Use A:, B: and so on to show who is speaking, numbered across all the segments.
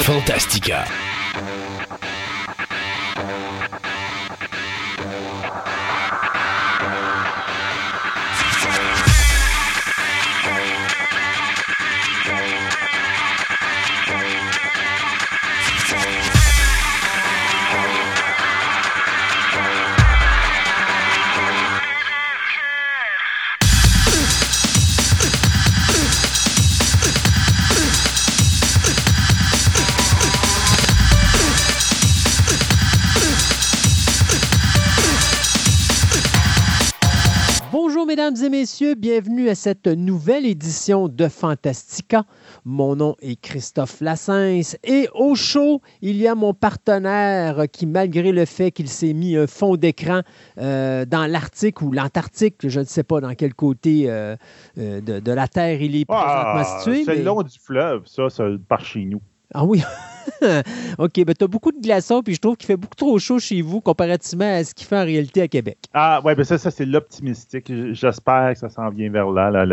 A: Fantastica.
B: Mesdames et messieurs, bienvenue à cette nouvelle édition de Fantastica. Mon nom est Christophe Lassens et au show, il y a mon partenaire qui, malgré le fait qu'il s'est mis un fond d'écran euh, dans l'Arctique ou l'Antarctique, je ne sais pas dans quel côté euh, euh, de, la Terre il est
C: ah, présentement situé. C'est le long du fleuve, ça, ça, par chez nous.
B: Ah oui. OK, ben tu as beaucoup de glaçons, puis je trouve qu'il fait beaucoup trop chaud chez vous comparativement à ce qu'il fait en réalité à Québec.
C: Ah, ouais, ben ça, ça c'est l'optimistique. J'espère que ça s'en vient vers là.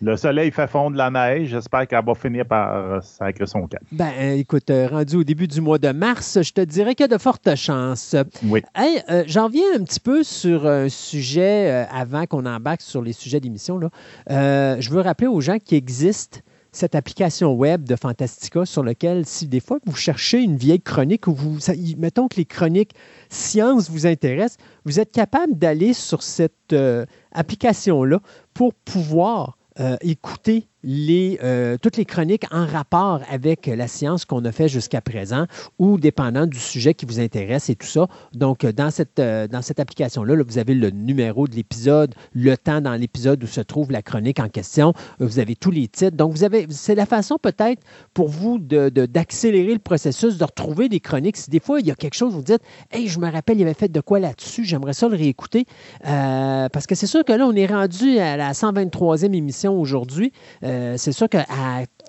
C: le, soleil fait fondre la neige. J'espère qu'elle va finir par sacrer son camp.
B: Ben, écoute, euh, rendu au début du mois de mars, je te dirais qu'il y a de fortes chances.
C: Oui.
B: Hey, euh, J'en viens un petit peu sur un sujet euh, avant qu'on embarque sur les sujets d'émission. je veux rappeler aux gens qu'il existe cette application web de Fantastica sur laquelle, si des fois vous cherchez une vieille chronique ou vous, mettons que les chroniques science vous intéressent, vous êtes capable d'aller sur cette euh, application-là pour pouvoir euh, écouter euh, toutes les chroniques en rapport avec la science qu'on a fait jusqu'à présent ou dépendant du sujet qui vous intéresse et tout ça. Donc, euh, dans cette, euh, dans cette application-là, vous avez le numéro de l'épisode, le temps dans l'épisode où se trouve la chronique en question. Vous avez tous les titres. Donc, vous avez, c'est la façon peut-être pour vous de, d'accélérer le processus, de retrouver des chroniques. Si des fois, il y a quelque chose, vous dites, hey, je me rappelle, il avait fait de quoi là-dessus, j'aimerais ça le réécouter. parce que c'est sûr que là, on est rendu à la 123e émission aujourd'hui. Euh, c'est sûr qu'à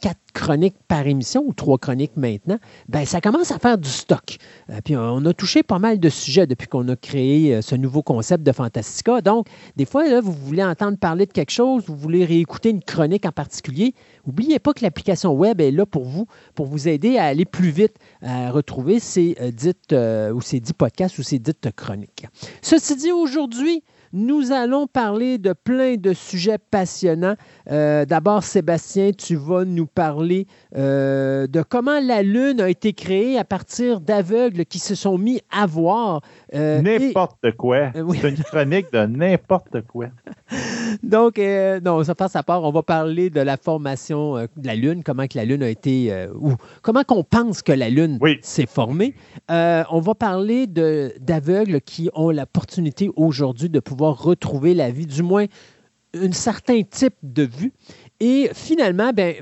B: quatre chroniques par émission ou trois chroniques maintenant, ben ça commence à faire du stock. Euh, puis on a touché pas mal de sujets depuis qu'on a créé euh, ce nouveau concept de Fantastica. Donc, des fois, vous voulez entendre parler de quelque chose, vous voulez réécouter une chronique en particulier, n'oubliez pas que l'application web est là pour vous, pour vous aider à aller plus vite, à retrouver ces, dites, ou ces dix podcasts ou ces dites chroniques. Ceci dit, aujourd'hui, nous allons parler de plein de sujets passionnants. Euh, d'abord, Sébastien, tu vas nous parler euh, de comment la Lune a été créée à partir d'aveugles qui se sont mis à voir.
C: Euh, n'importe quoi. C'est une chronique de n'importe quoi.
B: Donc, non, ça passe à part. On va parler de la formation de la Lune, comment que la Lune a été, ou comment qu'on pense que la Lune s'est formée. on va parler d'aveugles qui ont l'opportunité aujourd'hui de pouvoir retrouver la vie, du moins un certain type de vue. Et finalement, ben,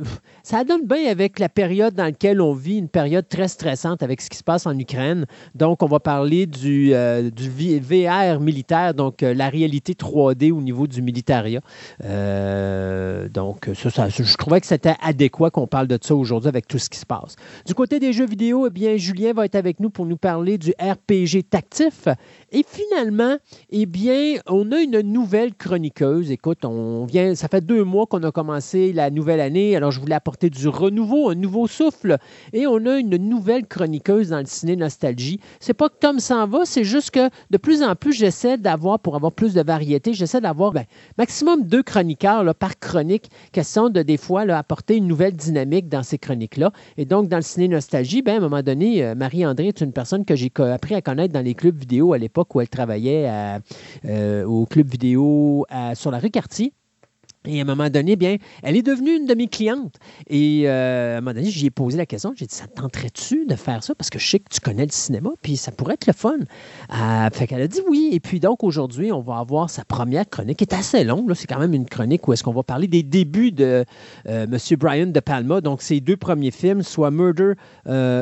B: ça donne bien avec la période dans laquelle on vit, une période très stressante avec ce qui se passe en Ukraine. Donc, on va parler du, euh, VR militaire, donc euh, la réalité 3D au niveau du militaria. Euh, donc, ça, je trouvais que c'était adéquat qu'on parle de ça aujourd'hui avec tout ce qui se passe. Du côté des jeux vidéo, eh bien, Julien va être avec nous pour nous parler du RPG tactif. Et finalement, eh bien, on a une nouvelle chroniqueuse. Écoute, on vient, ça fait deux mois qu'on a commencé la nouvelle année. Alors, je voulais apporter du renouveau, un nouveau souffle. Et on a une nouvelle chroniqueuse dans le ciné Nostalgie. C'est pas que Tom s'en va, c'est juste que de plus en plus, j'essaie d'avoir, pour avoir plus de variété, j'essaie d'avoir ben, maximum deux chroniqueurs par chronique, question de des fois là, apporter une nouvelle dynamique dans ces chroniques-là. Et donc, dans le ciné Nostalgie, ben, à un moment donné, euh, Marie-André est une personne que j'ai appris à connaître dans les clubs vidéo à l'époque où elle travaillait euh, au club vidéo sur la rue Cartier. Et à un moment donné, bien, elle est devenue une de mes clientes. Et euh, à un moment donné, j'y ai posé la question. J'ai dit, ça tenterait-tu de faire ça? Parce que je sais que tu connais le cinéma, puis ça pourrait être le fun. Euh, fait qu'elle a dit oui. Et puis donc, aujourd'hui, on va avoir sa première chronique, qui est assez longue. C'est quand même une chronique où est-ce qu'on va parler des débuts de euh, M. Brian De Palma. Donc, ses deux premiers films, soit Murder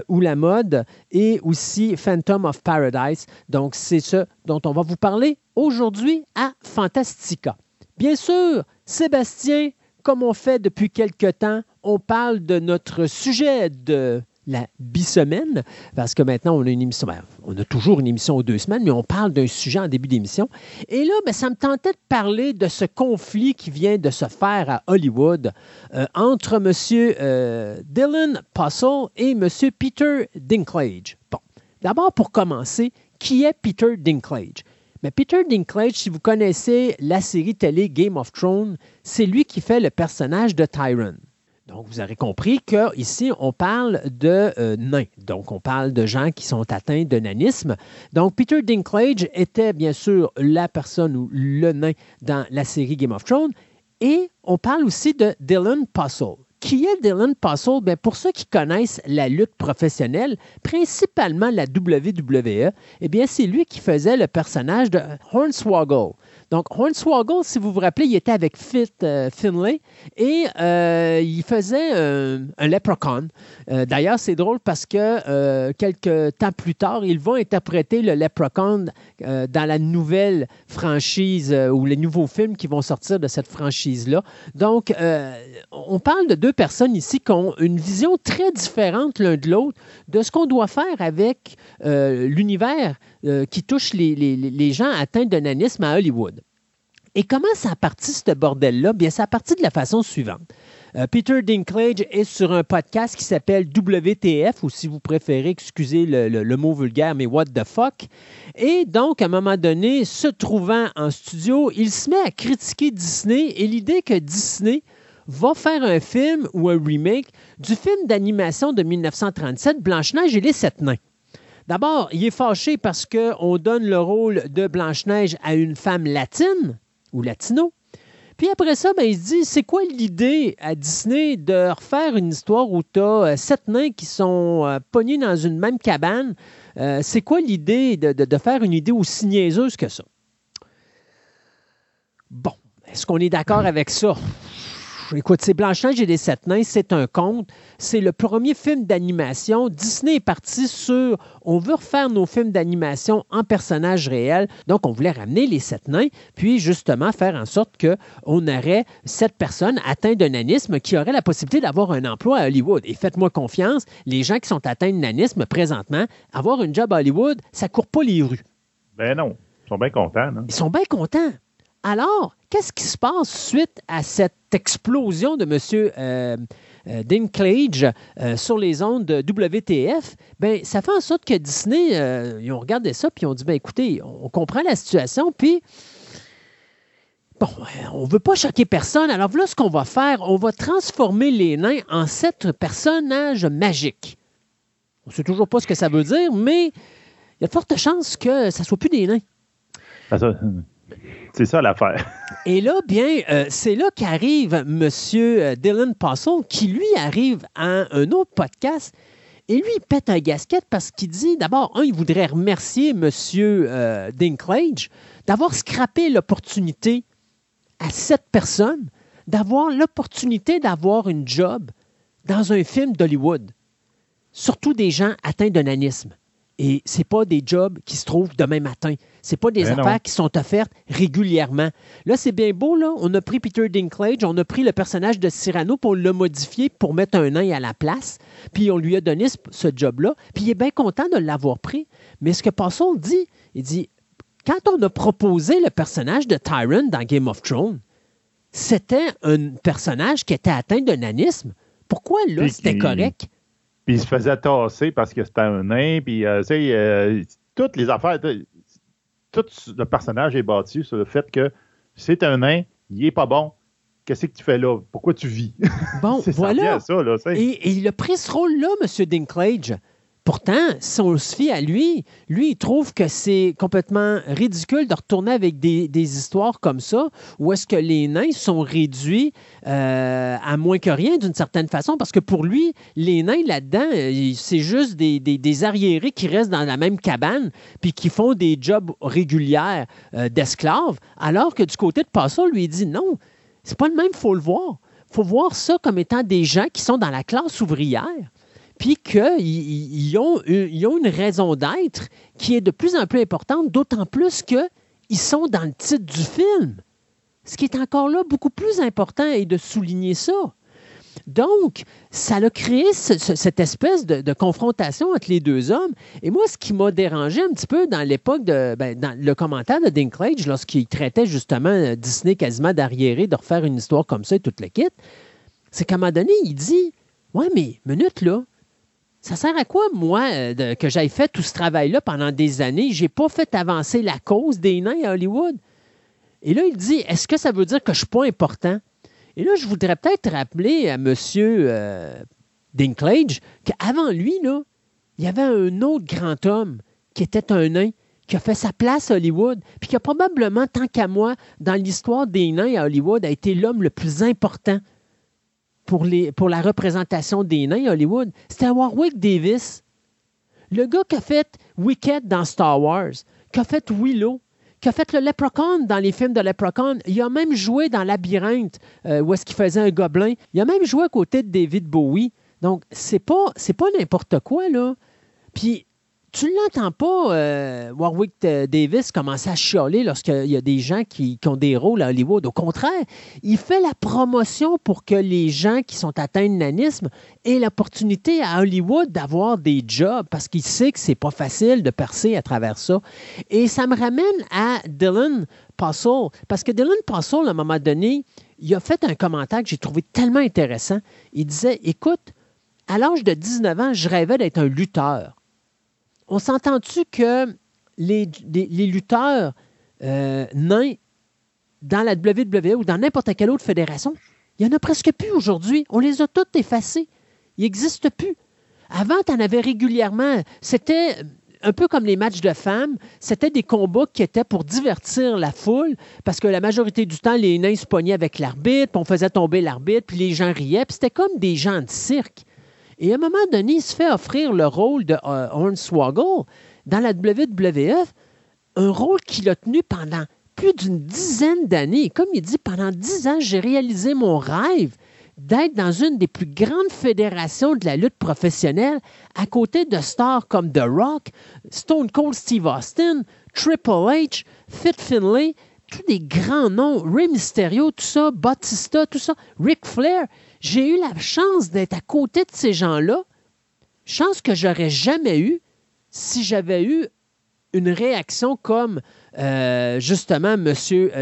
B: ou La Mode, et aussi Phantom of Paradise. Donc, c'est ce dont on va vous parler aujourd'hui à Fantastica. Bien sûr, Sébastien, comme on fait depuis quelque temps, on parle de notre sujet de la bisemaine, parce que maintenant, on a une émission, ben, on a toujours une émission aux deux semaines, mais on parle d'un sujet en début d'émission. Et là, ben, ça me tentait de parler de ce conflit qui vient de se faire à Hollywood euh, entre M. Euh, Dylan Puzzle et M. Peter Dinklage. Bon, d'abord, pour commencer, qui est Peter Dinklage? Mais Peter Dinklage, si vous connaissez la série télé Game of Thrones, c'est lui qui fait le personnage de Tyron. Donc, vous aurez compris qu'ici, on parle de euh, nains. Donc, on parle de gens qui sont atteints de nanisme. Donc, Peter Dinklage était bien sûr la personne ou le nain dans la série Game of Thrones. Et on parle aussi de Dylan Puzzle. Qui est Dylan Puzzle? Bien, pour ceux qui connaissent la lutte professionnelle, principalement la WWE, eh bien, c'est lui qui faisait le personnage de Hornswoggle. Donc, Hornswoggle, si vous vous rappelez, il était avec Fit euh, Finlay et euh, il faisait euh, un leprechaun. D'ailleurs, c'est drôle parce que quelques temps plus tard, ils vont interpréter le leprechaun dans la nouvelle franchise ou les nouveaux films qui vont sortir de cette franchise-là. Donc, on parle de deux personnes ici qui ont une vision très différente l'un de l'autre de ce qu'on doit faire avec l'univers qui touche les, gens atteints de nanisme à Hollywood. Et comment ça a parti, ce bordel-là? Bien, ça a parti de la façon suivante. Euh, Peter Dinklage est sur un podcast qui s'appelle WTF, ou si vous préférez, excusez le, mot vulgaire, mais what the fuck. Et donc, à un moment donné, se trouvant en studio, il se met à critiquer Disney et l'idée que Disney va faire un film ou un remake du film d'animation de 1937, Blanche-Neige et les Sept Nains. D'abord, il est fâché parce qu'on donne le rôle de Blanche-Neige à une femme latine ou latino. Puis après ça, ben, il se dit, c'est quoi l'idée à Disney de refaire une histoire où tu as euh, sept nains qui sont euh, pognés dans une même cabane? Euh, c'est quoi l'idée de, de, faire une idée aussi niaiseuse que ça? Bon, est-ce qu'on est d'accord avec ça? Écoute, c'est Blanche-Neige et les Sept Nains, c'est un conte. C'est le premier film d'animation. Disney est parti sur on veut refaire nos films d'animation en personnages réels. Donc, on voulait ramener les Sept Nains, puis justement faire en sorte qu'on aurait cette personne atteinte de nanisme qui aurait la possibilité d'avoir un emploi à Hollywood. Et faites-moi confiance, les gens qui sont atteints de nanisme présentement, avoir un job à Hollywood, ça court pas les rues.
C: Ben non. Ils sont bien contents.
B: Ils sont bien contents. Alors, qu'est-ce qui se passe suite à cette explosion de M. Euh, euh, Dinklage euh, sur les ondes de WTF? Ben, ça fait en sorte que Disney, ils ont regardé ça, puis ils ont dit, ben, écoutez, on comprend la situation, puis... Bon, on ne veut pas choquer personne. Alors voilà ce qu'on va faire. On va transformer les nains en sept personnages magiques. On ne sait toujours pas ce que ça veut dire, mais il y a de fortes chances que ça ne soit plus des nains.
C: Ah, c'est ça l'affaire.
B: Et là, bien, euh, c'est là qu'arrive M. Euh, Dylan Postle, qui lui arrive à un autre podcast. Et lui, il pète un gasket parce qu'il dit, d'abord, un, il voudrait remercier M. Euh, Dinklage d'avoir scrappé l'opportunité à cette personne d'avoir l'opportunité d'avoir une job dans un film d'Hollywood. Surtout des gens atteints de nanisme. Et ce pas des jobs qui se trouvent demain matin. Ce pas des ben affaires qui sont offertes régulièrement. Là, c'est bien beau, là. On a pris Peter Dinklage, on a pris le personnage de Cyrano pour le modifier, pour mettre un nain à la place. Puis on lui a donné ce, job-là. Puis il est bien content de l'avoir pris. Mais ce que Passol dit, il dit quand on a proposé le personnage de Tyron dans Game of Thrones, c'était un personnage qui était atteint de nanisme. Pourquoi là, c'était correct?
C: Puis il se faisait tasser parce que c'était un nain. Puis, euh, tu sais, euh, toutes les affaires, tout le personnage est bâti sur le fait que c'est un nain, il est pas bon. Qu'est-ce que tu fais là? Pourquoi tu vis?
B: Bon, voilà. et, et, il a pris ce rôle-là, M. Dinklage. Pourtant, si on se fie à lui, lui, il trouve que c'est complètement ridicule de retourner avec des, histoires comme ça, où est-ce que les nains sont réduits euh, à moins que rien d'une certaine façon, parce que pour lui, les nains là-dedans, euh, c'est juste des, arriérés qui restent dans la même cabane, puis qui font des jobs réguliers euh, d'esclaves, alors que du côté de Passau, lui, il dit non, c'est pas le même, faut le voir. Faut voir ça comme étant des gens qui sont dans la classe ouvrière puis qu'ils ont, ont une raison d'être qui est de plus en plus importante, d'autant plus qu'ils sont dans le titre du film. Ce qui est encore là beaucoup plus important est de souligner ça. Donc, ça a créé cette espèce de, confrontation entre les deux hommes. Et moi, ce qui m'a dérangé un petit peu dans l'époque de ben, dans le commentaire de Dinklage, lorsqu'il traitait justement euh, Disney quasiment d'arriéré de refaire une histoire comme ça et toute le kit, c'est qu'à un moment donné, il dit Ouais, mais minute là, ça sert à quoi, moi, euh, que j'aille fait tout ce travail-là pendant des années? J'ai pas fait avancer la cause des nains à Hollywood. Et là, il dit Est-ce que ça veut dire que je suis pas important? Et là, je voudrais peut-être rappeler à M. Euh, Dinklage qu'avant lui, il y avait un autre grand homme qui était un nain, qui a fait sa place à Hollywood, puis qui a probablement, tant qu'à moi, dans l'histoire des nains à Hollywood, a été l'homme le plus important pour, la représentation des nains Hollywood. C'était Warwick Davis. Le gars qui a fait Wicked dans Star Wars, qui a fait Willow, qui a fait le Leprechaun dans les films de Leprechaun. Il a même joué dans Labyrinthe, euh, où est-ce qu'il faisait un gobelin. Il a même joué à côté de David Bowie. Donc, c'est pas, c'est pas n'importe quoi, là. Puis, tu l'entends pas, euh, Warwick Davis, commencer à chialer lorsqu'il y a des gens qui, ont des rôles à Hollywood. Au contraire, il fait la promotion pour que les gens qui sont atteints de nanisme aient l'opportunité à Hollywood d'avoir des jobs parce qu'il sait que c'est pas facile de percer à travers ça. Et ça me ramène à Dylan Passel, parce que Dylan Passel, à un moment donné, il a fait un commentaire que j'ai trouvé tellement intéressant. Il disait Écoute, à l'âge de 19 ans, je rêvais d'être un lutteur on s'entend-tu que les, lutteurs euh, nains dans la WWE ou dans n'importe quelle autre fédération, il n'y en a presque plus aujourd'hui. On les a tous effacés. Ils n'existent plus. Avant, tu en avais régulièrement. C'était un peu comme les matchs de femmes, c'était des combats qui étaient pour divertir la foule, parce que la majorité du temps, les nains se pognaient avec l'arbitre, puis on faisait tomber l'arbitre, puis les gens riaient, puis c'était comme des gens de cirque. Et à un moment donné, il se fait offrir le rôle de euh, Hornswoggle dans la WWF, un rôle qu'il a tenu pendant plus d'une dizaine d'années. Comme il dit, pendant dix ans, j'ai réalisé mon rêve d'être dans une des plus grandes fédérations de la lutte professionnelle, à côté de stars comme The Rock, Stone Cold Steve Austin, Triple H, Fit Finlay, tous des grands noms, Rey Mysterio, tout ça, Batista, tout ça, Ric Flair. J'ai eu la chance d'être à côté de ces gens-là, chance que j'aurais jamais eu si j'avais eu une réaction comme euh, justement M.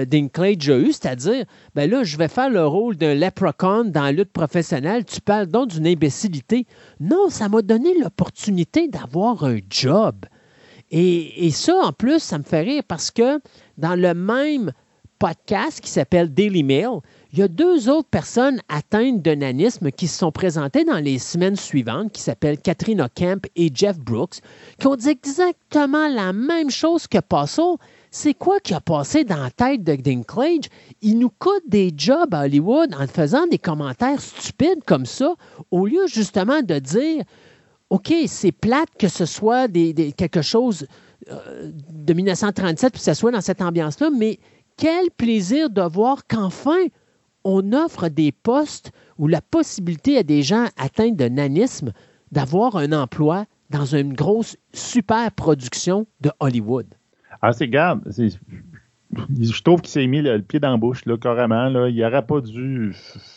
B: Dinklage a eu, c'est-à-dire, ben là, je vais faire le rôle d'un leprechaun dans la lutte professionnelle, tu parles donc d'une imbécilité. Non, ça m'a donné l'opportunité d'avoir un job. Et, et, ça, en plus, ça me fait rire parce que dans le même podcast qui s'appelle Daily Mail, il y a deux autres personnes atteintes de nanisme qui se sont présentées dans les semaines suivantes, qui s'appellent Katrina Kemp et Jeff Brooks, qui ont dit exactement la même chose que Passo. C'est quoi qui a passé dans la tête de Dinklage? Il nous coûte des jobs à Hollywood en faisant des commentaires stupides comme ça, au lieu justement de dire OK, c'est plate que ce soit quelque chose euh, de 1937 puis que ce soit dans cette ambiance-là, mais quel plaisir de voir qu'enfin, on offre des postes ou la possibilité à des gens atteints de nanisme d'avoir un emploi dans une grosse super production de Hollywood.
C: Ah, c'est garde. Je trouve qu'il s'est mis le, pied dans la bouche, là, carrément. Là. Il n'aurait pas dû.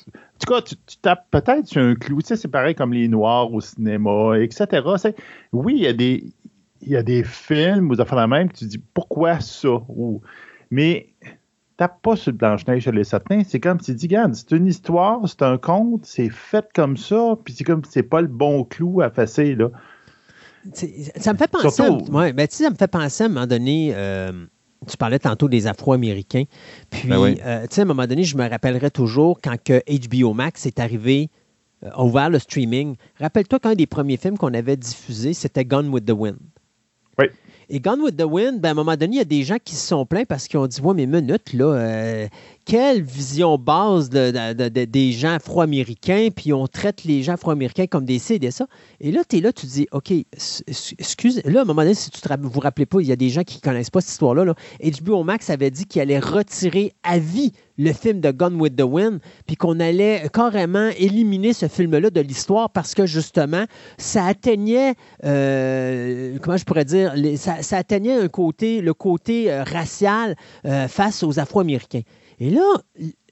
C: En tout cas, tu, tapes peut-être un clou. C'est pareil comme les Noirs au cinéma, etc. oui, il y a des. Films ou des affaires de même que tu dis pourquoi ça? Mais tape pas sur le Blanche-Neige sur les sapins. C'est comme si tu dis, regarde, c'est une histoire, c'est un conte, c'est fait comme ça, puis c'est comme c'est pas le bon clou à fesser, là.
B: Ça me fait penser. ouais, ben, ça me fait penser à un moment donné. Euh, tu parlais tantôt des Afro-Américains. Puis, ben euh, à un moment donné, je me rappellerai toujours quand que HBO Max est arrivé, euh, ouvert le streaming. Rappelle-toi qu'un des premiers films qu'on avait diffusé, c'était Gone with the Wind.
C: Oui.
B: Et Gone with the Wind, ben, à un moment donné, il y a des gens qui se sont plaints parce qu'ils ont dit Ouais, mais minute, là, euh, quelle vision base de, des gens afro-américains, puis on traite les gens afro-américains comme des et des ça. Et là, tu es là, tu dis OK, excuse, là, à un moment donné, si tu ne vous rappelez pas, il y a des gens qui ne connaissent pas cette histoire-là. Là. HBO Max avait dit qu'il allait retirer à vie le film de Gone with the Wind, puis qu'on allait carrément éliminer ce film-là de l'histoire parce que justement, ça atteignait, euh, comment je pourrais dire, ça, atteignait un côté, le côté euh, racial euh, face aux Afro-Américains. Et là,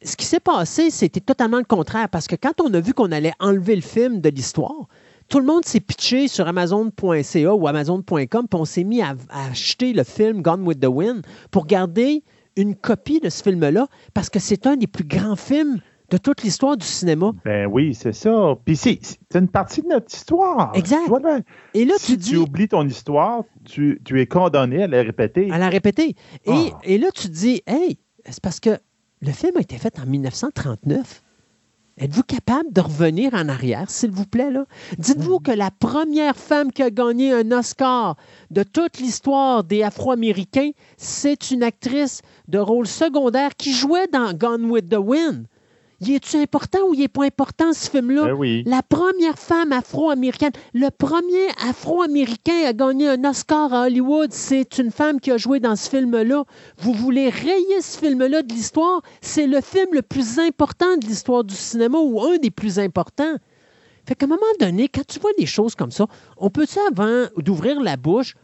B: ce qui s'est passé, c'était totalement le contraire, parce que quand on a vu qu'on allait enlever le film de l'histoire, tout le monde s'est pitché sur Amazon.ca ou Amazon.com, puis on s'est mis à, acheter le film Gone with the Wind pour garder une copie de ce film-là, parce que c'est un des plus grands films de toute l'histoire du cinéma.
C: Ben oui, c'est ça. Puis c'est une partie de notre histoire.
B: Exact.
C: Et là, si tu, oublies ton histoire, tu, es condamné à la répéter.
B: À la répéter. Et, ah. et là, tu te dis, hey, c'est parce que le film a été fait en 1939. Êtes-vous capable de revenir en arrière, s'il vous plaît? Dites-vous que la première femme qui a gagné un Oscar de toute l'histoire des Afro-Américains, c'est une actrice de rôle secondaire qui jouait dans Gone with the Wind. Il est-tu important ou il n'est pas important, ce film-là?
C: Ben
B: La première femme afro-américaine, le premier afro-américain à gagner un Oscar à Hollywood, c'est une femme qui a joué dans ce film-là. Vous voulez rayer ce film-là de l'histoire? C'est le film le plus important de l'histoire du cinéma ou un des plus importants. Fait qu'à un moment donné, quand tu vois des choses comme ça, on peut-tu, avant d'ouvrir la bouche,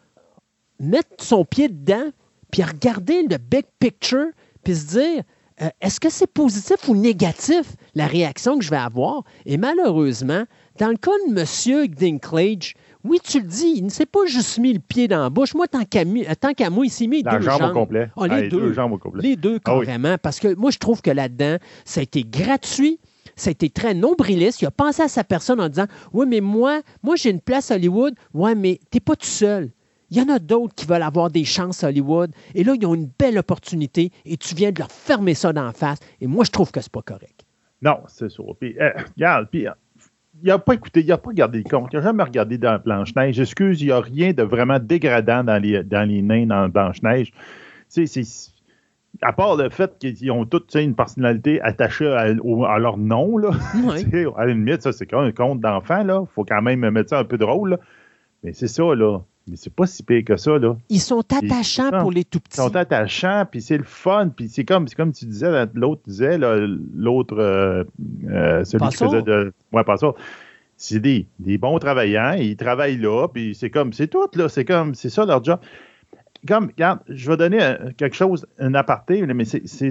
B: mettre son pied dedans, puis regarder le big picture, puis se dire euh, est-ce que c'est positif ou négatif la réaction que je vais avoir? Et malheureusement, dans le cas de M. Dinklage, oui, tu le dis, il ne s'est pas juste mis le pied dans la bouche. Moi, tant qu'à, moi, il s'est mis
C: deux
B: jambes.
C: Au complet.
B: Ah, les, deux,
C: jambes au complet.
B: Les deux, ah carrément. Parce que moi, je trouve que là-dedans, ça a été gratuit. Ça a été très nombriliste. Il a pensé à sa personne en disant Oui, mais moi, moi j'ai une place à Hollywood. Ouais, mais t'es pas tout seul. Il y en a d'autres qui veulent avoir des chances à Hollywood. Et là, ils ont une belle opportunité et tu viens de leur fermer ça d'en face. Et moi, je trouve que c'est pas correct.
C: Non, c'est sûr. Puis, euh, regarde, puis, il n'a pas écouté, il n'a pas regardé le compte, il n'a jamais regardé dans Blanche-Neige. J'excuse, il n'y a rien de vraiment dégradant dans les, dans les nains dans Blanche-Neige. C'est, à part le fait qu'ils ont toutes une personnalité attachée à, leur nom, là. à la limite, ça, c'est un conte d'enfant, là. Il faut quand même mettre ça un peu drôle, Mais c'est ça, là. Mais c'est pas si pire que ça, là.
B: Ils sont attachants pour les tout petits.
C: Ils sont attachants, puis c'est le fun, puis c'est comme, comme tu disais, l'autre disait, l'autre, euh, euh, celui qui faisait de... Ouais, pas ça. C'est des, des, bons travaillants, ils travaillent là, puis c'est comme, c'est tout, là, c'est comme, c'est ça leur job. Comme, regarde, je vais donner quelque chose, un aparté, mais c'est,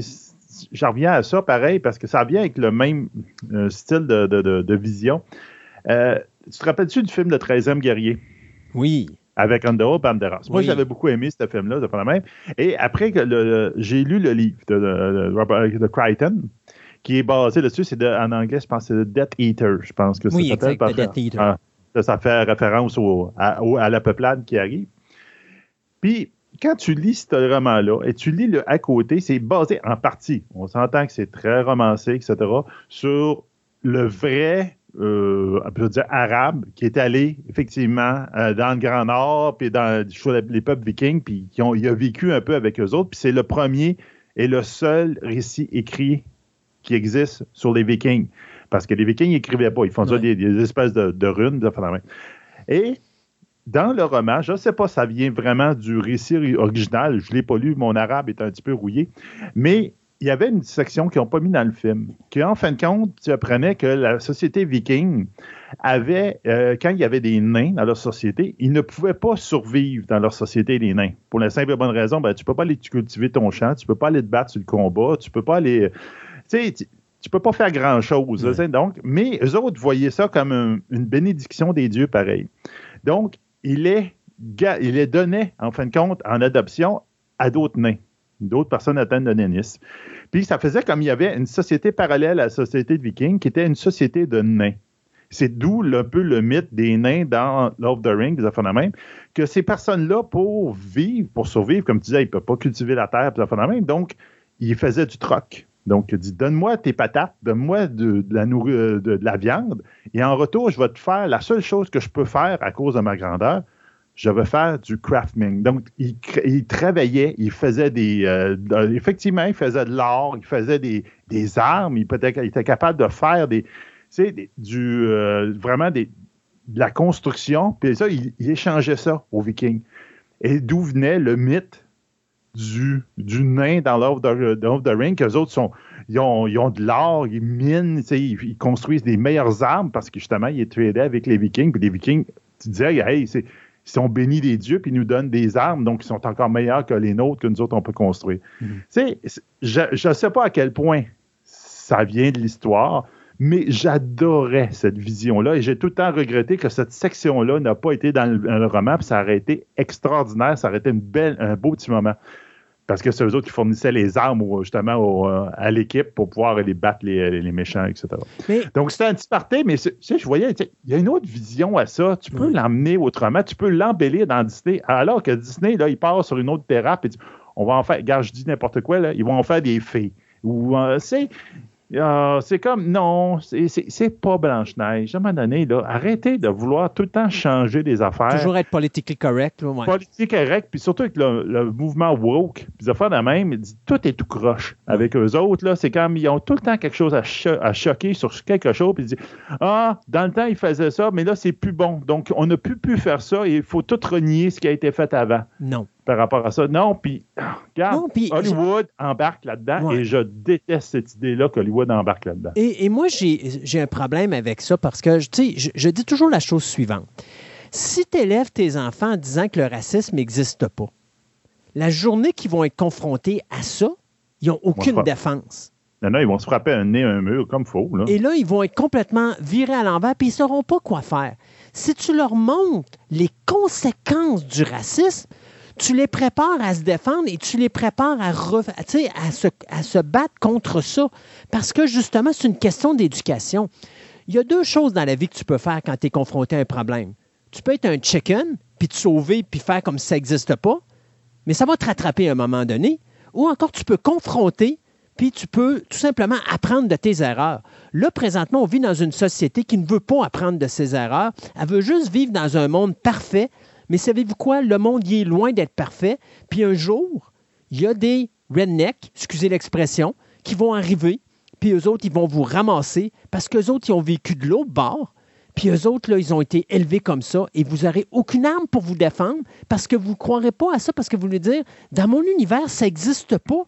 C: j'en reviens à ça pareil, parce que ça vient avec le même euh, style de, de, de vision. tu te rappelles-tu du film de 13e guerrier?
B: Oui
C: avec Andorra Banderas. Moi, j'avais beaucoup aimé ce film-là, de la même. Et après, que j'ai lu le livre de, de, Crichton, qui est basé là-dessus. C'est en anglais, je pense, c'est The Death Eater. Je pense que ça
B: oui, s'appelle. The Death Eater.
C: Ah, ça fait référence à, la peuplade qui arrive. Puis, quand tu lis ce roman-là et tu lis le à côté, c'est basé en partie, on s'entend que c'est très romancé, etc., sur le vrai euh, dire, arabe qui est allé effectivement euh, dans le Grand Nord, puis dans les peuples vikings, puis qui ont, il a vécu un peu avec eux autres. Puis c'est le premier et le seul récit écrit qui existe sur les vikings. Parce que les vikings n'écrivaient pas, ils font ça des, espèces de, de runes, de phénomènes. Et dans le roman, je ne sais pas, ça vient vraiment du récit original, je ne l'ai pas lu, mon arabe est un petit peu rouillé, mais il y avait une section qu'ils n'ont pas mis dans le film, qui en fin de compte, tu apprenais que la société viking avait, euh, quand il y avait des nains dans leur société, ils ne pouvaient pas survivre dans leur société, les nains. Pour la simple et bonne raison, ben, tu ne peux pas aller cultiver ton champ, tu ne peux pas aller te battre sur le combat, tu ne peux pas aller. Tu sais, tu, peux pas faire grand-chose. Donc, mais eux autres voyaient ça comme une bénédiction des dieux pareil. Donc, il est, il est donné, en fin de compte, en adoption à d'autres nains d'autres personnes atteintes de nénis. Puis ça faisait comme il y avait une société parallèle à la société de Vikings qui était une société de nains. C'est d'où un peu le mythe des nains dans Love of the Rings, des affaires que ces personnes-là, pour vivre, pour survivre, comme tu disais, ils ne peuvent pas cultiver la terre, des affaires donc ils faisaient du troc. Donc, il dit Donne-moi tes patates, donne-moi de, la de, de, la viande, et en retour, je vais te faire la seule chose que je peux faire à cause de ma grandeur, je veux faire du crafting. Donc, il, il travaillait, il faisait des. Euh, effectivement, il faisait de l'or, il faisait des, armes, il, était capable de faire des. Tu euh, vraiment de la construction. Puis ça, il, échangeait ça aux Vikings. Et d'où venait le mythe du, nain dans Love of the Ring, qu'eux autres ont, de l'or, ils minent, ils, construisent des meilleures armes parce que justement, ils étaient avec les Vikings. Puis les Vikings, tu disais, hey, ils sont bénis des dieux, puis ils nous donnent des armes, donc ils sont encore meilleurs que les nôtres que nous autres, on peut construire. Mm-hmm. Tu sais, je ne sais pas à quel point ça vient de l'histoire, mais j'adorais cette vision-là et j'ai tout le temps regretté que cette section-là n'a pas été dans le, roman, puis ça aurait été extraordinaire, ça aurait été une belle, un beau petit moment. Parce que c'est eux autres qui fournissaient les armes justement euh, à l'équipe pour pouvoir aller battre les, méchants, etc. Donc c'était un petit parti, mais je voyais, il y a une autre vision à ça. Tu peux l'emmener autrement, tu peux l'embellir dans Disney, alors que Disney, là, il part sur une autre terrape et dit, on va en faire, gars, je dis n'importe quoi, là, ils vont en faire des fées. Ou, euh, c'est, ah, c'est comme, non, c'est pas Blanche-Neige. À un moment donné, là, arrêtez de vouloir tout le temps changer des affaires.
B: Toujours être politiquement correct.
C: Là, Politiquement correct, puis surtout avec le, mouvement woke, puis les affaires de même, tout est tout croche avec eux autres. là. C'est comme, ils ont tout le temps quelque chose à, à choquer sur quelque chose, puis ils disent, ah, dans le temps, ils faisaient ça, mais là, c'est plus bon. Donc, on n'a plus pu faire ça et il faut tout renier ce qui a été fait avant.
B: Non
C: par rapport à ça. Non, puis, regarde, Hollywood embarque là-dedans et je déteste cette idée-là qu'Hollywood embarque là-dedans.
B: Et, moi, j'ai un problème avec ça parce que, tu sais, je, je, dis toujours la chose suivante. Si tu élèves tes enfants en disant que le racisme n'existe pas, la journée qu'ils vont être confrontés à ça, ils n'ont aucune défense.
C: Non, non, ils vont se frapper un nez, un mur comme faux.
B: Et là, ils vont être complètement virés à l'envers, puis ils ne sauront pas quoi faire. Si tu leur montres les conséquences du racisme, tu les prépares à se défendre et tu les prépares à, se battre contre ça. Parce que justement, c'est une question d'éducation. Il y a deux choses dans la vie que tu peux faire quand tu es confronté à un problème. Tu peux être un chicken, puis te sauver, puis faire comme si ça n'existe pas, mais ça va te rattraper à un moment donné. Ou encore, tu peux confronter, puis tu peux tout simplement apprendre de tes erreurs. Là, présentement, on vit dans une société qui ne veut pas apprendre de ses erreurs. Elle veut juste vivre dans un monde parfait mais savez-vous quoi? Le monde y est loin d'être parfait. Puis un jour, il y a des rednecks, excusez l'expression, qui vont arriver, puis eux autres, ils vont vous ramasser parce qu'eux autres, ils ont vécu de l'autre bord. Puis eux autres, là, ils ont été élevés comme ça et vous n'aurez aucune arme pour vous défendre parce que vous ne croirez pas à ça, parce que vous voulez dire, dans mon univers, ça n'existe pas.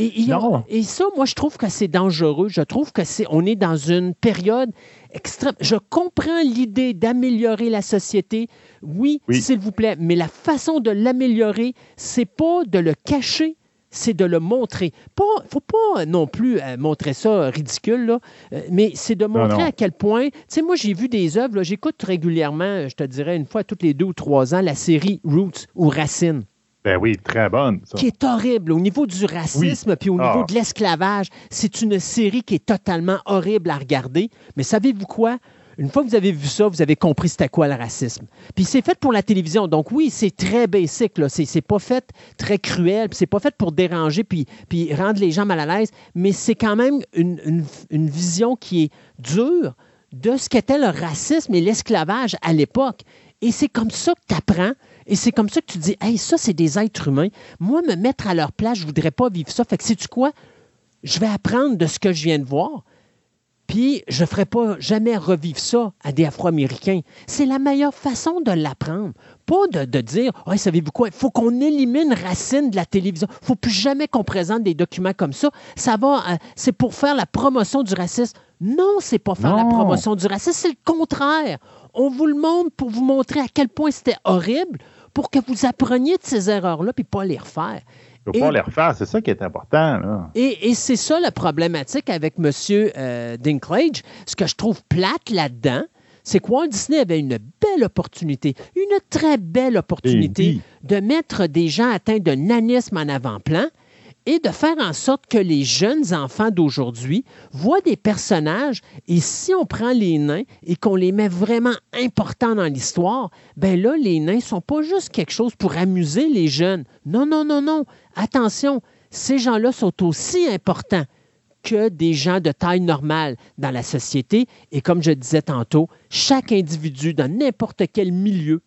B: Et, et, ça, moi, je trouve que c'est dangereux. Je trouve que c'est, on est dans une période extrême. Je comprends l'idée d'améliorer la société. Oui, s'il vous plaît, mais la façon de l'améliorer, c'est pas de le cacher, c'est de le montrer. Il ne faut pas non plus euh, montrer ça ridicule, là, euh, mais c'est de montrer à quel point. Tu sais, moi, j'ai vu des œuvres, j'écoute régulièrement, je te dirais une fois toutes les deux ou trois ans, la série Roots ou Racine.
C: Ben oui, très bonne.
B: Qui est horrible. Au niveau du racisme, puis au niveau ah. de l'esclavage, c'est une série qui est totalement horrible à regarder. Mais savez-vous quoi? Une fois que vous avez vu ça, vous avez compris c'était quoi le racisme. Puis c'est fait pour la télévision. Donc oui, c'est très basic. Là. C'est, pas fait très cruel. Puis c'est pas fait pour déranger puis, puis rendre les gens mal à l'aise. Mais c'est quand même une, une vision qui est dure de ce qu'était le racisme et l'esclavage à l'époque. Et c'est comme ça que tu apprends et c'est comme ça que tu dis, hey, ça, c'est des êtres humains. Moi, me mettre à leur place, je ne voudrais pas vivre ça. Fait que, sais-tu quoi? Je vais apprendre de ce que je viens de voir. Puis, je ne ferai pas jamais revivre ça à des Afro-Américains. C'est la meilleure façon de l'apprendre. Pas de, dire, hey, savez-vous quoi, il faut qu'on élimine Racine de la télévision. Il ne faut plus jamais qu'on présente des documents comme ça. Ça va, euh, c'est pour faire la promotion du racisme. Non, c'est pas faire la promotion du racisme, c'est le contraire. On vous le montre pour vous montrer à quel point c'était horrible, pour que vous appreniez de ces erreurs-là, puis pas les refaire.
C: Il ne faut pas les refaire, c'est ça qui est important.
B: Et, c'est ça la problématique avec M. Euh, Dinklage. Ce que je trouve plate là-dedans, c'est que Walt Disney avait une belle opportunité, une très belle opportunité de mettre des gens atteints de nanisme en avant-plan et de faire en sorte que les jeunes enfants d'aujourd'hui voient des personnages et si on prend les nains et qu'on les met vraiment importants dans l'histoire, ben là, les nains sont pas juste quelque chose pour amuser les jeunes. Non, non, non, non. Attention, ces gens-là sont aussi importants que des gens de taille normale dans la société. Et comme je disais tantôt, chaque individu dans n'importe quel milieu,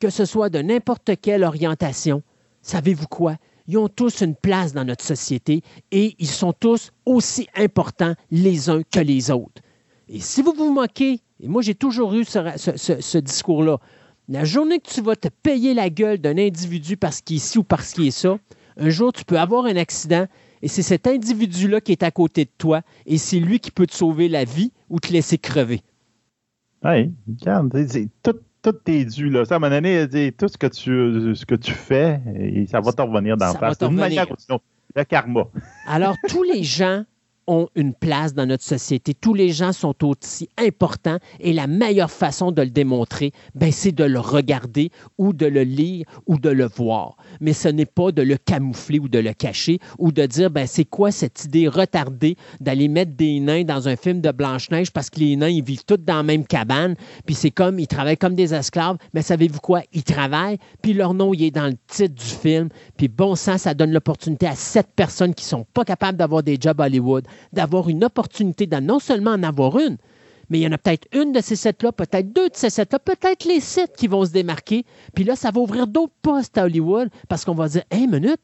B: que ce soit de n'importe quelle orientation, savez-vous quoi? Ils ont tous une place dans notre société et ils sont tous aussi importants les uns que les autres. Et si vous vous moquez, et moi j'ai toujours eu ce, discours-là, la journée que tu vas te payer la gueule d'un individu parce qu'il est ci ou parce qu'il est ça, un jour tu peux avoir un accident et c'est cet individu-là qui est à côté de toi et c'est lui qui peut te sauver la vie ou te laisser crever.
C: Oui, regarde, tout, tout est dû. Là. Ça, à un moment donné, tout ce que tu, ce que tu fais, ça va te revenir dans le face. D'une manière ou le karma.
B: Alors, tous les gens ont une place dans notre société. Tous les gens sont aussi importants et la meilleure façon de le démontrer, ben, c'est de le regarder ou de le lire ou de le voir. Mais ce n'est pas de le camoufler ou de le cacher ou de dire, ben, c'est quoi cette idée retardée d'aller mettre des nains dans un film de Blanche-Neige parce que les nains, ils vivent tous dans la même cabane, puis c'est comme, ils travaillent comme des esclaves, mais savez-vous quoi? Ils travaillent, puis leur nom, il est dans le titre du film, puis bon sang, ça donne l'opportunité à sept personnes qui sont pas capables d'avoir des jobs Hollywood d'avoir une opportunité de non seulement en avoir une, mais il y en a peut-être une de ces sept-là, peut-être deux de ces sept-là, peut-être les sept qui vont se démarquer. Puis là, ça va ouvrir d'autres postes à Hollywood parce qu'on va dire Hé, minute,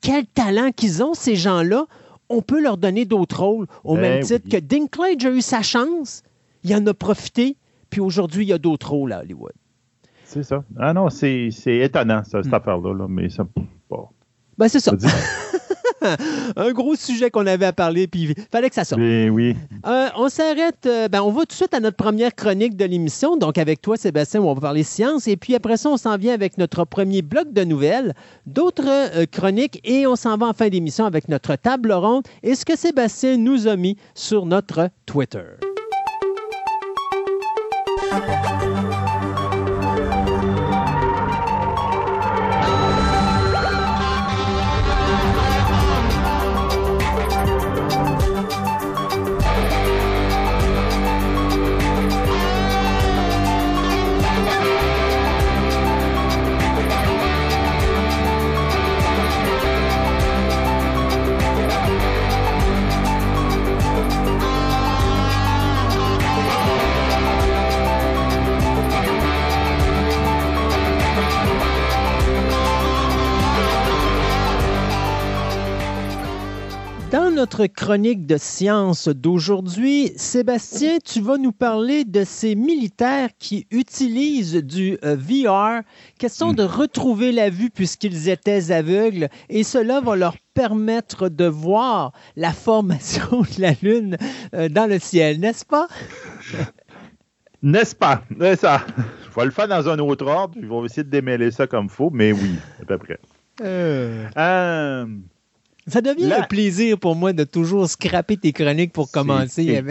B: quel talent qu'ils ont, ces gens-là. On peut leur donner d'autres rôles, au même ben titre que Dinklage a eu sa chance, il en a profité, puis aujourd'hui, il y a d'autres rôles à Hollywood.
C: C'est ça. Ah non, c'est étonnant, ça, cette hmm. affaire-là, là, mais ça.
B: Ben, c'est ça. un gros sujet qu'on avait à parler, puis il fallait que ça sorte.
C: Oui, oui.
B: Euh, on s'arrête, euh, ben, on va tout de suite à notre première chronique de l'émission, donc avec toi, Sébastien, où on va parler science, et puis après ça, on s'en vient avec notre premier bloc de nouvelles, d'autres euh, chroniques, et on s'en va en fin d'émission avec notre table ronde et ce que Sébastien nous a mis sur notre Twitter. Notre chronique de science d'aujourd'hui, Sébastien, tu vas nous parler de ces militaires qui utilisent du euh, VR, question de retrouver la vue puisqu'ils étaient aveugles, et cela va leur permettre de voir la formation de la Lune euh, dans le ciel, n'est-ce pas?
C: N'est-ce pas? C'est ça. Je vais le faire dans un autre ordre. Je vais essayer de démêler ça comme faut, mais oui, à peu près. Euh...
B: ça devient un plaisir pour moi de toujours scraper tes chroniques pour commencer.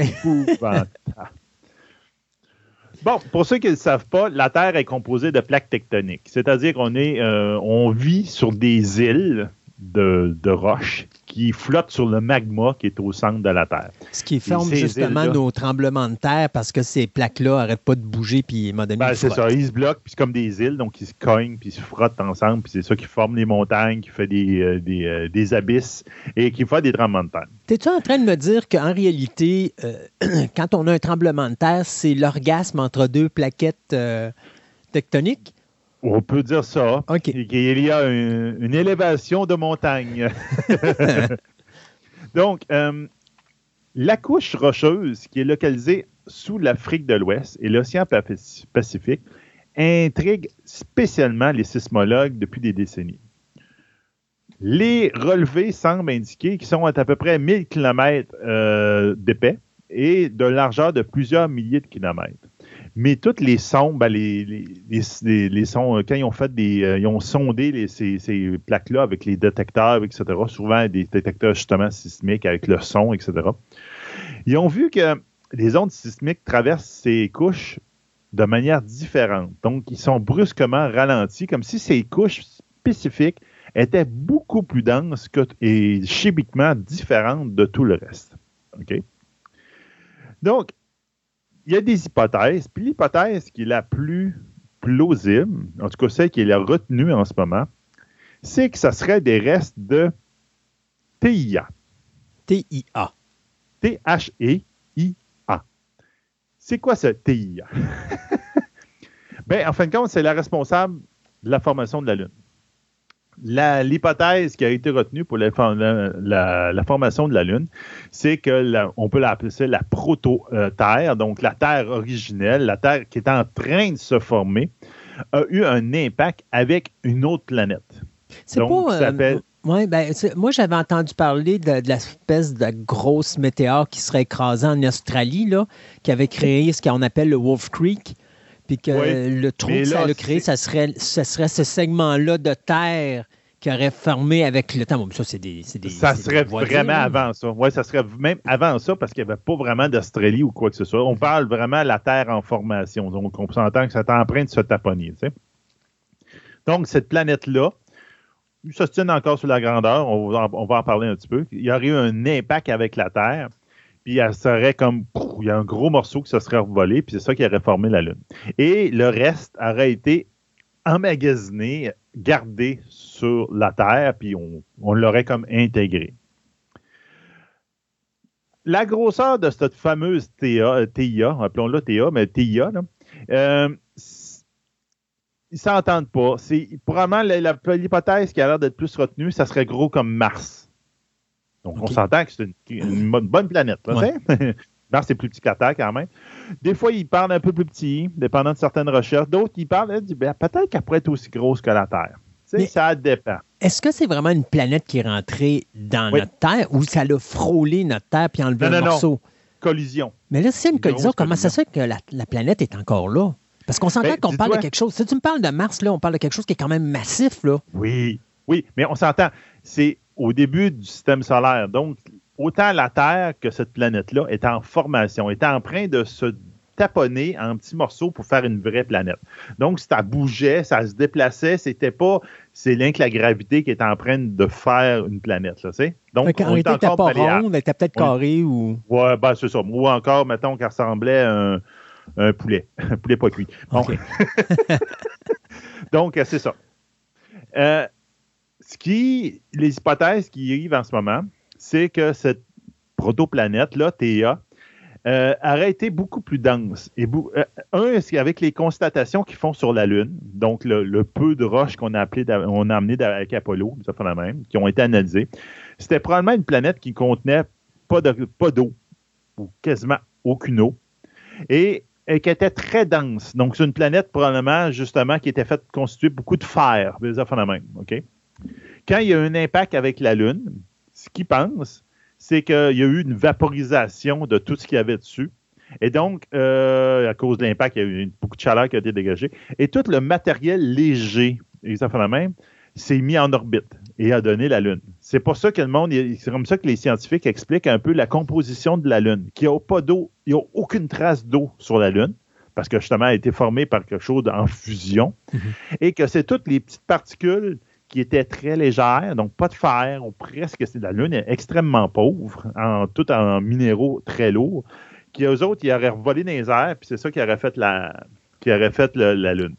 C: bon, pour ceux qui ne le savent pas, la Terre est composée de plaques tectoniques. C'est-à-dire qu'on est, euh, on vit sur des îles de, de roches qui flottent sur le magma qui est au centre de la Terre.
B: Ce qui forme justement nos tremblements de terre parce que ces plaques-là n'arrêtent pas de bouger puis
C: ben, C'est ça, ils se bloquent, puis c'est comme des îles, donc ils se cognent, puis ils se frottent ensemble, puis c'est ça qui forme les montagnes, qui fait des, euh, euh, des, abysses et qui fait des tremblements de terre.
B: T'es-tu en train de me dire qu'en réalité, euh, quand on a un tremblement de terre, c'est l'orgasme entre deux plaquettes tectoniques?
C: On peut dire ça. Il y a une, élévation de montagne. Donc, euh, la couche rocheuse qui est localisée sous l'Afrique de l'Ouest et l'océan Pacifique intrigue spécialement les sismologues depuis des décennies. Les relevés semblent indiquer qu'ils sont à, peu près 1000 km euh, d'épais et de largeur de plusieurs milliers de kilomètres. Mais toutes les sons, ben, les, les, sons, euh, quand ils ont fait des. Euh, ils ont sondé ces, ces plaques-là avec les détecteurs, etc., souvent des détecteurs justement sismiques avec le son, etc. Ils ont vu que les ondes sismiques traversent ces couches de manière différente. Donc, ils sont brusquement ralentis, comme si ces couches spécifiques étaient beaucoup plus denses et chimiquement différentes de tout le reste. OK? Donc, il y a des hypothèses, puis l'hypothèse qui est la plus plausible, en tout cas celle qui est la retenue en ce moment, c'est que ce serait des restes de TIA.
B: TIA.
C: T-H-E-I-A. C'est quoi ce TIA? ben, en fin de compte, c'est la responsable de la formation de la Lune l'hypothèse qui a été retenue pour la, formation de la Lune, c'est que on peut l'appeler la proto-Terre, donc la Terre originelle, la Terre qui est en train de se former, a eu un impact avec une autre planète.
B: C'est pas. Euh, ben, moi, j'avais entendu parler de, l'espèce de grosse météore qui serait écrasée en Australie, là, qui avait créé ce qu'on appelle le Wolf Creek. Puis que le trou que ça a créé, ça serait, ça serait ce segment-là de terre qui aurait fermé avec le temps. ça, c'est des,
C: Ça serait vraiment avant ça. Oui, ça serait même avant ça parce qu'il n'y avait pas vraiment d'Australie ou quoi que ce soit. On parle vraiment de la Terre en formation. Donc, on s'entend que en train de se taponner. Donc, cette planète-là, ça se tient encore sur la grandeur. On va, en, parler un petit peu. Il y aurait eu un impact avec la Terre. Puis elle serait comme. il y a un gros morceau qui se serait revolé, puis c'est ça qui aurait formé la Lune. Et le reste aurait été emmagasiné, gardé sur la Terre, puis on, l'aurait comme intégré. La grosseur de cette fameuse TIA, TIA appelons-la TIA, mais TIA, euh, ils ne s'entendent pas. C'est probablement l'hypothèse qui a l'air d'être plus retenue, ça serait gros comme Mars. Donc, on s'entend que c'est une, bonne planète. Mars est plus petit que la Terre quand même. Des fois, ils parlent un peu plus petit, dépendant de certaines recherches. D'autres, ils parlent, ben, peut-être qu'elle pourrait être aussi grosse que la Terre. ça dépend.
B: Est-ce que c'est vraiment une planète qui est rentrée dans notre Terre ou ça l'a frôlé notre Terre puis enlevé un morceau? Non.
C: Collision.
B: Mais là, c'est une, collision, comment ça se fait que la, planète est encore là? Parce qu'on s'entend ben, qu'on parle de quelque chose. Si tu me parles de Mars, là, on parle de quelque chose qui est quand même massif, là.
C: Oui, oui, mais on s'entend. C'est au début du système solaire. Donc, autant la Terre que cette planète-là est en formation, est en train de se taponner en petits morceaux pour faire une vraie planète. Donc, ça bougeait, ça se déplaçait, c'était pas, c'est rien que la gravité qui est en train de faire une planète, là,
B: Donc, on était pas ronde, elle était peut-être carrée ou...
C: Ouais, ben, c'est ça. Ou encore, mettons qu'elle ressemblait à un, poulet. Un poulet pas cuit. Donc, c'est ça. Euh, ce qui, les hypothèses qui arrivent en ce moment, c'est que cette protoplanète-là, Théa, euh, aurait été beaucoup plus dense. Et euh, un, avec les constatations qu'ils font sur la Lune, donc le, peu de roches qu'on a, appelé, on a amené avec Apollo, la même, qui ont été analysées, c'était probablement une planète qui contenait pas d'eau, ou quasiment aucune eau, et, qui était très dense. Donc, c'est une planète probablement, justement, qui était faite constituer beaucoup de fer, ça fait la même, OK? Quand il y a un impact avec la Lune, ce qu'ils pensent, c'est qu'il y a eu une vaporisation de tout ce qu'il y avait dessus. Et donc, euh, à cause de l'impact, il y a eu beaucoup de chaleur qui a été dégagée. Et tout le matériel léger, fait la même, s'est mis en orbite et a donné la Lune. C'est pour ça que le monde, c'est comme ça que les scientifiques expliquent un peu la composition de la Lune, qu'il n'y a pas d'eau, il n'y a aucune trace d'eau sur la Lune, parce que justement, elle a été formée par quelque chose en fusion, mm-hmm. et que c'est toutes les petites particules qui était très légère, donc pas de fer, ou presque, c'est la Lune est extrêmement pauvre, en, tout en minéraux très lourds, qui eux autres, ils auraient volé dans les airs, puis c'est ça qui aurait fait la, Lune.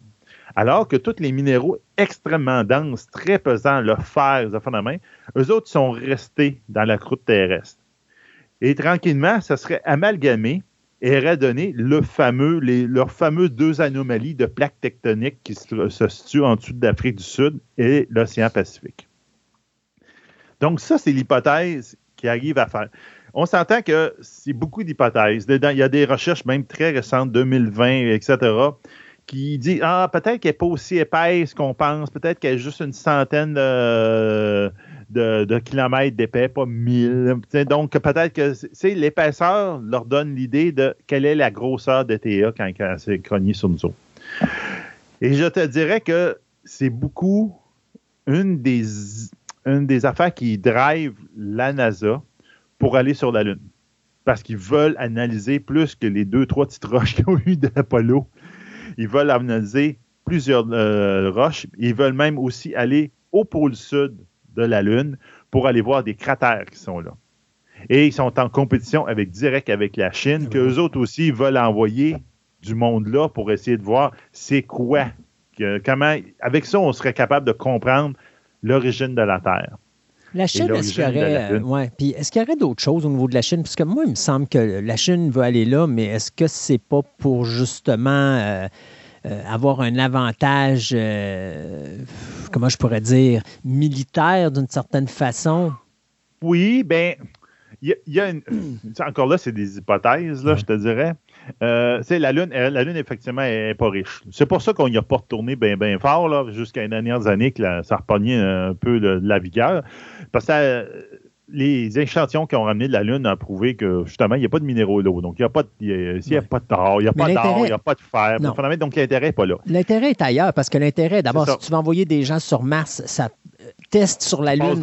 C: Alors que tous les minéraux extrêmement denses, très pesants, le fer, les affaires de main, eux autres sont restés dans la croûte terrestre. Et tranquillement, ça serait amalgamé et aurait donné le fameux, les, leurs fameuses deux anomalies de plaques tectoniques qui se, situent en dessous de l'Afrique du Sud et l'océan Pacifique. Donc, ça, c'est l'hypothèse qui arrive à faire. On s'entend que c'est beaucoup d'hypothèses. Il y a des recherches, même très récentes, 2020, etc., qui disent Ah, peut-être qu'elle n'est pas aussi épaisse qu'on pense, peut-être qu'elle est juste une centaine de de, kilomètres d'épais, pas 1000. Donc, peut-être que l'épaisseur leur donne l'idée de quelle est la grosseur de TA quand, quand c'est crogné sur nous autres. Et je te dirais que c'est beaucoup une des, une affaires qui drive la NASA pour aller sur la Lune. Parce qu'ils veulent analyser plus que les deux, trois petites roches qu'ils ont eues d'Apollo. Ils veulent analyser plusieurs euh, roches. Ils veulent même aussi aller au pôle sud de la Lune pour aller voir des cratères qui sont là. Et ils sont en compétition avec direct avec la Chine, qu'eux autres aussi veulent envoyer du monde là pour essayer de voir c'est quoi. comment, avec ça, on serait capable de comprendre l'origine de la Terre.
B: La Chine, est-ce qu'il y aurait, ouais, puis est-ce qu'il y aurait d'autres choses au niveau de la Chine? Parce que moi, il me semble que la Chine veut aller là, mais est-ce que c'est pas pour justement euh, avoir un avantage, euh, comment je pourrais dire, militaire d'une certaine façon?
C: Oui, ben, il y, a, une, encore là, c'est des hypothèses, là, je te dirais. Euh, la Lune, la Lune, effectivement, n'est pas riche. C'est pour ça qu'on n'y a pas retourné bien ben fort jusqu'à les dernières années que ça repognait un peu de, la vigueur. Parce que les échantillons qui ont ramené de la Lune ont prouvé que justement, il n'y a pas de minéraux d'eau. Donc, il n'y a pas de, s'il n'y a pas de il n'y a pas d'or, il n'y a pas de fer. Donc, l'intérêt n'est pas là.
B: L'intérêt est ailleurs parce que l'intérêt, d'abord, si tu vas envoyer des gens sur Mars, ça teste sur la Lune.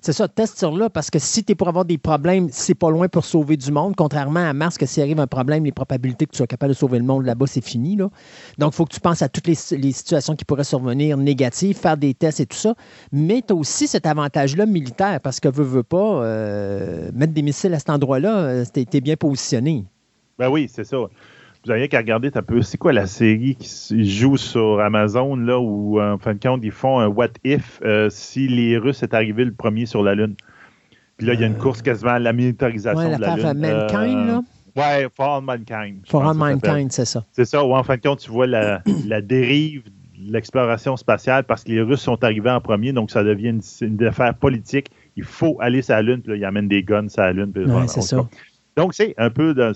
B: C'est ça, teste sur là, parce que si tu es pour avoir des problèmes, c'est pas loin pour sauver du monde, contrairement à Mars, que s'il arrive un problème, les probabilités que tu sois capable de sauver le monde là-bas, c'est fini. Là. Donc, il faut que tu penses à toutes les, situations qui pourraient survenir négatives, faire des tests et tout ça. Mais tu as aussi cet avantage-là militaire, parce que veux, veux pas, euh, mettre des missiles à cet endroit-là, euh, tu es bien positionné.
C: Ben oui, c'est ça vous avez qu'à regarder un peu, c'est quoi la série qui joue sur Amazon, là, où, en fin de compte, ils font un what if euh, si les Russes étaient arrivés le premier sur la Lune. Puis là, il y a une euh, course quasiment à la militarisation de la Lune.
B: Mankind, là?
C: Euh, ouais, For All Mankind.
B: For All Mankind, c'est ça.
C: C'est ça, où en fin de compte, tu vois la, la dérive de l'exploration spatiale parce que les Russes sont arrivés en premier, donc ça devient une, une affaire politique. Il faut aller sur la Lune, puis là, ils amènent des guns sur la Lune.
B: Ouais, c'est ça.
C: Donc, c'est un peu de,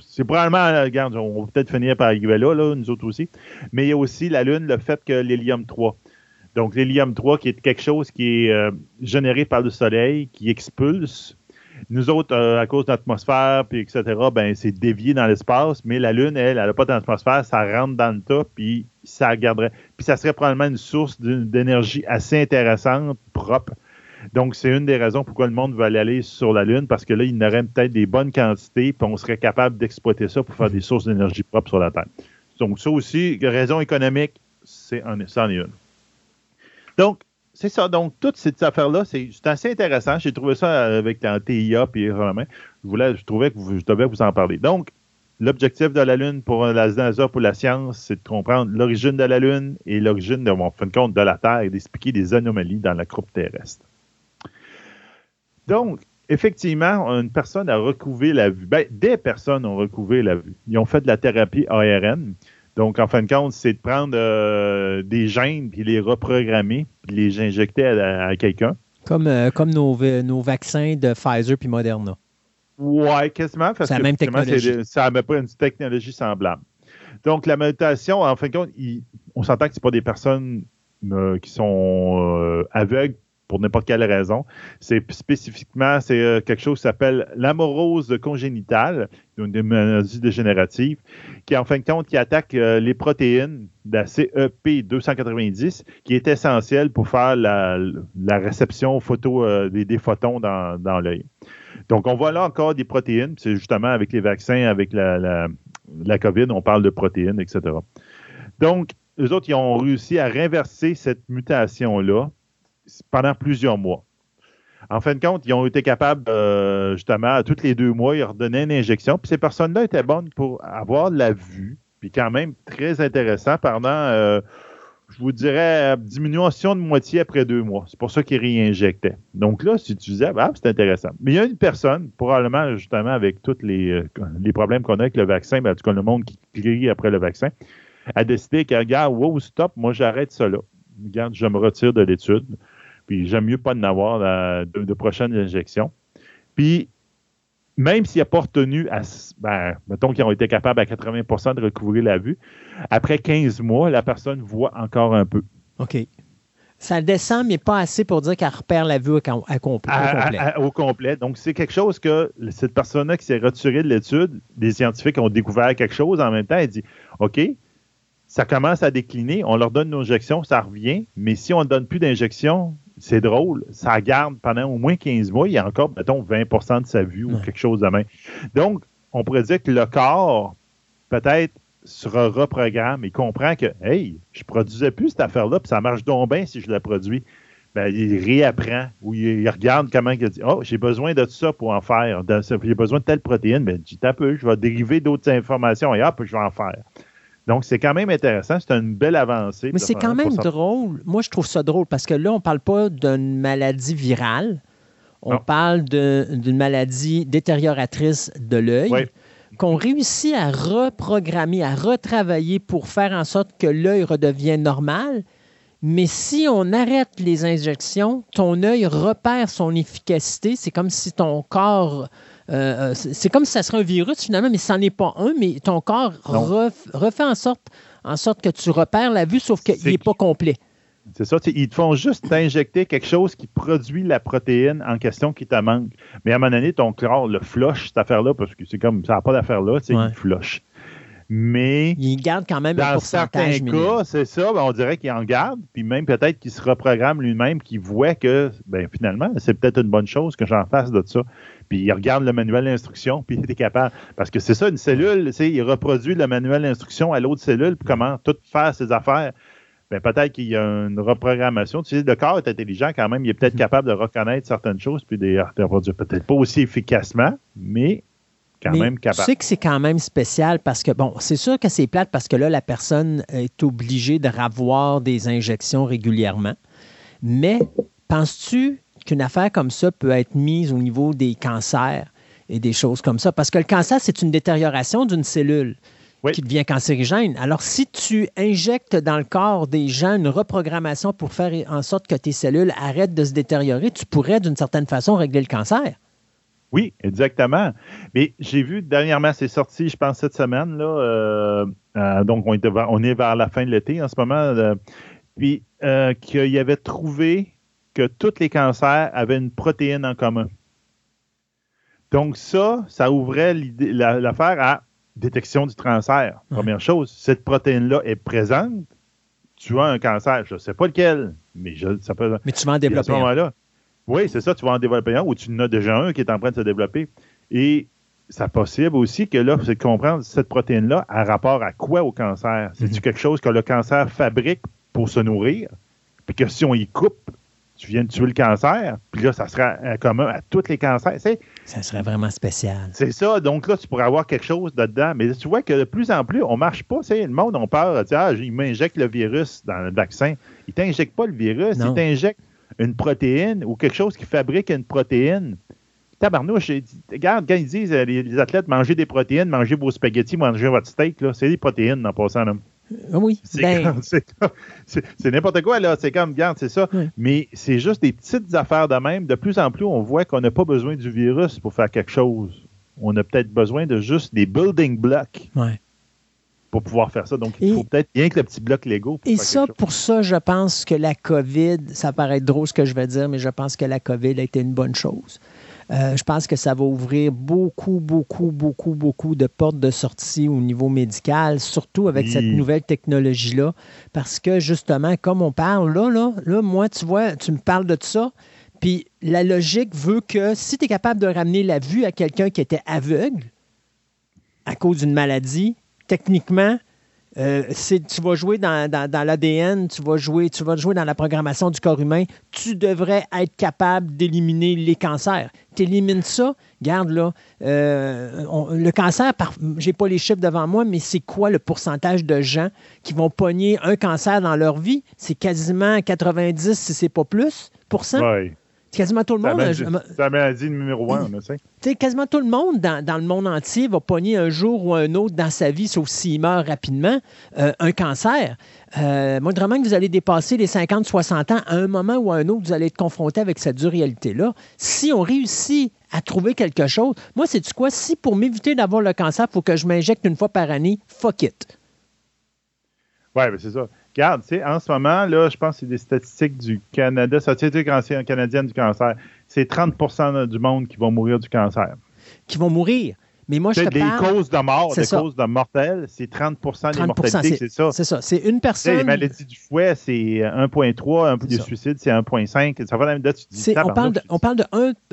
C: c'est probablement, euh, on va peut-être finir par arriver là, là, nous autres aussi. Mais il y a aussi la Lune, le fait que l'hélium 3. Donc, l'hélium 3, qui est quelque chose qui est euh, généré par le Soleil, qui expulse. Nous autres, euh, à cause de l'atmosphère, puis etc., ben, c'est dévié dans l'espace, mais la Lune, elle, elle n'a pas d'atmosphère, ça rentre dans le tas, puis ça garderait. Puis ça serait probablement une source d'énergie assez intéressante, propre, donc, c'est une des raisons pourquoi le monde veut aller, sur la Lune, parce que là, il y aurait peut-être des bonnes quantités, puis on serait capable d'exploiter ça pour faire des sources d'énergie propres sur la Terre. Donc, ça aussi, raison économique, c'est en, est une. Donc, c'est ça. Donc, toute cette affaire-là, c'est assez intéressant. J'ai trouvé ça avec la TIA puis Romain. Je, voulais, je trouvais que je devais vous en parler. Donc, l'objectif de la Lune pour la NASA, pour la science, c'est de comprendre l'origine de la Lune et l'origine, en fin de compte, de la Terre et d'expliquer des anomalies dans la croupe terrestre. Donc, effectivement, une personne a recouvré la vue. Ben, des personnes ont recouvré la vue. Ils ont fait de la thérapie ARN. Donc, en fin de compte, c'est de prendre euh, des gènes puis les reprogrammer puis les injecter à, quelqu'un.
B: Comme, euh, comme nos, nos, vaccins de Pfizer puis Moderna.
C: Oui, quasiment.
B: C'est la même technologie.
C: Ça n'a pas une technologie semblable. Donc, la méditation, en fin de compte, on s'entend que ce pas des personnes euh, qui sont aveugles pour n'importe quelle raison. C'est spécifiquement, c'est euh, quelque chose qui s'appelle l'amorose congénitale, une maladie dégénérative, qui en fin de compte attaque euh, les protéines de la CEP290, qui est essentielle pour faire la, réception photo euh, des, photons dans, l'œil. Donc, on voit là encore des protéines, c'est justement avec les vaccins, avec la, la COVID, on parle de protéines, etc. Donc, eux autres, ils ont réussi à renverser cette mutation-là pendant plusieurs mois. En fin de compte, ils ont été capables, euh, justement, à tous les deux mois, ils redonnaient une injection. Puis ces personnes-là étaient bonnes pour avoir de la vue, puis quand même très intéressant pendant, euh, je vous dirais, diminution de moitié après deux mois. C'est pour ça qu'ils réinjectaient. Donc là, si tu disais, ah, c'est intéressant. Mais il y a une personne, probablement, justement, avec tous les, euh, les problèmes qu'on a avec le vaccin, ben, en tout cas, le monde qui crie après le vaccin, a décidé que, regarde, wow, stop, moi, j'arrête ça là. Regarde, je me retire de l'étude. Puis j'aime mieux pas en avoir de, prochaines injections. Puis même s'il n'a pas retenu, à, ben, mettons qu'ils ont été capables à 80% de recouvrir la vue, après 15 mois, la personne voit encore un peu.
B: OK. Ça descend, mais pas assez pour dire qu'elle repère la vue à, complet,
C: au complet. Donc, c'est quelque chose que cette personne-là qui s'est retirée de l'étude, des scientifiques ont découvert quelque chose en même temps. Elle dit OK, ça commence à décliner, on leur donne une injection, ça revient, mais si on ne donne plus d'injection, c'est drôle, ça garde pendant au moins 15 mois, il y a encore, mettons, 20% de sa vue ou quelque chose de même. Donc, on pourrait dire que le corps, peut-être, se reprogramme et comprend que, hey, je produisais plus cette affaire-là, puis ça marche donc bien si je la produis. Ben, il réapprend ou il, regarde comment il dit Oh, j'ai besoin de ça pour en faire. J'ai besoin de telle protéine. Ben, dis un peu, je vais dériver d'autres informations et hop, je vais en faire. Donc, c'est quand même intéressant. C'est une belle avancée.
B: Mais c'est quand même drôle. Moi, je trouve ça drôle parce que là, on ne parle pas d'une maladie virale. On parle d'une maladie détérioratrice de l'œil. Qu'on réussit à reprogrammer, à retravailler pour faire en sorte que l'œil redevienne normal. Mais si on arrête les injections, ton œil repère son efficacité. C'est comme si ton corps euh, euh, c'est comme si ça serait un virus finalement, mais ce n'en est pas un, mais ton corps refait en sorte, en sorte que tu repères la vue, sauf qu'il n'est pas complet.
C: C'est ça, ils te font juste injecter quelque chose qui produit la protéine en question qui te manque. Mais à un moment donné, ton corps le flush, cette affaire-là, parce que c'est comme ça n'a pas d'affaire là, tu sais, il flush. Mais.
B: Il garde quand même
C: un pourcentage. Dans certains cas, c'est ça, ben, on dirait qu'il en garde, puis même peut-être qu'il se reprogramme lui-même, qu'il voit que, ben, finalement, c'est peut-être une bonne chose que j'en fasse de ça. Puis il regarde le manuel d'instruction, puis il est capable. Parce que c'est ça, une cellule, il reproduit le manuel d'instruction à l'autre cellule, puis comment tout faire ses affaires. Ben, peut-être qu'il y a une reprogrammation. Tu sais, le corps est intelligent quand même. Il est peut-être mm-hmm. capable de reconnaître certaines choses puis de reproduire peut-être pas aussi efficacement, mais quand même capable.
B: Tu sais que c'est quand même spécial parce que, bon, c'est sûr que c'est plate parce que là, la personne est obligée de ravoir des injections régulièrement. Mais penses-tu qu'une affaire comme ça peut être mise au niveau des cancers et des choses comme ça? Parce que le cancer, c'est une détérioration d'une cellule qui devient cancérigène. Alors, si tu injectes dans le corps des gens une reprogrammation pour faire en sorte que tes cellules arrêtent de se détériorer, tu pourrais d'une certaine façon régler le cancer.
C: Oui, exactement. Mais j'ai vu dernièrement, c'est sorti, je pense, cette semaine, là, euh, euh, donc on est, vers, on est, vers, la fin de l'été en ce moment, euh, puis qu'il avait trouvé que tous les cancers avaient une protéine en commun. Donc ça, ça ouvrait l'affaire à détection du cancer. Première chose, cette protéine-là est présente. Tu as un cancer, je ne sais pas lequel, mais je, ça peut.
B: Mais tu vas en développer un.
C: Oui, c'est ça, tu vas en développer un ou tu en as déjà un qui est en train de se développer. Et c'est possible aussi que là, c'est de comprendre cette protéine-là a rapport à quoi au cancer? C'est-tu mhm. quelque chose que le cancer fabrique pour se nourrir? Puis que si on y coupe, tu viens de tuer le cancer, puis là, ça sera commun à tous les cancers.
B: Ça serait vraiment spécial.
C: C'est ça. Donc là, tu pourrais avoir quelque chose dedans. Mais tu vois que de plus en plus, on ne marche pas. Le monde, on peur. Ah, il m'injecte le virus dans le vaccin. Il ne t'injecte pas le virus. Il t'injecte une protéine ou quelque chose qui fabrique une protéine. Tabarnouche, regarde, quand ils disent euh, les, athlètes, mangez des protéines, mangez vos spaghettis, mangez votre steak, c'est des protéines en passant. Là.
B: Ah oui.
C: Ben. C'est n'importe quoi, là. C'est comme, regarde, c'est ça. Mais c'est juste des petites affaires de même. De plus en plus, on voit qu'on n'a pas besoin du virus pour faire quelque chose. On a peut-être besoin de juste des building blocks. Pour pouvoir faire ça. Donc, il faut peut-être rien que le petit bloc Lego.
B: et ça, pour ça, je pense que la COVID, ça paraît drôle ce que je vais dire, mais je pense que la COVID a été une bonne chose. Euh, je pense que ça va ouvrir beaucoup, beaucoup, beaucoup, beaucoup de portes de sortie au niveau médical, surtout avec cette nouvelle technologie-là. Parce que justement, comme on parle là, là, là, moi, tu vois, tu me parles de ça. Puis la logique veut que si tu es capable de ramener la vue à quelqu'un qui était aveugle à cause d'une maladie, techniquement, euh, tu vas jouer dans, l'ADN, tu vas jouer, tu vas jouer dans la programmation du corps humain. Tu devrais être capable d'éliminer les cancers. Tu élimines ça, garde là. Euh, le cancer, j'ai pas les chiffres devant moi, mais c'est quoi le pourcentage de gens qui vont pogner un cancer dans leur vie? C'est quasiment 90, si c'est pas plus, pour. Quasiment tout le monde.
C: C'est la maladie numéro un, on
B: sait. Quasiment tout le monde dans, le monde entier va pogner un jour ou un autre dans sa vie, sauf s'il meurt rapidement, euh, un cancer. Euh, moi, vraiment que vous allez dépasser les 50-60 ans, à un moment ou à un autre, vous allez être confronté avec cette dure réalité-là. Si on réussit à trouver quelque chose, moi, c'est du quoi? Si pour m'éviter d'avoir le cancer, il faut que je m'injecte une fois par année, fuck it.
C: Oui, c'est ça. Regarde, tu sais, en ce moment, là, je pense que c'est des statistiques du Canada, Société canadienne du cancer. C'est 30% du monde qui vont mourir du cancer.
B: Qui vont mourir. Mais moi, je te
C: des causes de mort, des causes de mortels, c'est 30, 30 des mortalités, c'est ça.
B: C'est ça. C'est une personne.
C: les maladies du fouet, c'est 1,3. Un peu de suicide, c'est 1,5. Ça va la même date.
B: on, parle de, on parle de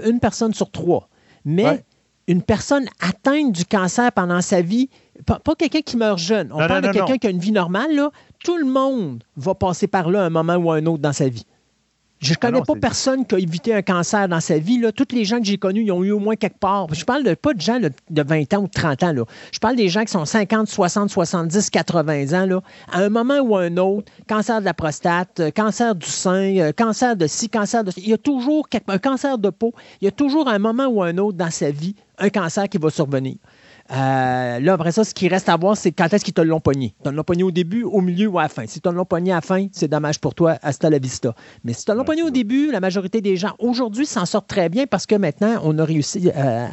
B: une personne sur trois. Mais une personne atteinte du cancer pendant sa vie, pas, quelqu'un qui meurt jeune, on parle de quelqu'un qui a une vie normale, là, tout le monde va passer par là un moment ou un autre dans sa vie. Je ne ah connais pas personne qui a évité un cancer dans sa vie. Là. Toutes les gens que j'ai connus, ils ont eu au moins quelque part. Je parle de, pas de gens de 20 ans ou de 30 ans. Là. Je parle des gens qui sont 50, 60, 70, 80 ans. Là. À un moment ou un autre, cancer de la prostate, euh, cancer du sein, euh, cancer de ci, cancer de Il y a toujours un cancer de peau. Il y a toujours un moment ou un autre dans sa vie un cancer qui va survenir. Euh, là, après ça, ce qui reste à voir, c'est quand est-ce qu'ils te l'ont pogné. Ils te l'ont pogné au début, au milieu ou à la fin. Si tu l'ont pogné à la fin, c'est dommage pour toi, hasta la vista. Mais si tu l'ont pogné au début, la majorité des gens aujourd'hui s'en sortent très bien parce que maintenant, on a réussi
C: euh,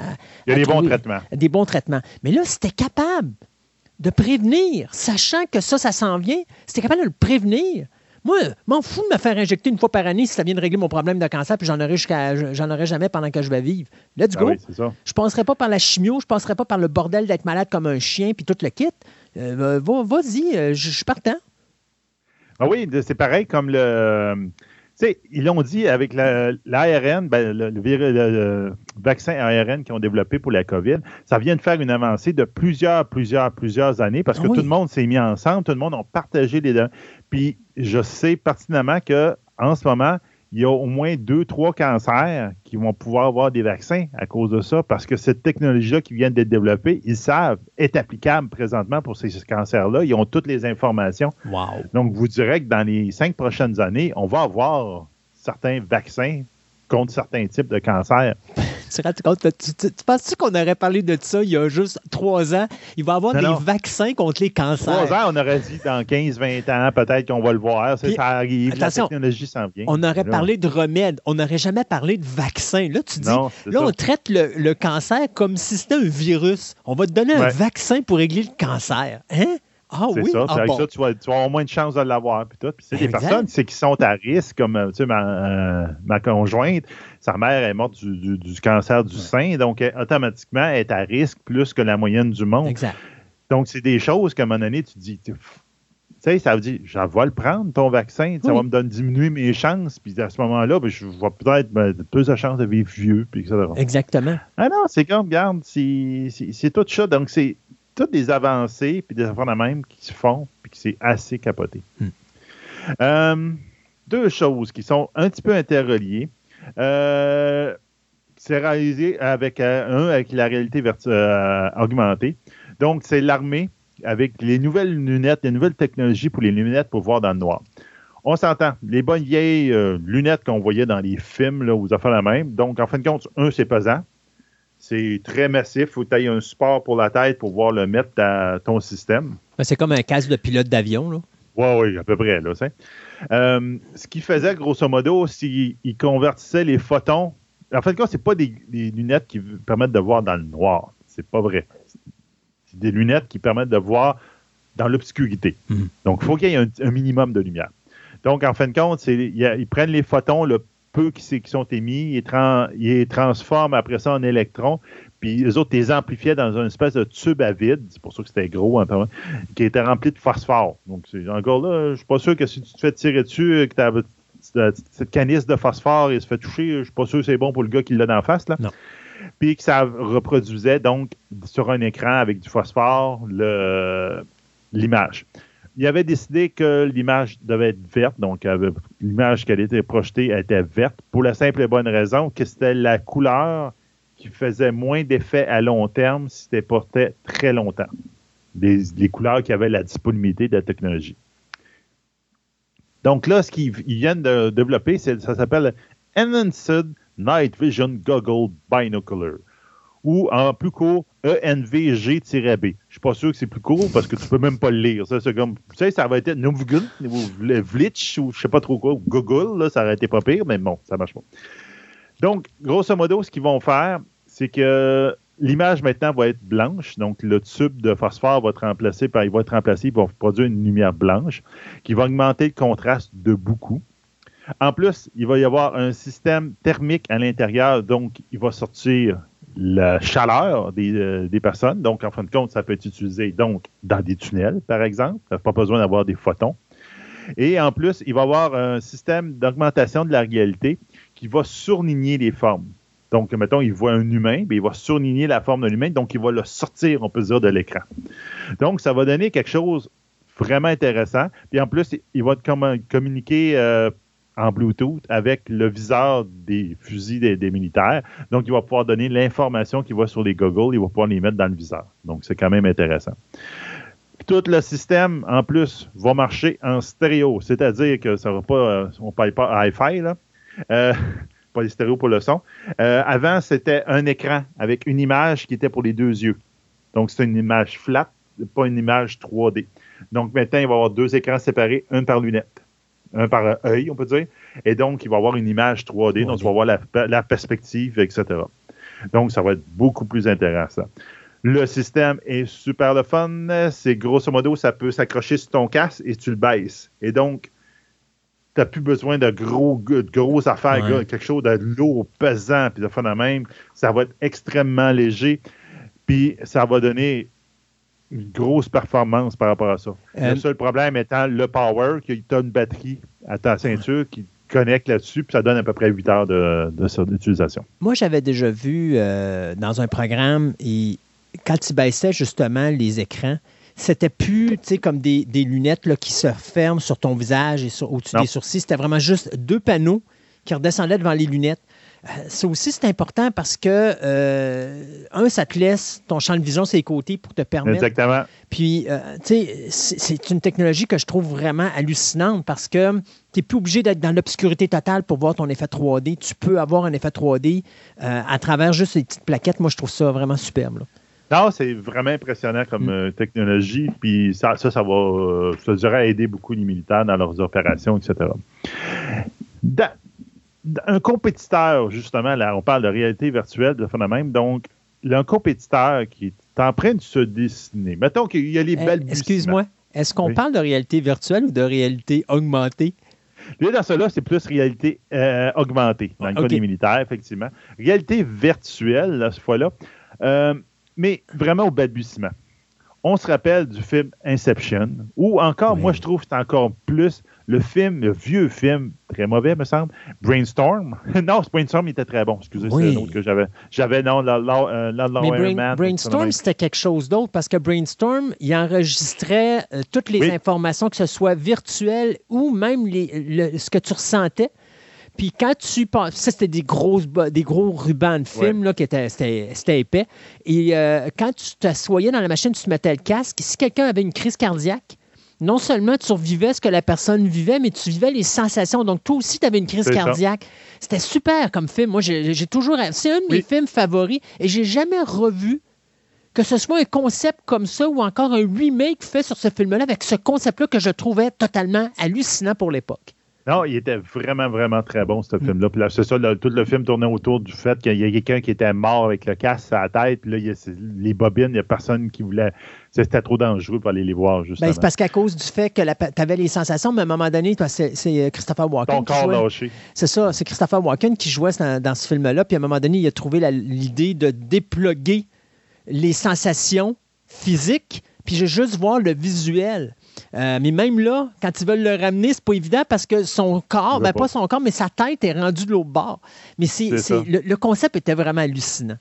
C: Il y a des bons traitements.
B: Des bons traitements. Mais là, si tu es capable de prévenir, sachant que ça, ça s'en vient, si tu es capable de le prévenir, Moi, m'en fous de me faire injecter une fois par année si ça vient de régler mon problème de cancer, puis j'en aurai, j'en aurai jamais pendant que je vais vivre. Let's ben go. Je ne passerai pas par la chimio, je ne passerai pas par le bordel d'être malade comme un chien, puis tout le kit. Euh, vas-y, euh, je suis partant.
C: Ah oui, c'est pareil comme le sais, ils l'ont dit avec l'ARN, ben, le, vaccin ARN qu'ils ont développé pour la COVID, ça vient de faire une avancée de plusieurs, plusieurs, plusieurs années parce que ah tout le monde s'est mis ensemble, tout le monde a partagé les données. Puis je sais pertinemment qu'en ce moment, il y a au moins deux, trois cancers qui vont pouvoir avoir des vaccins à cause de ça, parce que cette technologie-là qui vient d'être développée, ils savent, est applicable présentement pour ces cancers-là. Ils ont toutes les informations. Donc, vous direz que dans les cinq prochaines années, on va avoir certains vaccins contre certains types de cancers.
B: Tu, penses-tu qu'on aurait parlé de ça il y a juste trois ans? Il va y avoir des vaccins contre les cancers.
C: Trois ans, on aurait dit dans 15-20 ans, peut-être qu'on va le voir. ça arrive, la technologie s'en vient.
B: On aurait parlé de remèdes. On n'aurait jamais parlé de vaccins. Là, tu dis, là, on traite le, cancer comme si c'était un virus. On va te donner un vaccin pour régler le cancer. Hein?
C: Ah c'est ça. Ah, avec ça, tu vas, avoir moins de chances de l'avoir. Puis c'est des personnes qui sont à risque, comme tu sais, ma, euh, ma, conjointe, sa mère est morte du, du, cancer du sein, donc automatiquement, elle est à risque plus que la moyenne du monde.
B: Exact.
C: Donc, c'est des choses qu'à un moment donné, tu dis, tu sais, ça veut dire, je vais le prendre, ton vaccin, ça va me donner, diminuer mes chances, puis à ce moment-là, ben, je vais peut-être ben, plus de chances de vivre vieux, puis etc.
B: Exactement.
C: Ah non, c'est comme, regarde, c'est tout ça. Donc, c'est toutes des avancées puis des affaires de même qui se font puis qui c'est assez capoté. Hmm. Euh, deux choses qui sont un petit peu interreliées. Euh, c'est réalisé avec euh, un avec la réalité augmentée. Donc, c'est l'armée avec les nouvelles lunettes, les nouvelles technologies pour les lunettes pour voir dans le noir. On s'entend. Les bonnes vieilles lunettes qu'on voyait dans les films, là, vous avez la même. Donc, en fin de compte, un, c'est pesant. C'est très massif. Il faut que tu aies un support pour la tête pour pouvoir le mettre dans ton système.
B: C'est comme un casque de pilote d'avion, là.
C: Oui, oui, à peu près. Là, euh, ce qu'il faisait, grosso modo, c'est qu'il convertissait les photons. En fait, ce n'est pas des, lunettes qui permettent de voir dans le noir. C'est pas vrai. C'est des lunettes qui permettent de voir dans l'obscurité. Mhm. Donc, il faut qu'il y ait un, minimum de lumière. Donc, en fin de compte, ils prennent les photons le peu qui, sont émis, ils, les transforment après ça en électrons, puis les autres les amplifiaient dans une espèce de tube à vide, c'est pour ça que c'était gros, hein, qui était rempli de phosphore. Donc, encore là, je suis pas sûr que si tu te fais tirer dessus, que tu as cette canisse de phosphore et se fait toucher, je suis pas sûr que c'est bon pour le gars qui l'a d'en face. Là. Puis que ça reproduisait donc sur un écran avec du phosphore l'image il avait décidé que l'image devait être verte, donc l'image qui allait être projetée était verte, pour la simple et bonne raison que c'était la couleur qui faisait moins d'effet à long terme si c'était porté très longtemps. Les, couleurs qui avaient la disponibilité de la technologie. Donc là, ce qu'ils viennent de développer, ça s'appelle Enhanced Night Vision Goggle Binocular ou en plus court, ENVG-B. Je suis pas sûr que c'est plus court parce que tu peux même pas le lire. Ça, c'est comme, tu sais, ça va être Novgul, ou Vlitch, ou je sais pas trop quoi, ou Google, là, ça aurait été pas pire, mais bon, ça marche pas. Donc, grosso modo, ce qu'ils vont faire, c'est que l'image maintenant va être blanche. Donc, le tube de phosphore va être remplacé par, il va être remplacé, il va produire une lumière blanche qui va augmenter le contraste de beaucoup. En plus, il va y avoir un système thermique à l'intérieur, donc il va sortir la chaleur euh, des, personnes. Donc, en fin de compte, ça peut être utilisé donc dans des tunnels, par exemple. Pas besoin d'avoir des photons. Et en plus, il va avoir un système d'augmentation de la réalité qui va surligner les formes. Donc, mettons, il voit un humain, il va surligner la forme d'un humain, donc il va le sortir, on peut dire, de l'écran. Donc, ça va donner quelque chose vraiment intéressant. Puis en plus, il va communiquer euh, en Bluetooth avec le viseur des fusils des, militaires. Donc, il va pouvoir donner l'information qui va sur les goggles, il va pouvoir les mettre dans le viseur. Donc, c'est quand même intéressant. tout le système, en plus, va marcher en stéréo, c'est-à-dire que ça va pas, euh, on ne parle pas hi-fi, là. Euh, pas les stéréo pour le son. Euh, avant, c'était un écran avec une image qui était pour les deux yeux. Donc, c'est une image flat, pas une image 3D. Donc, maintenant, il va y avoir deux écrans séparés, un par lunette un par œil, on peut dire. Et donc, il va avoir une image 3D, donc tu vas voir la, perspective, etc. Donc, ça va être beaucoup plus intéressant. Le système est super le fun. C'est grosso modo, ça peut s'accrocher sur ton casque et tu le baisses. Et donc, tu fun. Fun. N'as plus besoin de gros, grosses affaires, quelque chose de lourd, pesant, puis de faire de même. Ça va être extrêmement léger, puis ça va donner une grosse performance par rapport à ça. le seul problème étant le power, que tu as une batterie à ta ceinture qui connecte là-dessus, puis ça donne à peu près 8 heures de, d'utilisation.
B: Moi, j'avais déjà vu euh, dans un programme, et quand tu baissais justement les écrans, c'était plus comme des, lunettes là, qui se ferment sur ton visage et au-dessus des sourcils. C'était vraiment juste deux panneaux qui redescendaient devant les lunettes. Euh, ça aussi, c'est important parce que, euh, un, ça te laisse ton champ de vision sur les côtés pour te permettre.
C: Exactement.
B: Puis, euh, tu sais, c'est une technologie que je trouve vraiment hallucinante parce que tu n'es plus obligé d'être dans l'obscurité totale pour voir ton effet 3D. Tu peux avoir un effet 3D à travers juste ces petites plaquettes. Moi, je trouve ça vraiment superbe.
C: Non, c'est vraiment impressionnant comme mm. technologie. Puis ça, ça, va, je te dirais, aider beaucoup les militaires dans leurs opérations, etc. Dans, un compétiteur, justement, là, on parle de réalité virtuelle, de phénomène. Donc, un compétiteur qui est en train de se dessiner. Mettons qu'il y a les eh, belles.
B: Excuse-moi, est-ce qu'on parle de réalité virtuelle ou de réalité augmentée?
C: Lui, dans cela, c'est plus réalité euh, augmentée, dans le cas des militaires, effectivement. Réalité virtuelle, là, cette fois-là, euh, mais vraiment au balbutiement. On se rappelle du film Inception, ou encore, moi, je trouve que c'est encore plus le film, le vieux film, très mauvais, me semble, Brainstorm. non, Brainstorm, il était très bon. Excusez, c'est c'est autre que j'avais. J'avais, non, la, la,
B: Mais Brainstorm, c'était quelque chose d'autre parce que Brainstorm, il enregistrait euh, toutes les informations, que ce soit virtuelles ou même les, ce que tu ressentais. Puis quand tu penses, ça c'était des grosses, des gros rubans de film là, qui étaient, c'était, épais. Et euh, quand tu t'assoyais dans la machine, tu te mettais le casque. Si quelqu'un avait une crise cardiaque, non seulement tu survivais ce que la personne vivait, mais tu vivais les sensations. Donc, toi aussi, tu avais une crise cardiaque. C'était super comme film. Moi, j'ai toujours. C'est un de mes films favoris et j'ai jamais revu que ce soit un concept comme ça ou encore un remake fait sur ce film-là avec ce concept-là que je trouvais totalement hallucinant pour l'époque.
C: Non, il était vraiment, vraiment très bon, ce mm. film-là. Puis là, c'est ça, tout le film tournait autour du fait qu'il y a quelqu'un qui était mort avec le casque à la tête. Puis là, il y a, les bobines, il n'y a personne qui voulait. C'était trop dangereux pour aller les voir, ben, justement.
B: c'est parce qu'à cause du fait que tu avais les sensations, mais à un moment donné, c'est euh, Christopher Walken. Ton
C: corps lâché.
B: C'est ça, c'est Christopher Walken qui jouait dans, ce film-là. Puis à un moment donné, il a trouvé l'idée de déploguer les sensations physiques, puis j'ai juste voir le visuel. Euh, mais même là, quand ils veulent le ramener, c'est pas évident parce que son corps, ben pas. son corps, mais sa tête est rendue de l'autre bord. Mais c'est, le, concept était vraiment hallucinant.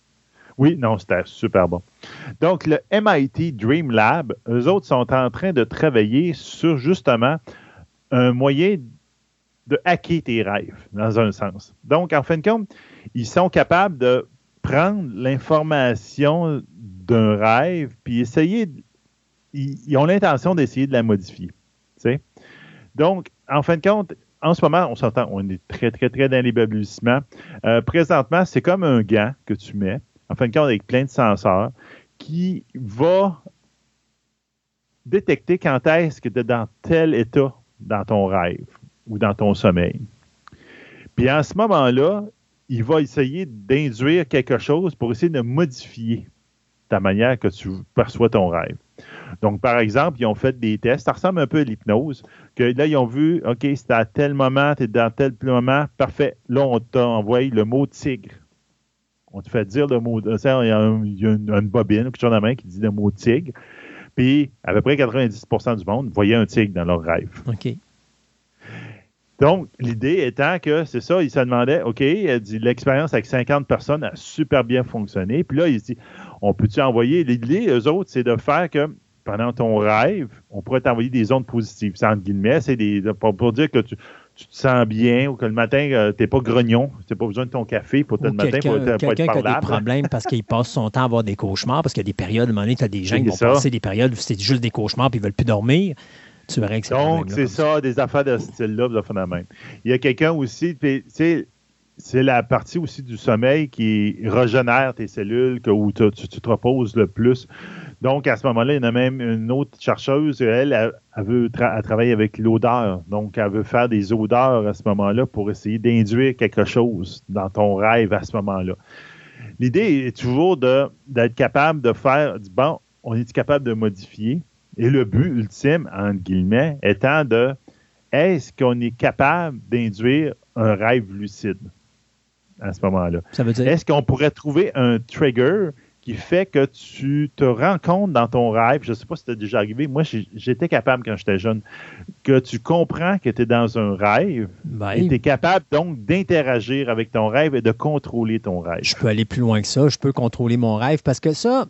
C: Oui, non, c'était super bon. Donc, le MIT Dream Lab, eux autres sont en train de travailler sur justement un moyen de hacker tes rêves, dans un sens. Donc, en fin de compte, ils sont capables de prendre l'information d'un rêve puis essayer ils, ont l'intention d'essayer de la modifier. Donc, en fin de compte, en ce moment, on s'entend, on est très, très, très dans les balbutiements. Euh, présentement, c'est comme un gant que tu mets, en fin de compte, avec plein de senseurs, qui va détecter quand est-ce que tu es dans tel état dans ton rêve ou dans ton sommeil. Puis en ce moment-là, il va essayer d'induire quelque chose pour essayer de modifier ta manière que tu perçois ton rêve. Donc, par exemple, ils ont fait des tests. Ça ressemble un peu à l'hypnose. Que là, ils ont vu, OK, c'est à tel moment, tu es dans tel moment. Parfait. Là, on t'a envoyé le mot tigre. On te fait dire le mot. Il y a, une, bobine, quelque chose dans la main qui dit le mot tigre. Puis, à peu près 90% du monde voyait un tigre dans leur rêve.
B: OK.
C: Donc, l'idée étant que c'est ça, ils se demandaient, OK, l'expérience avec 50 personnes a super bien fonctionné. Puis là, ils se disent, on peut-tu envoyer, l'idée, eux autres, c'est de faire que pendant ton rêve, on pourrait t'envoyer des ondes positives. C'est entre guillemets, c'est des, pour, dire que tu, te sens bien ou que le matin, tu euh, t'es pas grognon, tu n'as pas besoin de ton café pour le matin pour,
B: pour
C: être
B: parlable. qui a des problèmes parce qu'il passe son temps à avoir des cauchemars, parce qu'il y a des périodes, à un moment donné, tu as des gens qui vont passer des périodes où c'est juste des cauchemars puis ils veulent plus dormir. Tu verrais que
C: Donc, c'est ça, des affaires de ce style-là, de phénomène. Il y a quelqu'un aussi, tu sais, c'est la partie aussi du sommeil qui régénère tes cellules, que, où tu, te reposes le plus. Donc, à ce moment-là, il y en a même une autre chercheuse, elle, elle, veut travailler avec l'odeur. Donc, elle veut faire des odeurs à ce moment-là pour essayer d'induire quelque chose dans ton rêve à ce moment-là. L'idée est toujours d'être capable de faire, bon, on est capable de modifier? Et le but ultime, entre guillemets, étant de est-ce qu'on est capable d'induire un rêve lucide à ce moment-là?
B: Ça veut dire?
C: Est-ce qu'on pourrait trouver un trigger qui fait que tu te rends compte dans ton rêve, je ne sais pas si c'était déjà arrivé, moi j'étais capable quand j'étais jeune, que tu comprends que tu es dans un rêve ben, et tu es capable donc d'interagir avec ton rêve et de contrôler ton rêve.
B: Je peux aller plus loin que ça, je peux contrôler mon rêve parce que ça,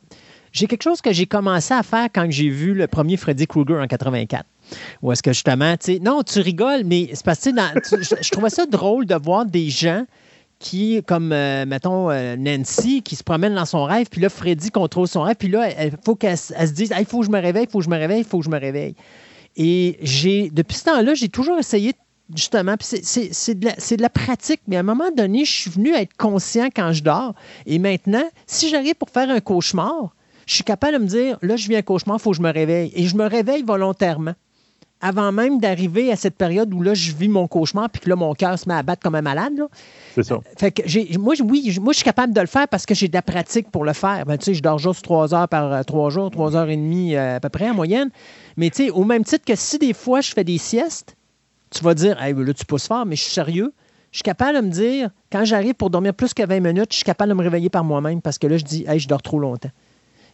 B: j'ai quelque chose que j'ai commencé à faire quand j'ai vu le premier Freddy Krueger en 84. Ou est-ce que justement, tu sais, non, tu rigoles, mais c'est parce que je trouvais ça drôle de voir des gens qui, comme, euh, mettons, euh, Nancy, qui se promène dans son rêve, puis là, Freddy contrôle son rêve, puis là, il faut qu'elle se dise il faut que je me réveille, il faut que je me réveille, il faut que je me réveille. Et j'ai, depuis ce temps-là, j'ai toujours essayé, justement, puis c'est de, la pratique, mais à un moment donné, je suis venu à être conscient quand je dors. Et maintenant, si j'arrive pour faire un cauchemar, je suis capable de me dire là, je vis un cauchemar, il faut que je me réveille. Et je me réveille volontairement avant même d'arriver à cette période où là, je vis mon cauchemar puis que là, mon cœur se met à battre comme un malade. Fait que moi, oui, moi, je suis capable de le faire parce que j'ai de la pratique pour le faire. Ben, tu sais, je dors juste trois heures par euh, trois jours, trois heures et demie euh, à peu près en moyenne. Mais tu sais, au même titre que si des fois je fais des siestes, tu vas dire, hey, là, tu pousses fort, mais je suis sérieux. Je suis capable de me dire, quand j'arrive pour dormir plus que 20 minutes, je suis capable de me réveiller par moi-même parce que là, je dis, hey, je dors trop longtemps.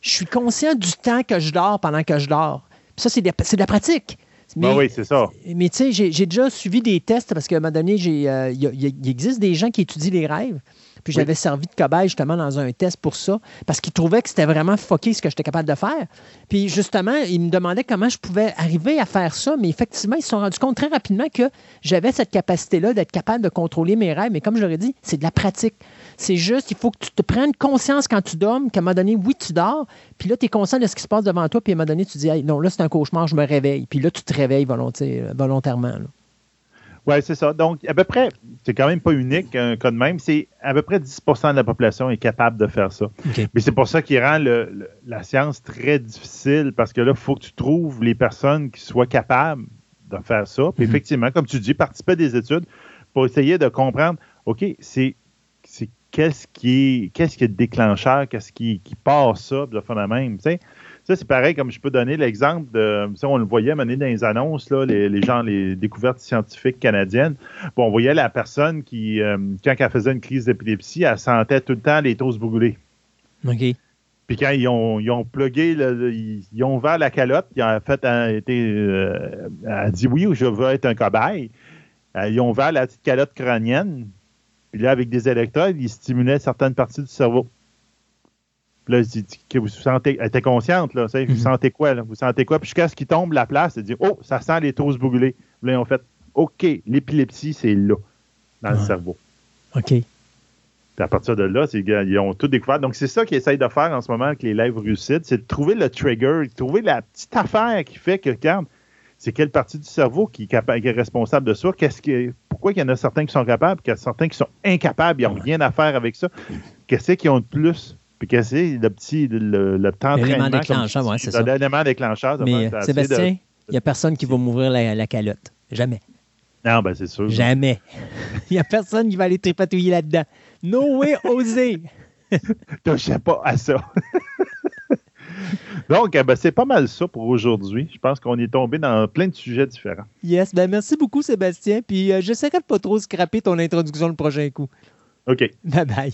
B: Je suis conscient du temps que je dors pendant que je dors. ça, c'est de la pratique.
C: Ben oui, c'est ça.
B: Mais tu sais, j'ai déjà suivi des tests parce qu'à un moment donné, euh, il existe des gens qui étudient les rêves. Puis j'avais servi de cobaye justement dans un test pour ça, parce qu'ils trouvaient que c'était vraiment fucké ce que j'étais capable de faire. Puis justement, ils me demandaient comment je pouvais arriver à faire ça, mais effectivement, ils se sont rendus compte très rapidement que j'avais cette capacité-là d'être capable de contrôler mes rêves. Mais comme je leur ai dit, c'est de la pratique. C'est juste, il faut que tu te prennes conscience quand tu dors, qu'à un moment donné, oui, tu dors, puis là, tu es conscient de ce qui se passe devant toi, puis à un moment donné, tu dis, non, là, c'est un cauchemar, je me réveille. Puis là, tu te réveilles volontairement.
C: Oui, c'est ça. Donc, à peu près, c'est quand même pas unique, un cas de même, c'est à peu près 10% de la population est capable de faire ça. Mais c'est pour ça qu'il rend la science très difficile, parce que là, il faut que tu trouves les personnes qui soient capables de faire ça. Puis mhm. effectivement, comme tu dis, participer à des études pour essayer de comprendre, OK, c'est qu'est-ce qui est qu'est-ce qui est déclencheur, qu'est-ce qui, qui passe ça de la même. Tu sais, ça, c'est pareil, comme je peux donner l'exemple de. Ça, on le voyait mener dans les annonces, là, les, gens, les découvertes scientifiques canadiennes. Bon, on voyait la personne qui, euh, quand elle faisait une crise d'épilepsie, elle sentait tout le temps les toses brûlées.
B: OK.
C: Puis quand ils ont, ils ont plugué, ils, ont ouvert la calotte, ils ont fait, a été, euh, a dit oui, je veux être un cobaye. Euh, ils ont ouvert la petite calotte crânienne. Puis là, avec des électrodes, ils stimulaient certaines parties du cerveau. Là, que vous sentez, elle était consciente, là, vous mhm. sentez quoi, là? Vous sentez quoi? Puis jusqu'à ce qu'il tombe la place, elle dit, oh, ça sent les toses brûlées. Là, ils ont fait, OK, l'épilepsie, c'est là, dans le cerveau.
B: OK. Puis
C: à partir de là, ils ont tout découvert. Donc, c'est ça qu'ils essayent de faire en ce moment avec les lèvres lucides, c'est de trouver le trigger, de trouver la petite affaire qui fait que, regarde, c'est quelle partie du cerveau qui est, responsable de ça? Qu'est-ce que, pourquoi il y en a certains qui sont capables, qu'il y a certains qui sont incapables, ils n'ont rien à faire avec ça? Qu'est-ce qu'ils ont de plus? Puis qu'est-ce que le petit, le, le temps
B: L'élément déclencheur, oui, c'est ça.
C: L'élément déclencheur.
B: Mais Sébastien, il n'y a personne qui va m'ouvrir la, calotte. Jamais.
C: Non, ben c'est sûr.
B: Jamais. Il n'y a personne qui va aller tripatouiller là-dedans. No way, oser.
C: Touchez pas à ça. Donc, ben, c'est pas mal ça pour aujourd'hui. Je pense qu'on est tombé dans plein de sujets différents.
B: Yes, ben merci beaucoup, Sébastien. Puis euh, j'essaierai de pas trop scraper ton introduction le prochain coup.
C: OK.
B: Bye bye.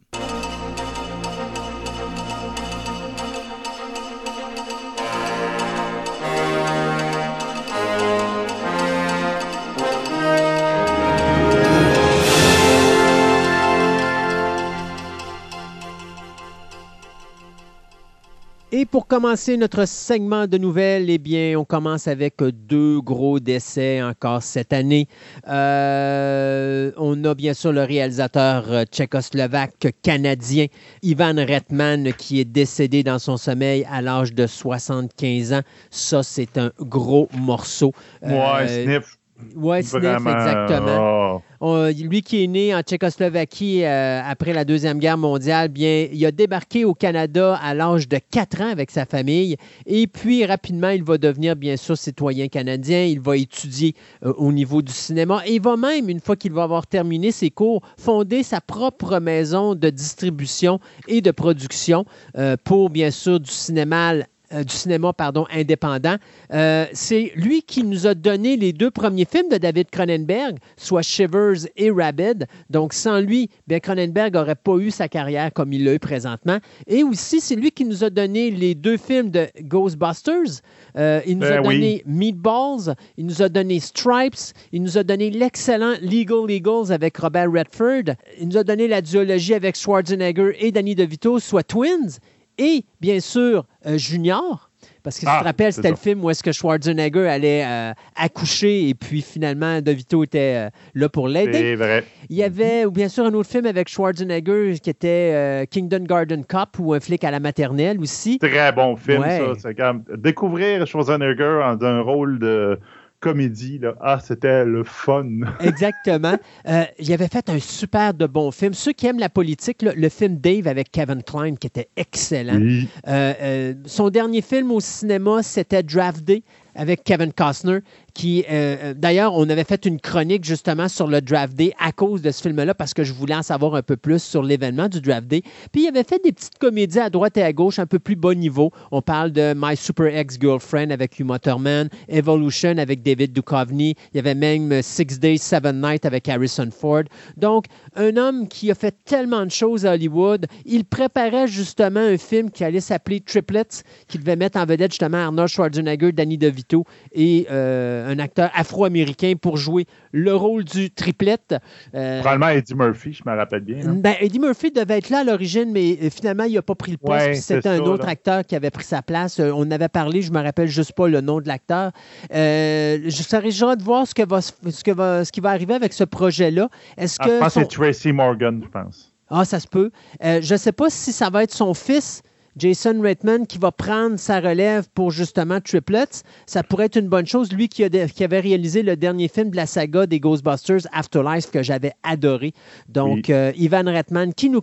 B: commencer notre segment de nouvelles, eh bien, on commence avec deux gros décès encore cette année. Euh, on a bien sûr le réalisateur euh, tchécoslovaque canadien Ivan Retman qui est décédé dans son sommeil à l'âge de 75 ans. Ça, c'est un gros morceau.
C: Ouais, sniff.
B: Oui, Sniff, exactement. Oh. lui qui est né en Tchécoslovaquie euh, après la Deuxième Guerre mondiale, bien, il a débarqué au Canada à l'âge de 4 ans avec sa famille. Et puis, rapidement, il va devenir, bien sûr, citoyen canadien. Il va étudier euh, au niveau du cinéma. Et il va même, une fois qu'il va avoir terminé ses cours, fonder sa propre maison de distribution et de production euh, pour, bien sûr, du cinéma euh, du cinéma pardon, indépendant. Euh, c'est lui qui nous a donné les deux premiers films de David Cronenberg, soit Shivers et Rabid. Donc, sans lui, bien, Cronenberg n'aurait pas eu sa carrière comme il l'a eu présentement. Et aussi, c'est lui qui nous a donné les deux films de Ghostbusters. Euh, il nous a ben donné Meatballs, il nous a donné Stripes, il nous a donné l'excellent Legal Eagles avec Robert Redford, il nous a donné la duologie avec Schwarzenegger et Danny DeVito, soit Twins et bien sûr euh, Junior. Parce que si tu te ah, rappelles, c'était le film où est-ce que Schwarzenegger allait euh, accoucher et puis finalement DeVito était euh, là pour l'aider.
C: C'est vrai.
B: Il y avait bien sûr un autre film avec Schwarzenegger qui était Kingdom Garden Cop ou un flic à la maternelle aussi.
C: Très bon film ça. C'est comme découvrir Schwarzenegger dans un rôle de comédie. Là. Ah, c'était le fun.
B: Exactement. Euh, il avait fait un super de bon film. Ceux qui aiment la politique, le film Dave avec Kevin Klein, qui était excellent. Euh, euh, son dernier film au cinéma, c'était Draft Day avec Kevin Costner, qui, euh, euh, d'ailleurs, on avait fait une chronique justement sur le Draft Day à cause de ce film-là, parce que je voulais en savoir un peu plus sur l'événement du Draft Day. Puis il avait fait des petites comédies à droite et à gauche, un peu plus bas niveau. On parle de My Super Ex-Girlfriend avec Hugh Motorman, Evolution avec David Duchovny, il y avait même Six Days, Seven Nights avec Harrison Ford. Donc, un homme qui a fait tellement de choses à Hollywood, il préparait justement un film qui allait s'appeler Triplets, qui devait mettre en vedette justement Arnold Schwarzenegger, Danny DeVito, et euh, un acteur afro-américain pour jouer le rôle du triplette.
C: Euh, Probablement Eddie Murphy, je me rappelle bien.
B: Hein. Ben, Eddie Murphy devait être là à l'origine, mais euh, finalement, il n'a pas pris le poste. C'était un autre acteur qui avait pris sa place. On avait parlé, je ne me rappelle juste pas le nom de l'acteur. je serais déjà de voir ce, que va, ce, que va, ce qui va arriver avec ce projet-là.
C: Est-ce ah, que je pense que c'est Tracy Morgan, je pense.
B: Ah, ça se peut. je ne sais pas si ça va être son fils Jason Reitman qui va prendre sa relève pour justement Triplets. Ça pourrait être une bonne chose. Lui qui, avait réalisé le dernier film de la saga des Ghostbusters, Afterlife, que j'avais adoré. Donc, euh, Ivan Reitman qui nous,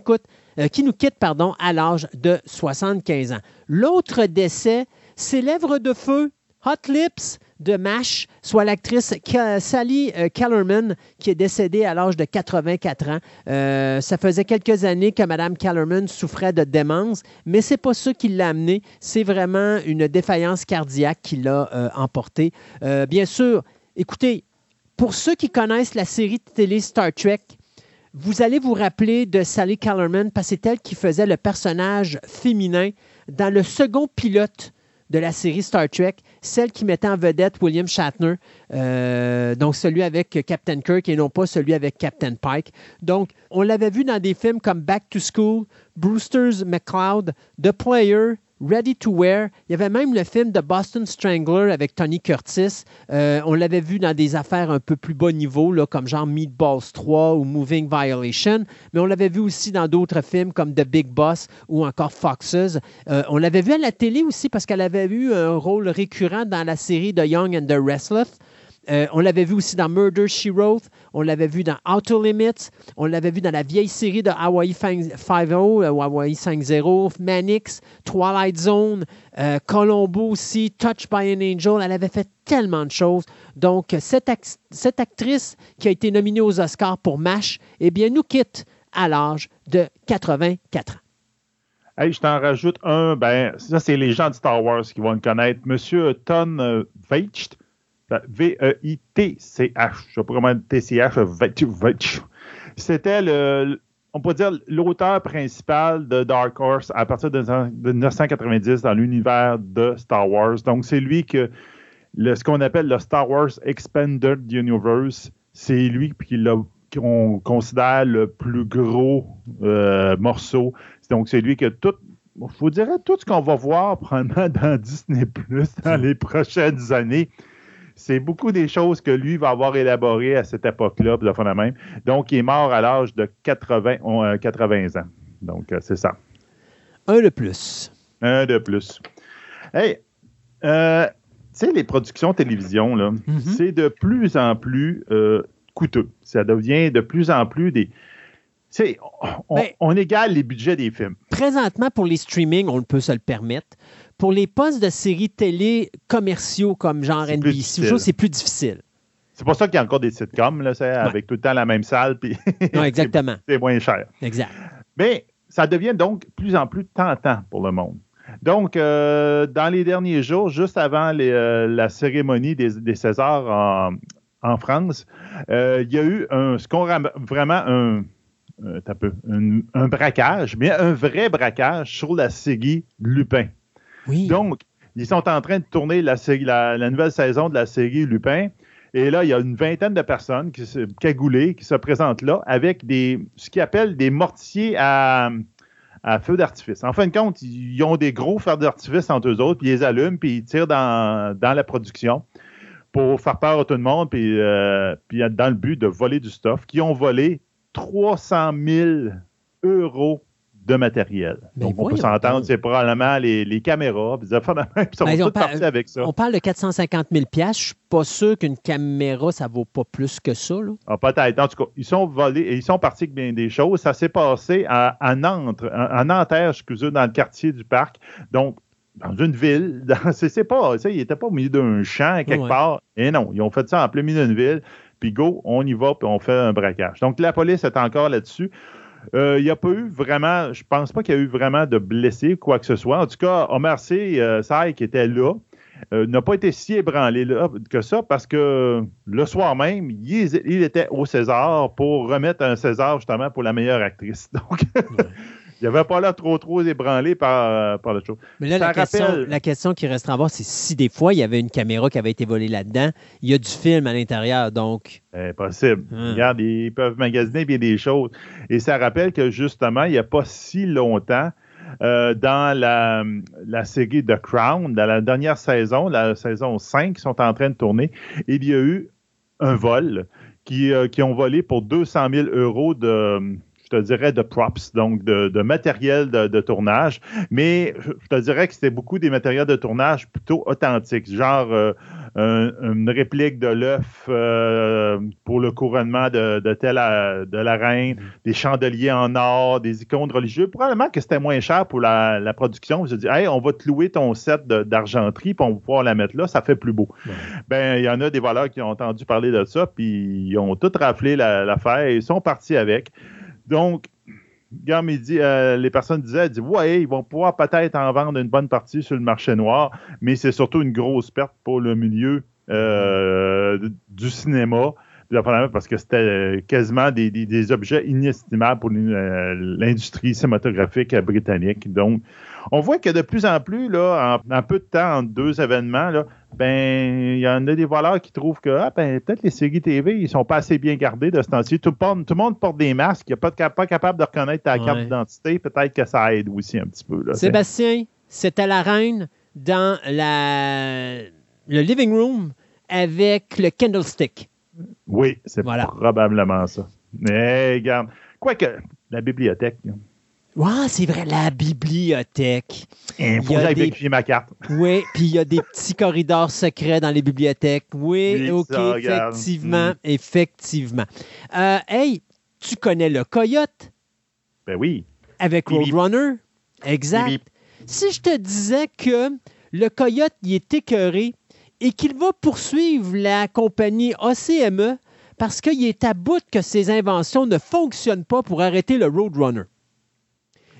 B: euh, qui nous quitte pardon, à l'âge de 75 ans. L'autre décès, c'est Lèvres de feu, Hot Lips de MASH, soit l'actrice Sally euh, Kellerman, qui est décédée à l'âge de 84 ans. Euh, ça faisait quelques années que Mme Kellerman souffrait de démence, mais c'est pas ça qui l'a amené. C'est vraiment une défaillance cardiaque qui l'a euh, emporté. bien sûr, écoutez, pour ceux qui connaissent la série de télé Star Trek, vous allez vous rappeler de Sally Kellerman parce que c'est elle qui faisait le personnage féminin dans le second pilote de la série Star Trek, celle qui mettait en vedette William Shatner, euh, donc celui avec Captain Kirk et non pas celui avec Captain Pike. Donc, on l'avait vu dans des films comme Back to School, Brewster's McCloud, The Player, Ready to Wear. Il y avait même le film de Boston Strangler avec Tony Curtis. Euh, on l'avait vu dans des affaires un peu plus bas niveau, comme genre Meatballs 3 ou Moving Violation. Mais on l'avait vu aussi dans d'autres films comme The Big Boss ou encore Foxes. Euh, on l'avait vu à la télé aussi parce qu'elle avait eu un rôle récurrent dans la série The Young and the Restless. Euh, on l'avait vu aussi dans Murder, She Wrote. On l'avait vu dans Auto Limits. On l'avait vu dans la vieille série de Hawaii 5.0, euh, Hawaii 5.0, Manix, Twilight Zone, euh, Colombo aussi, Touched by an Angel. Elle avait fait tellement de choses. Donc, cette, actrice qui a été nominée aux Oscars pour MASH, eh bien, nous quitte à l'âge de 84 ans.
C: Hey, je t'en rajoute un, ben, ça, c'est les gens de Star Wars qui vont le connaître. Monsieur Ton Veicht, V-E-I-T-C-H. Je ne sais pas comment T-C-H. C'était le, on peut dire l'auteur principal de Dark Horse à partir de, 1990 dans l'univers de Star Wars. Donc, c'est lui que ce qu'on appelle le Star Wars Expanded Universe, c'est lui qu'on considère le plus gros euh, morceau. Donc, c'est lui que tout je vous dirais tout ce qu'on va voir probablement dans Disney Plus dans les prochaines années. C'est beaucoup des choses que lui va avoir élaborées à cette époque-là, de même. Donc, il est mort à l'âge de 80, 80 ans. Donc, c'est ça.
B: Un de plus.
C: Un de plus. Hey, euh, tu sais, les productions télévision, là, mm-hmm. c'est de plus en plus euh, coûteux. Ça devient de plus en plus des. On, ben, on, égale les budgets des films.
B: Présentement, pour les streamings, on peut se le permettre. Pour les postes de séries télé commerciaux comme genre NBC, c'est plus difficile.
C: C'est pour ça qu'il y a encore des sitcoms, là, avec tout le temps la même salle. Puis
B: exactement.
C: c'est moins cher.
B: Exact.
C: Mais ça devient donc plus en plus tentant pour le monde. Donc, euh, dans les derniers jours, juste avant euh, la cérémonie des, Césars en, France, euh, il y a eu un, ce qu'on vraiment un, un, braquage, mais un vrai braquage sur la série Lupin. Donc, ils sont en train de tourner la, nouvelle saison de la série Lupin. Et là, il y a une vingtaine de personnes qui se, cagoulées qui se présentent là avec des, ce qu'ils appellent des mortiers à, feu d'artifice. En fin de compte, ils ont des gros feux d'artifice entre eux autres, puis ils les allument, puis ils tirent dans, la production pour faire peur à tout le monde, euh, puis dans le but de voler du stuff, qui ont volé 300 000 euros de matériel. Donc, on peut s'entendre, c'est probablement les, caméras, puis ils sont tous partis avec ça.
B: On parle de 450 000 Je suis pas sûr qu'une caméra, ça vaut pas plus que ça. Là.
C: Ah, peut-être. En tout cas, ils sont volés et ils sont partis avec bien des choses. Ça s'est passé à, Nantes, à Nanterre, excusez, dans le quartier du parc. Donc, dans une ville. C'est pas, ils n'étaient pas au milieu d'un champ quelque part. Et non, ils ont fait ça en plein milieu d'une ville. Puis go, on y va, puis on fait un braquage. Donc, la police est encore là-dessus. Euh, il n'y a pas eu vraiment, je pense pas qu'il y a eu vraiment de blessés, quoi que ce soit. En tout cas, Omar C. Euh, qui était là, euh, n'a pas été si ébranlé que ça parce que le soir même, il, était au César pour remettre un César justement pour la meilleure actrice. Donc, il avait pas là trop, trop ébranlé par, par le show.
B: Mais là, la question, la question, qui restera à voir, c'est si des fois, il y avait une caméra qui avait été volée là-dedans, il y a du film à l'intérieur, donc...
C: Impossible. Hum. Regarde, ils peuvent magasiner bien des choses. Et ça rappelle que, justement, il n'y a pas si longtemps, euh, dans la, la, série The Crown, dans la dernière saison, la saison 5, qui sont en train de tourner, il y a eu un vol qui, euh, qui ont volé pour 200 000 euros de je te dirais, de props, donc de, matériel de, tournage. Mais je te dirais que c'était beaucoup des matériels de tournage plutôt authentiques, genre euh, une réplique de l'œuf euh, pour le couronnement de, de, telle, de la reine, mm. des chandeliers en or, des icônes religieuses. Probablement que c'était moins cher pour la, production. Je dis, hey, on va te louer ton set d'argenterie, puis on va pouvoir la mettre là, ça fait plus beau. Ben, il y en a des voleurs qui ont entendu parler de ça, puis ils ont tout raflé l'affaire et ils sont partis avec. Donc, dit, euh, les personnes disaient, dit, ouais, ils vont pouvoir peut-être en vendre une bonne partie sur le marché noir, mais c'est surtout une grosse perte pour le milieu euh, du cinéma parce que c'était quasiment des, objets inestimables pour euh, l'industrie cinématographique britannique. Donc, on voit que de plus en plus, là, en, peu de temps, entre deux événements, là, ben, il y en a des voleurs qui trouvent que ah, ben, peut-être les séries TV, ils sont pas assez bien gardés de ce temps-ci. Tout, le monde porte des masques, il n'est pas, pas capable de reconnaître ta carte d'identité. Peut-être que ça aide aussi un petit peu. Là,
B: Sébastien, c'était la reine dans la, le living room avec le candlestick.
C: Oui, c'est probablement ça. Mais regarde, quoique la bibliothèque.
B: Ouais, c'est vrai, la bibliothèque.
C: Il faut que des... ma carte.
B: Oui, puis il y a des petits corridors secrets dans les bibliothèques. Oui, OK, effectivement, mm. effectivement. Euh, hey, tu connais le coyote?
C: Ben oui.
B: Avec Roadrunner? Exact. Si je te disais que le coyote, il est écœuré et qu'il va poursuivre la compagnie ACME parce qu'il est à bout que ses inventions ne fonctionnent pas pour arrêter le Roadrunner.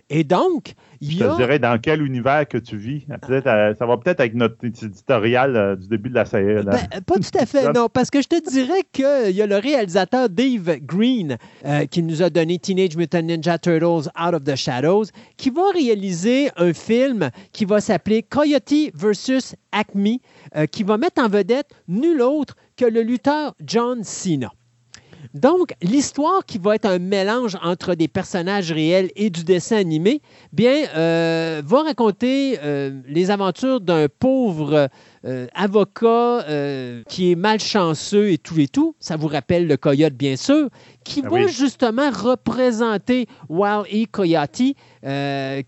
B: Et donc, il
C: y a... Je te dirais dans quel univers que tu vis. Euh, ça va peut-être avec notre éditorial euh, du début de la série.
B: Ben, pas tout à fait, non, parce que je te dirais qu'il y a le réalisateur Dave Green euh, qui nous a donné Teenage Mutant Ninja Turtles Out of the Shadows, qui va réaliser un film qui va s'appeler Coyote versus Acme, qui va mettre en vedette nul autre que le lutteur John Cena. Donc, l'histoire qui va être un mélange entre des personnages réels et du dessin animé, bien, euh, va raconter euh, les aventures d'un pauvre euh, avocat qui est malchanceux et tout et tout. Ça vous rappelle le coyote, bien sûr, qui ah va justement représenter Wild E. Coyote,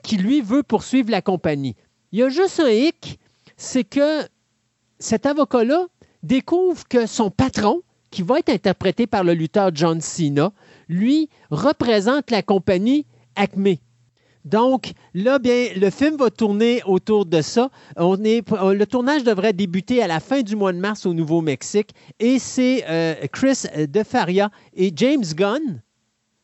B: qui lui veut poursuivre la compagnie. Il y a juste un hic, c'est que cet avocat-là découvre que son patron, qui va être interprété par le lutteur John Cena, lui représente la compagnie Acme. Donc, là, bien, le film va tourner autour de ça. Est, le tournage devrait débuter à la fin du mois de mars au Nouveau-Mexique. Et c'est euh, Chris DeFaria et James Gunn.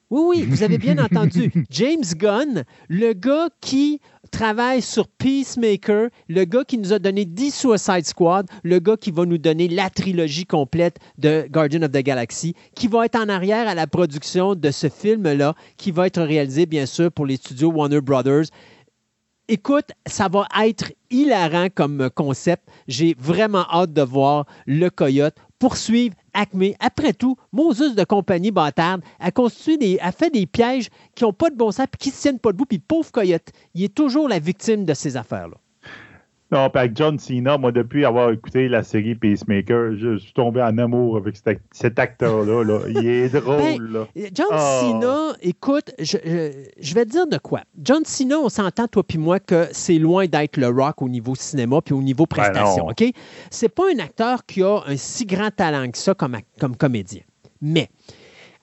B: Oui, oui, vous avez bien entendu. James Gunn, le gars qui travaille sur Peacemaker, le gars qui nous a donné 10 Suicide Squad, le gars qui va nous donner la trilogie complète de Guardian of the Galaxy, qui va être en arrière à la production de ce film-là, qui va être réalisé, bien sûr, pour les studios Warner Brothers. Écoute, ça va être hilarant comme concept. J'ai vraiment hâte de voir le coyote poursuivre Acme. Après tout, Moses de compagnie bâtarde a, des, a fait des pièges qui n'ont pas de bon sens qui ne tiennent pas debout. Puis pauvre coyote, il est toujours la victime de ces affaires-là.
C: Non, avec John Cena, moi, depuis avoir écouté la série Peacemaker, je suis tombé en amour avec cet, acteur-là. Il est ben, drôle.
B: John ah. Cena, écoute, je, vais te dire de quoi. John Cena, on s'entend, toi puis moi, que c'est loin d'être le rock au niveau cinéma puis au niveau ben prestation. OK? C'est pas un acteur qui a un si grand talent que ça comme, comme comédien. Mais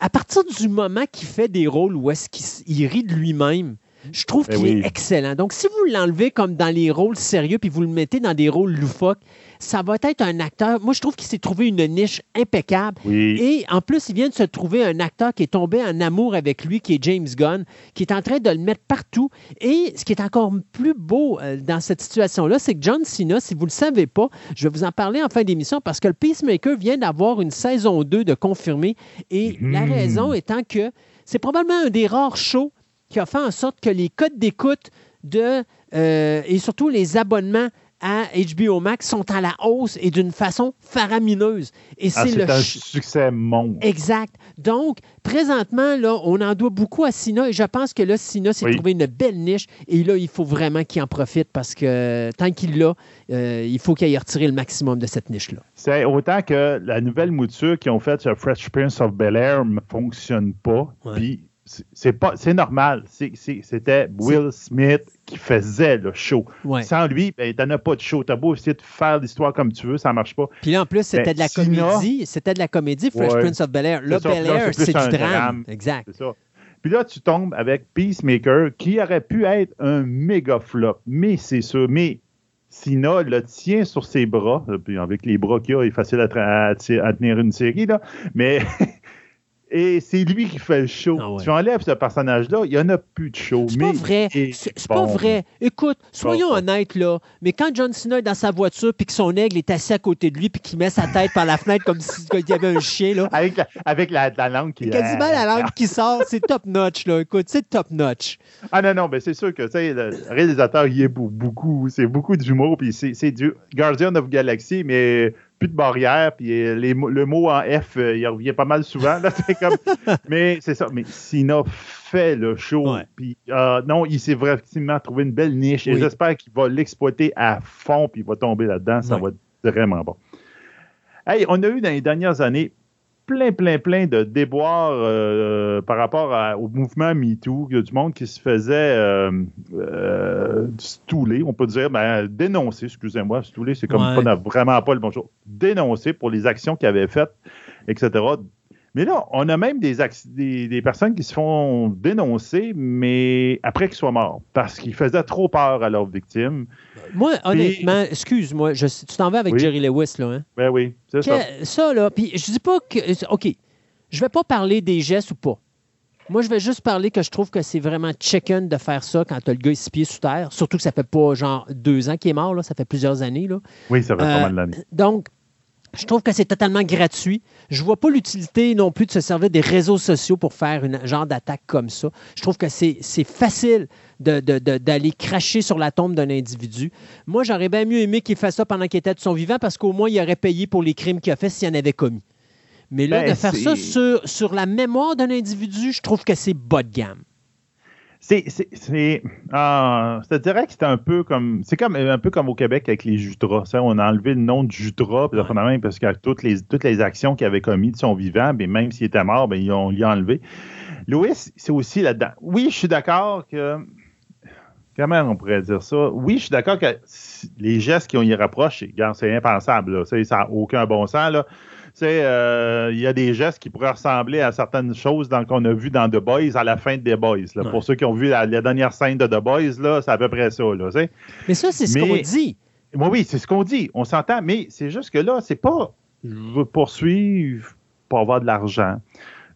B: à partir du moment qu'il fait des rôles où est-ce qu'il rit de lui-même, je trouve ben qu'il est excellent. Donc, si vous l'enlevez comme dans les rôles sérieux puis vous le mettez dans des rôles loufoques, ça va être un acteur. Moi, je trouve qu'il s'est trouvé une niche impeccable. Et en plus, il vient de se trouver un acteur qui est tombé en amour avec lui, qui est James Gunn, qui est en train de le mettre partout. Et ce qui est encore plus beau euh, dans cette situation-là, c'est que John Cena, si vous ne le savez pas, je vais vous en parler en fin d'émission parce que le Peacemaker vient d'avoir une saison 2 de confirmé. Et la hmm. raison étant que c'est probablement un des rares shows qui a fait en sorte que les codes d'écoute de, euh, et surtout les abonnements à HBO Max sont à la hausse et d'une façon faramineuse. Et
C: ah, c'est un succès monstre.
B: Exact. Donc, présentement, là, on en doit beaucoup à Sina et je pense que là, Sina s'est trouvé une belle niche et là, il faut vraiment qu'il en profite parce que tant qu'il l'a, euh, il faut qu'il aille retirer le maximum de cette niche-là.
C: C'est autant que la nouvelle mouture qu'ils ont faite sur Fresh Prince of Bel Air ne fonctionne pas. Puis c'est pas c'est normal. C'était Will Smith qui faisait le show. Sans lui, ben, t'en as pas de show. T'as beau essayer de faire l'histoire comme tu veux, ça marche pas.
B: Puis là, en plus, c'était ben, de la comédie. C'était de la comédie, Fresh Prince of Bel Air. Là, Bel Air, c'est du drame. Exact.
C: Puis là, tu tombes avec Peacemaker, qui aurait pu être un méga flop. Mais c'est sûr. Mais Sina le tient sur ses bras. Puis avec les bras qu'il a, il est facile à, à tenir une série. Là. Mais Et c'est lui qui fait le show. Ah tu enlèves ce personnage-là, il n'y en a plus de show.
B: C'est pas vrai. C'est pas vrai. Écoute, soyons honnêtes, là. Mais quand John Cena est dans sa voiture, puis que son aigle est assis à côté de lui, puis qu'il met sa tête par la fenêtre comme s'il y avait un chien, là.
C: Avec la, avec la, langue qui...
B: Quasiment la langue qui sort, c'est top-notch, là. Écoute, c'est top-notch.
C: Ah non, non, mais c'est sûr que, le réalisateur, il est beaucoup, c'est beaucoup d'humour, puis c'est du Guardian of Galaxy, mais plus de barrière, puis euh, le mot en F, euh, il revient pas mal souvent. mais c'est ça. Mais Sina fait le show. Puis euh, non, il s'est vraiment trouvé une belle niche. Et j'espère qu'il va l'exploiter à fond, puis il va tomber là-dedans. Ça va être vraiment bon. Hey, on a eu dans les dernières années plein, plein, plein de déboires euh, par rapport au mouvement MeToo. Il y a du monde qui se faisait euh, euh, stouler, on peut dire, ben, dénoncer, excusez-moi, stouler, c'est comme pas, vraiment pas le bon chose. Dénoncer pour les actions qu'il avait faites, etc. Mais là, on a même des, des, personnes qui se font dénoncer, mais après qu'ils soient morts, parce qu'ils faisaient trop peur à leurs victimes.
B: Moi, honnêtement, excuse-moi, tu t'en vas avec Jerry Lewis, là. Hein?
C: Ben oui, c'est ça.
B: Ça, là, puis je dis pas que. OK, je vais pas parler des gestes ou pas. Moi, je vais juste parler que je trouve que c'est vraiment chicken de faire ça quand tu as le gars six pieds sous terre. Surtout que ça fait pas genre deux ans qu'il est mort, là, ça fait plusieurs années. Là.
C: Oui, ça fait pas mal d'années.
B: Euh, donc, je trouve que c'est totalement gratuit. Je vois pas l'utilité non plus de se servir des réseaux sociaux pour faire un genre d'attaque comme ça. Je trouve que c'est facile d'aller cracher sur la tombe d'un individu. Moi, j'aurais bien mieux aimé qu'il fasse ça pendant qu'il était de son vivant parce qu'au moins, il aurait payé pour les crimes qu'il a fait s'il en avait commis. Mais là, de ben, faire ça sur, sur la mémoire d'un individu, je trouve que c'est bas de gamme.
C: C'est, c'est, c'est, ah, je te dirais que c'est un peu comme, c'est comme un peu comme au Québec avec les Jutras. On a enlevé le nom de Jutras, parce que toutes les, toutes les actions qu'il avait commises de son vivant, mais même s'il était mort, ben, ils ont, ils enlevé. Louis, c'est aussi là-dedans. Oui, je suis d'accord que, comment on pourrait dire ça? Oui, je suis d'accord que les gestes qui ont y rapprochent, c'est impensable. Ça n'a aucun bon sens. Là sais, euh, il y a des gestes qui pourraient ressembler à certaines choses qu'on a vues dans The Boys à la fin de The Boys. Pour ceux qui ont vu la, dernière scène de The Boys, là, c'est à peu près ça. Là,
B: mais ça, c'est ce qu'on dit.
C: Oui, oui, c'est ce qu'on dit. On s'entend, mais c'est juste que là, c'est pas je veux poursuivre pour avoir de l'argent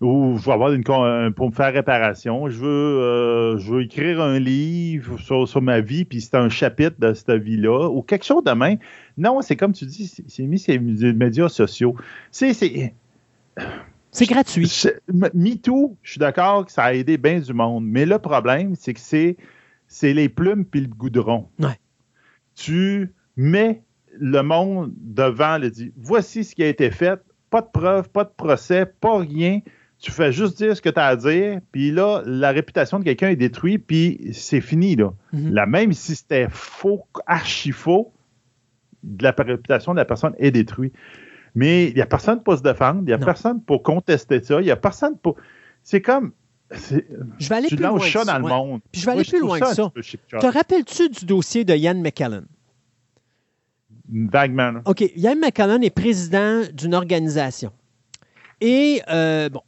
C: ou je veux avoir une pour me faire réparation. Je veux, euh, je veux écrire un livre sur, ma vie, puis c'est un chapitre de cette vie-là, ou quelque chose de même. Non, c'est comme tu dis, c'est mis sur les médias sociaux. C'est.
B: C'est gratuit.
C: MeToo, je suis d'accord que ça a aidé bien du monde, mais le problème, c'est que c'est, c'est les plumes puis le goudron.
B: Ouais.
C: Tu mets le monde devant, le dit voici ce qui a été fait, pas de preuves, pas de procès, pas rien tu fais juste dire ce que tu as à dire, puis là, la réputation de quelqu'un est détruite, puis c'est fini. Là. Mhm. la, même si c'était faux, archi faux, la réputation de la personne est détruite. Mais il n'y a personne pour se défendre, il n'y a personne pour contester ça, il n'y a personne pour. C'est comme.
B: Je vais aller plus loin.
C: Chat dans le monde.
B: Puis je vais aller plus loin que ça. Te rappelles-tu du dossier de Ian McKellen?
C: Vaguement.
B: OK. Ian McKellen est président d'une organisation. Et, euh, bon,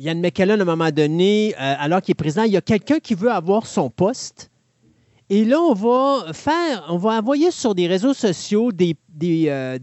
B: Yann McKellen, à un moment donné, euh, alors qu'il est président, il y a quelqu'un qui veut avoir son poste. Et là, on va faire, on va envoyer sur des réseaux sociaux des, des, euh,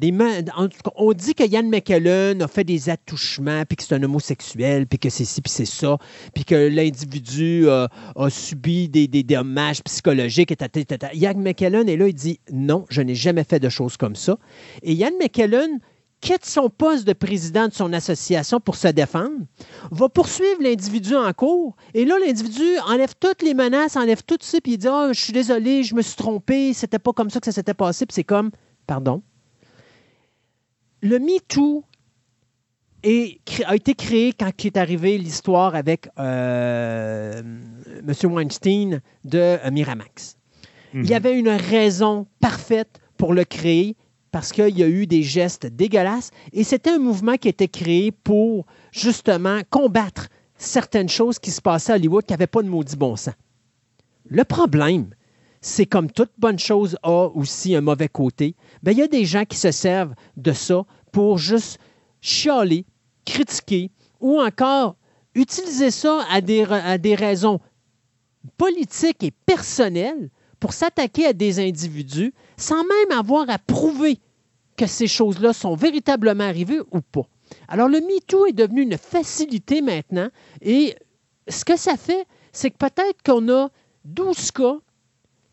B: on dit que Yann McKellen a fait des attouchements, puis que c'est un homosexuel, puis que c'est ci, puis c'est ça, puis que l'individu a subi des, dommages psychologiques. Et Yann McKellen est là, il dit non, je n'ai jamais fait de choses comme ça. Et Yann McKellen quitte son poste de président de son association pour se défendre, va poursuivre l'individu en cours, et là, l'individu enlève toutes les menaces, enlève tout ça, puis il dit oh, Je suis désolé, je me suis trompé, c'était pas comme ça que ça s'était passé, puis c'est comme Pardon. Le MeToo a été créé quand est arrivé l'histoire avec euh, M. Weinstein de euh, Miramax. Il y mhm. avait une raison parfaite pour le créer parce qu'il y a eu des gestes dégueulasses et c'était un mouvement qui était créé pour justement combattre certaines choses qui se passaient à Hollywood qui n'avaient pas de maudit bon sens. Le problème, c'est comme toute bonne chose a aussi un mauvais côté, bien, il y a des gens qui se servent de ça pour juste chialer, critiquer ou encore utiliser ça à des, à des raisons politiques et personnelles pour s'attaquer à des individus sans même avoir à prouver que ces choses-là sont véritablement arrivées ou pas. Alors, le MeToo est devenu une facilité maintenant et ce que ça fait, c'est que peut-être qu'on a 12 cas.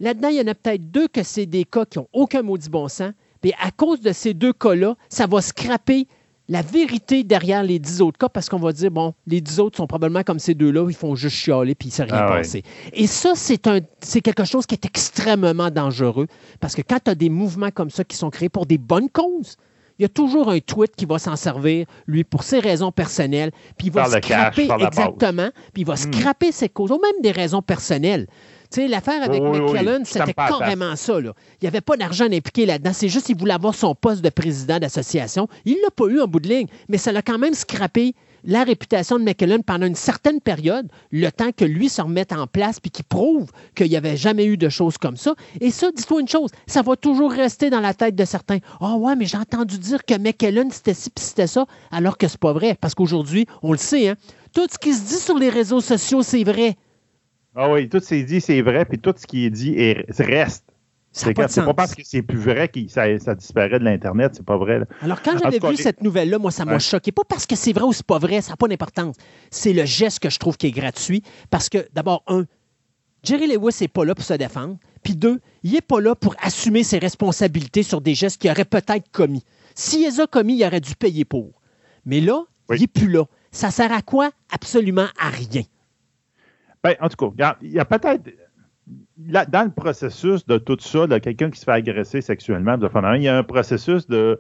B: Là-dedans, il y en a peut-être deux que c'est des cas qui n'ont aucun maudit bon sens. Mais à cause de ces deux cas-là, ça va scraper la vérité derrière les dix autres cas parce qu'on va dire, bon, les dix autres sont probablement comme ces deux-là, ils font juste chialer puis il ne s'est rien ah passé. Et ça, c'est, un, c'est quelque chose qui est extrêmement dangereux parce que quand tu as des mouvements comme ça qui sont créés pour des bonnes causes, il y a toujours un tweet qui va s'en servir, lui, pour ses raisons personnelles, puis il va scraper, exactement, puis il va hmm. scraper ses causes, ou même des raisons personnelles. Sais, l'affaire avec McKellen, c'était carrément ça. Là. Il n'y avait pas d'argent impliqué là-dedans. C'est juste qu'il voulait avoir son poste de président d'association. Il ne l'a pas eu en bout de ligne, mais ça l'a quand même scrappé la réputation de McKellen pendant une certaine période, le temps que lui se remette en place puis qu'il prouve qu'il n'y avait jamais eu de choses comme ça. Et ça, dis-toi une chose, ça va toujours rester dans la tête de certains. Ah oh ouais, mais j'ai entendu dire que McKellen c'était ci puis c'était ça, alors que c'est pas vrai. Parce qu'aujourd'hui, on le sait, hein, tout ce qui se dit sur les réseaux sociaux, c'est vrai.
C: Ah oui, tout ce qui est dit, c'est vrai, puis tout ce qui est dit reste. C'est pas, pas, parce que c'est plus vrai que ça, disparaît de l'Internet, c'est pas vrai.
B: Alors, quand j'avais vu cette nouvelle-là, moi, ça m'a choqué. Pas parce que c'est vrai ou c'est pas vrai, ça n'a pas d'importance. C'est le geste que je trouve qui est gratuit. Parce que, d'abord, un, Jerry Lewis n'est pas là pour se défendre. Puis deux, il n'est pas là pour assumer ses responsabilités sur des gestes qu'il aurait peut-être commis. S'il les a commis, il aurait dû payer pour. Mais là, il n'est plus là. Ça sert à quoi? Absolument à rien.
C: Ben, en tout cas, il y a peut-être. Dans le processus de tout ça, de quelqu'un qui se fait agresser sexuellement, il y a un processus de,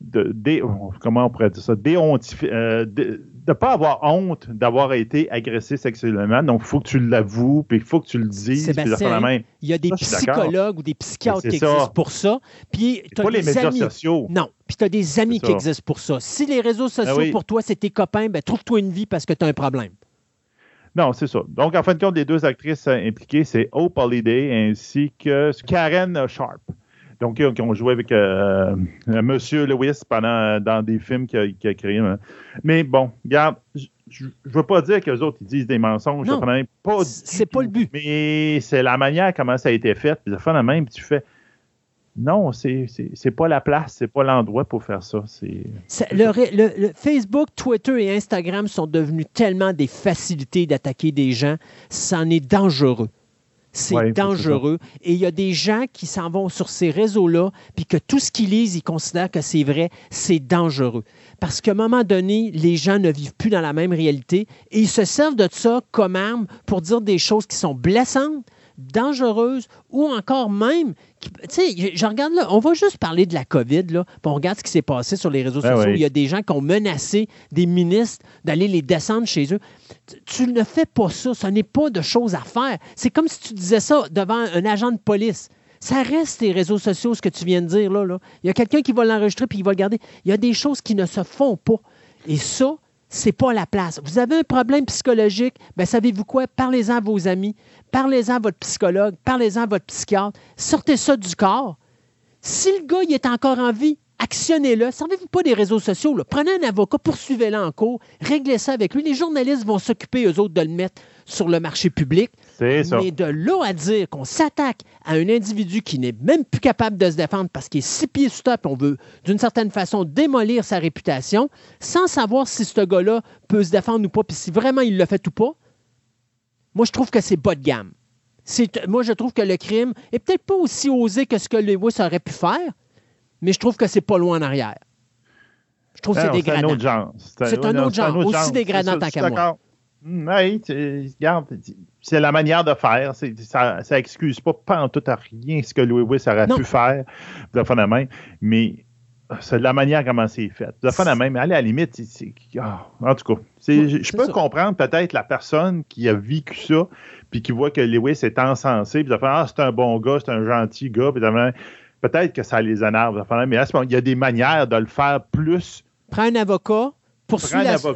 C: de, comment on pourrait dire ça, euh, de ne pas avoir honte d'avoir été agressé sexuellement. Donc, il faut que tu l'avoues, puis il faut que tu le dises.
B: il y a des psychologues ou des psychiatres qui existent pour ça. Puis,
C: pas les médias sociaux.
B: Non. Puis, tu as des amis qui existent pour ça. Si les réseaux ben sociaux, pour toi, c'est tes copains, ben, trouve-toi une vie parce que tu as un problème.
C: Non, c'est ça. Donc, en fin de compte, les deux actrices impliquées, c'est Hope Holiday ainsi que Karen Sharp. Donc, qui ont joué avec euh, euh, Monsieur Lewis pendant euh, dans des films qu'il a, créés. Hein. Mais bon, regarde, je ne veux pas dire que les autres ils disent des mensonges.
B: Non, c'est pas le but.
C: Mais c'est la manière comment ça a été fait. Puis de fin même, tu fais. Non, c'est n'est pas la place, c'est pas l'endroit pour faire ça.
B: le, Facebook, Twitter et Instagram sont devenus tellement des facilités d'attaquer des gens, c'en est dangereux. C'est dangereux. Et il y a des gens qui s'en vont sur ces réseaux-là, puis que tout ce qu'ils lisent, ils considèrent que c'est vrai. C'est dangereux. Parce qu'à un moment donné, les gens ne vivent plus dans la même réalité et ils se servent de ça comme arme pour dire des choses qui sont blessantes, dangereuses ou encore même, tu sais, je regarde là, on va juste parler de la COVID, là, puis on regarde ce qui s'est passé sur les réseaux ben sociaux. Il y a des gens qui ont menacé des ministres d'aller les descendre chez eux. Tu, ne fais pas ça, ce n'est pas de choses à faire. C'est comme si tu disais ça devant un agent de police. Ça reste les réseaux sociaux, ce que tu viens de dire là. là. Il y a quelqu'un qui va l'enregistrer puis il va le garder. Il y a des choses qui ne se font pas. Et ça, c'est pas la place. Vous avez un problème psychologique, ben savez-vous quoi? Parlez-en à vos amis, parlez-en à votre psychologue, parlez-en à votre psychiatre, sortez ça du corps. Si le gars il est encore en vie, actionnez-le. Servez-vous pas des réseaux sociaux. Prenez un avocat, poursuivez-le en cours, réglez ça avec lui. Les journalistes vont s'occuper, eux autres, de le mettre sur le marché public.
C: C'est ça.
B: Mais de là à dire qu'on s'attaque à un individu qui n'est même plus capable de se défendre parce qu'il est six pieds sous terre, on veut, d'une certaine façon, démolir sa réputation, sans savoir si ce gars-là peut se défendre ou pas, puis si vraiment il le fait ou pas, moi, je trouve que c'est bas de gamme. Moi, je trouve que le crime est peut-être pas aussi osé que ce que Lewis aurait pu faire, mais je trouve que c'est pas loin en arrière. Je trouve que c'est dégradant. C'est un autre genre. C'est un, autre genre, aussi dégradant tant qu'à moi.
C: Hmm, oui, regarde, c'est la manière de faire. Ça, ça excuse pas, pas en tout à rien ce que Louis Wiss aurait pu faire de la de même, mais c'est la manière comment c'est fait. De la de même, allez, à la limite, ah, en tout cas, je peux comprendre peut-être la personne qui a vécu ça, puis qui voit que Lewis est encensé, puis de faire Ah, c'est un bon gars, c'est un gentil gars, puis peut-être que ça les énerve. Mais à ce moment, il y a des manières de le faire plus.
B: Prends un avocat, poursuit la, ça,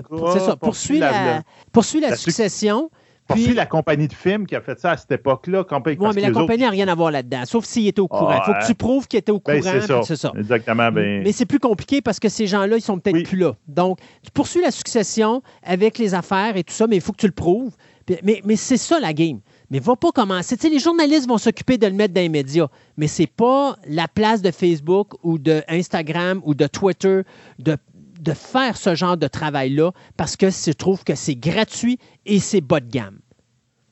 B: poursuit la, poursuit la, succession.
C: Poursuit la compagnie de films qui a fait ça à cette époque-là.
B: Oui, mais la compagnie n'a rien à voir là-dedans, sauf s'il était au courant. Il faut que tu prouves qu'il était au ben, courant. c'est ça.
C: Exactement. Ben...
B: Mais c'est plus compliqué parce que ces gens-là, ils sont peut-être plus là. Donc, tu poursuis la succession avec les affaires et tout ça, mais il faut que tu le prouves. Mais, mais c'est ça la game. Mais va pas commencer. Tu sais, les journalistes vont s'occuper de le mettre dans les médias, mais c'est pas la place de Facebook ou de Instagram ou de Twitter de de faire ce genre de travail-là parce que je trouve que c'est gratuit et c'est bas de gamme.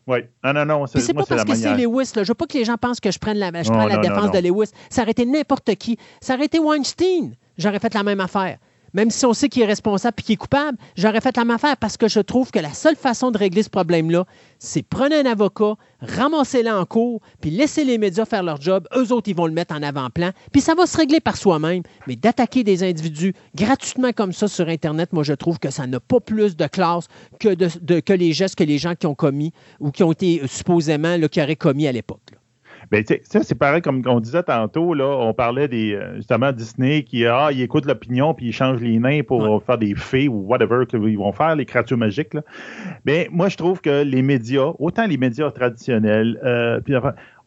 C: Oui. Non, non, non.
B: C'est pas parce que c'est Lewis. Là. Je veux pas que les gens pensent que je, prenne la, je prends la défense de Lewis. Ça aurait été n'importe qui. Ça aurait été Weinstein. J'aurais fait la même affaire. Même si on sait qu'il est responsable et qu'il est coupable, j'aurais fait la même affaire parce que je trouve que la seule façon de régler ce problème-là, c'est prendre un avocat, ramasser-le en cours, puis laisser les médias faire leur job. Eux autres, ils vont le mettre en avant-plan, puis ça va se régler par soi-même. Mais d'attaquer des individus gratuitement comme ça sur Internet, moi, je trouve que ça n'a pas plus de classe que, que les gestes que les gens qui ont commis ou qui ont été supposément, là, qui auraient commis à l'époque.
C: Ben, ça, c'est pareil comme on disait tantôt, là, on parlait des euh, justement Disney qui ah, il écoute l'opinion puis il change les nains pour faire des fées ou whatever qu'ils vont faire, les créatures magiques. Là. Mais moi, je trouve que les médias, autant les médias traditionnels, euh, puis,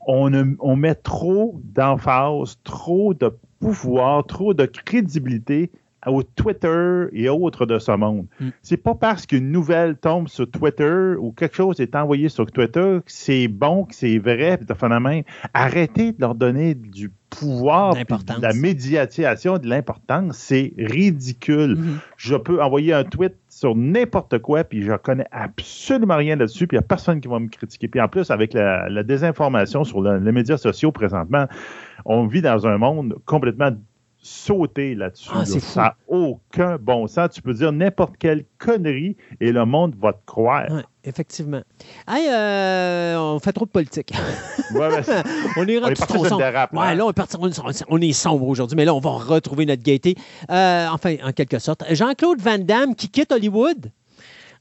C: on, on met trop d'emphase, trop de pouvoir, trop de crédibilité au Twitter et autres de ce monde. Mm. C'est pas parce qu'une nouvelle tombe sur Twitter ou quelque chose est envoyé sur Twitter que c'est bon, que c'est vrai, de phénomène. Arrêtez de leur donner du pouvoir, de la médiatisation, de l'importance. C'est ridicule. Mm-hmm. Je peux envoyer un tweet sur n'importe quoi, puis je connais absolument rien là-dessus, puis il n'y a personne qui va me critiquer. Puis en plus, avec la, désinformation sur les médias sociaux présentement, on vit dans un monde complètement sauter là-dessus. Ah, ça n'a aucun bon sens. Tu peux dire n'importe quelle connerie et le monde va te croire.
B: effectivement. Hey, euh, on fait trop de politique.
C: Ouais,
B: on est, on est parti sombre. Ouais, là, on est, sombre aujourd'hui, mais là, on va retrouver notre gaieté. Euh, enfin, en quelque sorte. Jean-Claude Van Damme qui quitte Hollywood.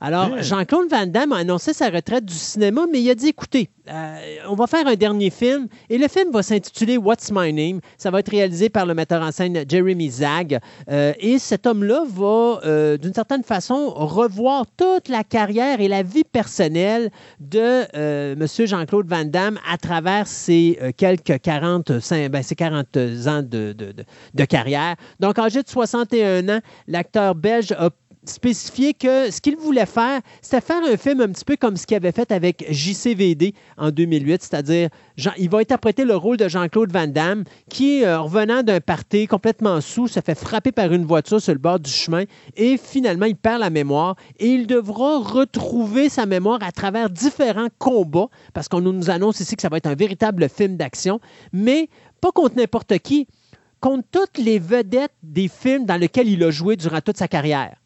B: Alors, Jean-Claude Van Damme a annoncé sa retraite du cinéma, mais il a dit écoutez, euh, on va faire un dernier film et le film va s'intituler What's My Name? Ça va être réalisé par le metteur en scène Jeremy Zag. Euh, et cet homme-là va, euh, d'une certaine façon, revoir toute la carrière et la vie personnelle de M. Jean-Claude Van Damme à travers ses quelques 40, ben, 40 ans de, de, carrière. Donc, âgé de 61 ans, l'acteur belge a spécifié que ce qu'il voulait faire, c'était faire un film un petit peu comme ce qu'il avait fait avec JCVD en 2008, c'est-à-dire il va interpréter le rôle de Jean-Claude Van Damme qui, euh, revenant d'un party complètement sous, se fait frapper par une voiture sur le bord du chemin et finalement il perd la mémoire et il devra retrouver sa mémoire à travers différents combats parce qu'on nous annonce ici que ça va être un véritable film d'action, mais pas contre n'importe qui, contre toutes les vedettes des films dans lesquels il a joué durant toute sa carrière.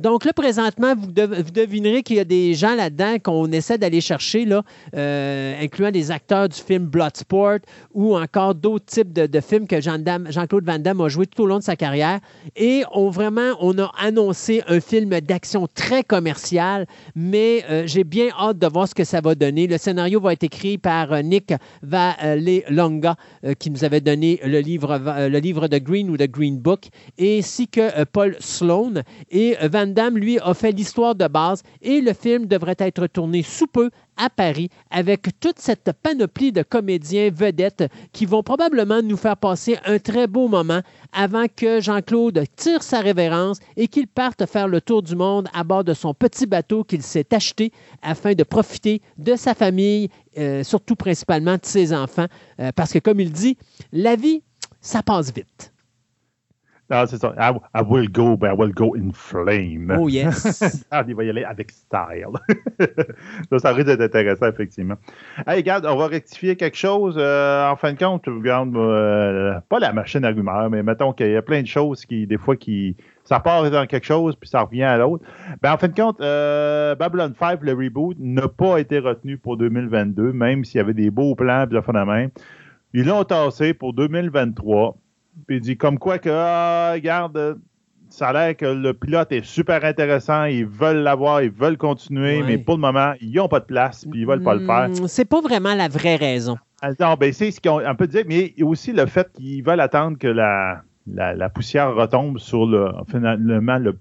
B: Donc là, présentement, vous, devinerez qu'il y a des gens là-dedans qu'on essaie d'aller chercher, là, euh, incluant des acteurs du film Bloodsport ou encore d'autres types de, films que Jean-Claude Van Damme a joué tout au long de sa carrière. Et on vraiment, on a annoncé un film d'action très commercial, mais euh, j'ai bien hâte de voir ce que ça va donner. Le scénario va être écrit par euh, Nick Valelonga, qui nous avait donné le livre, le livre de Green ou de Green Book, ainsi que Paul Sloan. Et Van Dame, lui, a fait l'histoire de base et le film devrait être tourné sous peu à Paris avec toute cette panoplie de comédiens vedettes qui vont probablement nous faire passer un très beau moment avant que Jean-Claude tire sa révérence et qu'il parte faire le tour du monde à bord de son petit bateau qu'il s'est acheté afin de profiter de sa famille, euh, surtout principalement de ses enfants, euh, parce que comme il dit, la vie, ça passe vite.
C: Ah, c'est ça. I, will go, but I will go in flame.
B: Oh, yes.
C: ah, il va y aller avec style. ça, ça risque d'être intéressant, effectivement. Hey, regarde, on va rectifier quelque chose. Euh, en fin de compte, regarde, euh, pas la machine à rumeurs, mais mettons qu'il y a plein de choses qui, des fois, qui. Ça part dans quelque chose, puis ça revient à l'autre. Ben, en fin de compte, euh, Babylon 5, le reboot, n'a pas été retenu pour 2022, même s'il y avait des beaux plans, puis la main. Ils l'ont tassé pour 2023. Puis il dit comme quoi que, ah, regarde, ça a l'air que le pilote est super intéressant, ils veulent l'avoir, ils veulent continuer, mais pour le moment, ils n'ont pas de place, puis ils veulent pas le faire.
B: Hmm, c'est pas vraiment la vraie raison.
C: Non, ben c'est ce qu'on peut dire, mais aussi le fait qu'ils veulent attendre que la, la, poussière retombe sur le, finalement, le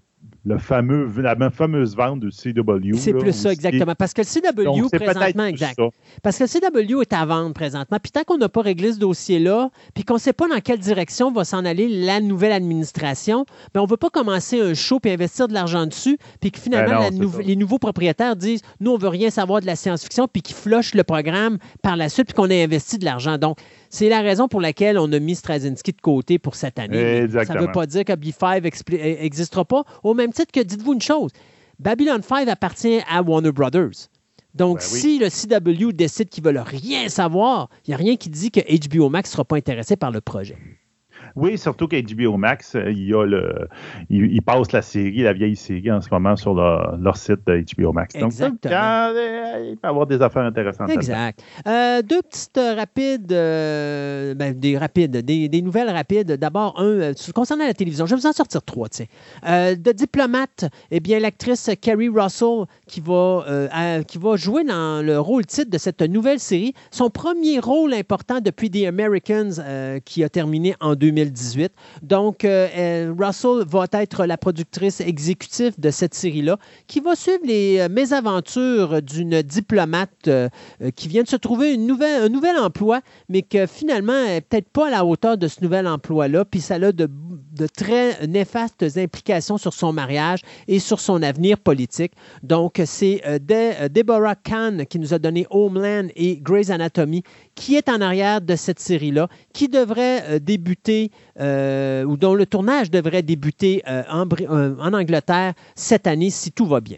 C: le fameux, la fameuse vente du CW.
B: C'est plus ça, exactement. Parce que le CW, présentement, exact. Parce que le CW est à vendre présentement. Puis tant qu'on n'a pas réglé ce dossier-là, puis qu'on ne sait pas dans quelle direction va s'en aller la nouvelle administration, mais ben, on ne veut pas commencer un show puis investir de l'argent dessus, puis que finalement, ben les nouveaux propriétaires disent nous, on ne veut rien savoir de la science-fiction, puis qu'ils flochent le programme par la suite, puis qu'on ait investi de l'argent. Donc, c'est la raison pour laquelle on a mis Straczynski de côté pour cette année. Ça ne veut pas dire que B5 n'existera pas. Au même titre que, dites-vous une chose, Babylon 5 appartient à Warner Brothers. Donc, ben si le CW décide qu'ils ne veulent rien savoir, il n'y a rien qui dit que HBO Max ne sera pas intéressé par le projet.
C: Oui, surtout qu'HBO Max, euh, il, y a le, il, passe la série, la vieille série en ce moment sur leur, site de HBO Max. Donc, Exactement. il peut y avoir des affaires intéressantes.
B: Exact. Euh, deux petites euh, rapides, ben, des rapides, des, nouvelles rapides. D'abord, un, concernant la télévision, je vais vous en sortir trois, tiens. de diplomate, eh bien, l'actrice Carrie Russell qui va, qui va jouer dans le rôle titre de cette nouvelle série, son premier rôle important depuis The Americans qui a terminé en 2000 2018. Donc, euh, Russell va être la productrice exécutive de cette série-là, qui va suivre les euh, mésaventures d'une diplomate euh, qui vient de se trouver un nouvel emploi, mais que finalement n'est peut-être pas à la hauteur de ce nouvel emploi-là, puis ça a de, de, très néfastes implications sur son mariage et sur son avenir politique. Donc, c'est Deborah Kahn qui nous a donné Homeland et Grey's Anatomy qui est en arrière de cette série-là, qui devrait débuter euh, ou dont le tournage devrait débuter euh, en, euh, en, Angleterre cette année si tout va bien.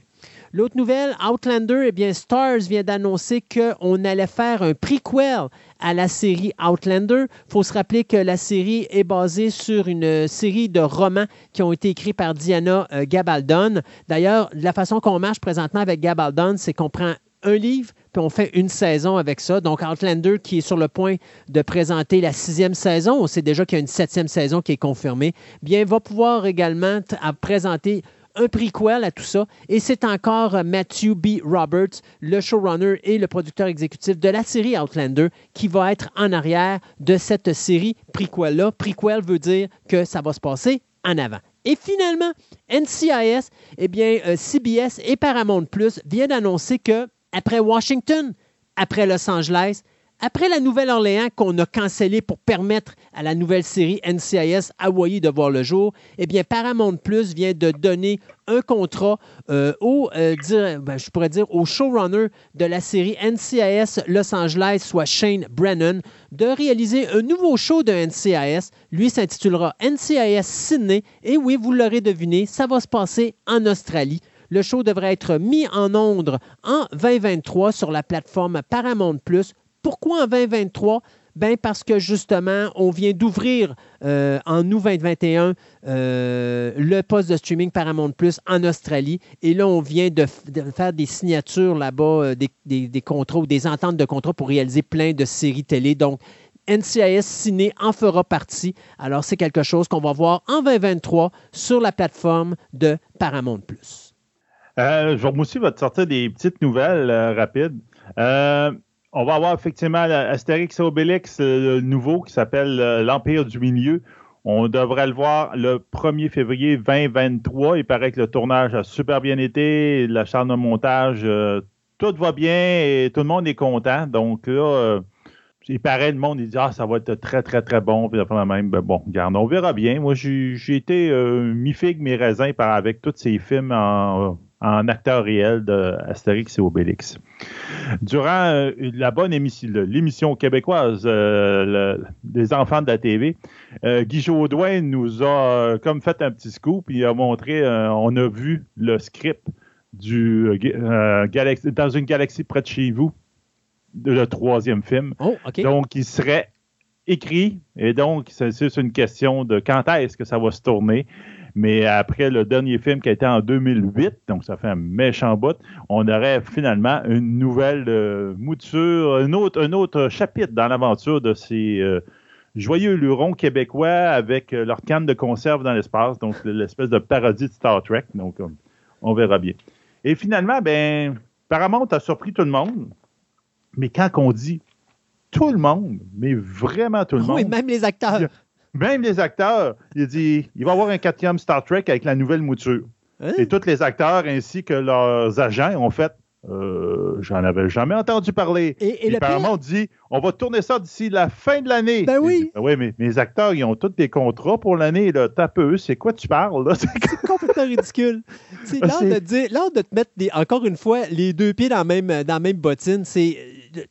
B: L'autre nouvelle, Outlander, eh bien, Stars vient d'annoncer qu'on allait faire un prequel à la série Outlander. Il faut se rappeler que la série est basée sur une série de romans qui ont été écrits par Diana Gabaldon. D'ailleurs, la façon qu'on marche présentement avec Gabaldon, c'est qu'on prend un livre, puis on fait une saison avec ça. Donc, Outlander, qui est sur le point de présenter la sixième saison, on sait déjà qu'il y a une septième saison qui est confirmée, bien, va pouvoir également présenter un prequel à tout ça. Et c'est encore Matthew B. Roberts, le showrunner et le producteur exécutif de la série Outlander, qui va être en arrière de cette série prequel-là. Prequel veut dire que ça va se passer en avant. Et finalement, NCIS, eh bien, euh, CBS et Paramount Plus viennent d'annoncer que après Washington, après Los Angeles, après la Nouvelle-Orléans qu'on a cancellée pour permettre à la nouvelle série NCIS Hawaii de voir le jour, eh bien Paramount Plus vient de donner un contrat euh, euh, ben, au showrunner de la série NCIS Los Angeles, soit Shane Brennan, de réaliser un nouveau show de NCIS. Lui s'intitulera NCIS Sydney. Et oui, vous l'aurez deviné, ça va se passer en Australie. Le show devrait être mis en onde en 2023 sur la plateforme Paramount Plus. Pourquoi en 2023? Ben parce que justement, on vient d'ouvrir euh, en août 2021 euh, le poste de streaming Paramount Plus en Australie. Et là, on vient de, faire des signatures là-bas, euh, des, des, contrats ou des ententes de contrats pour réaliser plein de séries télé. Donc, NCIS Ciné en fera partie. Alors, c'est quelque chose qu'on va voir en 2023 sur la plateforme de Paramount Plus.
C: Euh, je aussi va te sortir des petites nouvelles euh, rapides. Euh, on va avoir effectivement Astérix et Obélix, le nouveau qui s'appelle L'Empire du Milieu. On devrait le voir le 1er février 2023. Il paraît que le tournage a super bien été, la charge de montage, tout va bien et tout le monde est content. Donc là, il paraît, le monde, il dit Ah, ça va être très, très, très bon. Puis même, ben, bon, regarde, on verra bien. Moi, j'ai été mi-figue, mi-raisin avec tous ces films en en acteur réel d'Astérix et Obélix. Durant euh, la bonne émission, l'émission québécoise euh, des enfants de la TV, euh, Guy Jodoin nous a comme fait un petit scoop. Il a montré, on a vu le script du galaxie, dans une galaxie près de chez vous, de le troisième film.
B: Oh,
C: donc, il serait écrit, et donc, c'est une question de quand est-ce que ça va se tourner. Mais après le dernier film qui a été en 2008, donc ça fait un méchant bout, on aurait finalement une nouvelle euh, mouture, un autre, un autre chapitre dans l'aventure de ces euh, joyeux lurons québécois avec euh, leur canne de conserve dans l'espace, donc l'espèce de parodie de Star Trek. Donc, on verra bien. Et finalement, ben, Paramount a surpris tout le monde. Mais quand on dit tout le monde, mais vraiment tout le monde.
B: Oui, même les acteurs.
C: Même les acteurs, il dit il va y avoir un quatrième Star Trek avec la nouvelle mouture. Hein? Et tous les acteurs ainsi que leurs agents ont fait euh, J'en avais jamais entendu parler. Et, et, apparemment, on dit on va tourner ça d'ici la fin de l'année.
B: Ben oui.
C: Ben oui, mais mes acteurs, ils ont tous des contrats pour l'année. Tape eux, c'est quoi tu parles?
B: C'est complètement ridicule. C'est de, dire, de te mettre, encore une fois, les deux pieds dans la même, dans la même bottine. C'est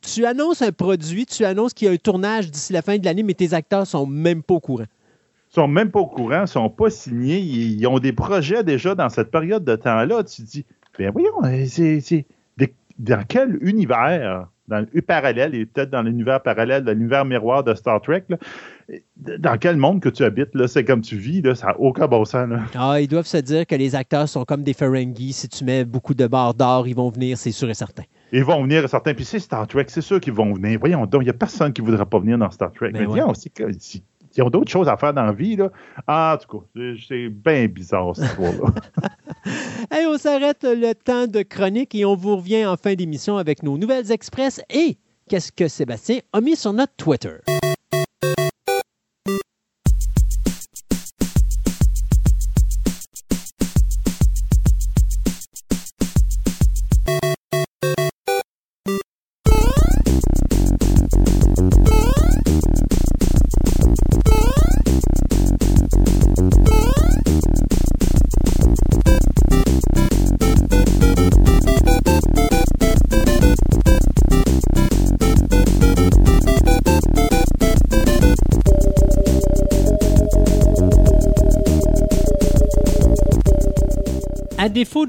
B: tu annonces un produit, tu annonces qu'il y a un tournage d'ici la fin de l'année, mais tes acteurs sont même pas au courant.
C: Ils sont même pas au courant, ils sont pas signés, ils, ont des projets déjà dans cette période de temps-là. Tu te dis, ben voyons, c'est dans quel univers, dans le parallèle, et peut-être dans l'univers parallèle, dans l'univers miroir de Star Trek, dans quel monde que tu habites, là, c'est comme tu vis, là, ça n'a aucun bon sens.
B: Ah, ils doivent se dire que les acteurs sont comme des Ferengi. Si tu mets beaucoup de barres d'or, ils vont venir, c'est sûr et certain.
C: Ils vont venir, certains. Puis c'est Star Trek, c'est sûr qu'ils vont venir. Voyons donc, il n'y a personne qui ne voudra pas venir dans Star Trek. Ben Mais, aussi, ils ont d'autres choses à faire dans la vie. Là. Ah, en tout cas, c'est bien bizarre, cette histoire-là.
B: on s'arrête le temps de chronique et on vous revient en fin d'émission avec nos nouvelles express et qu'est-ce que Sébastien a mis sur notre Twitter?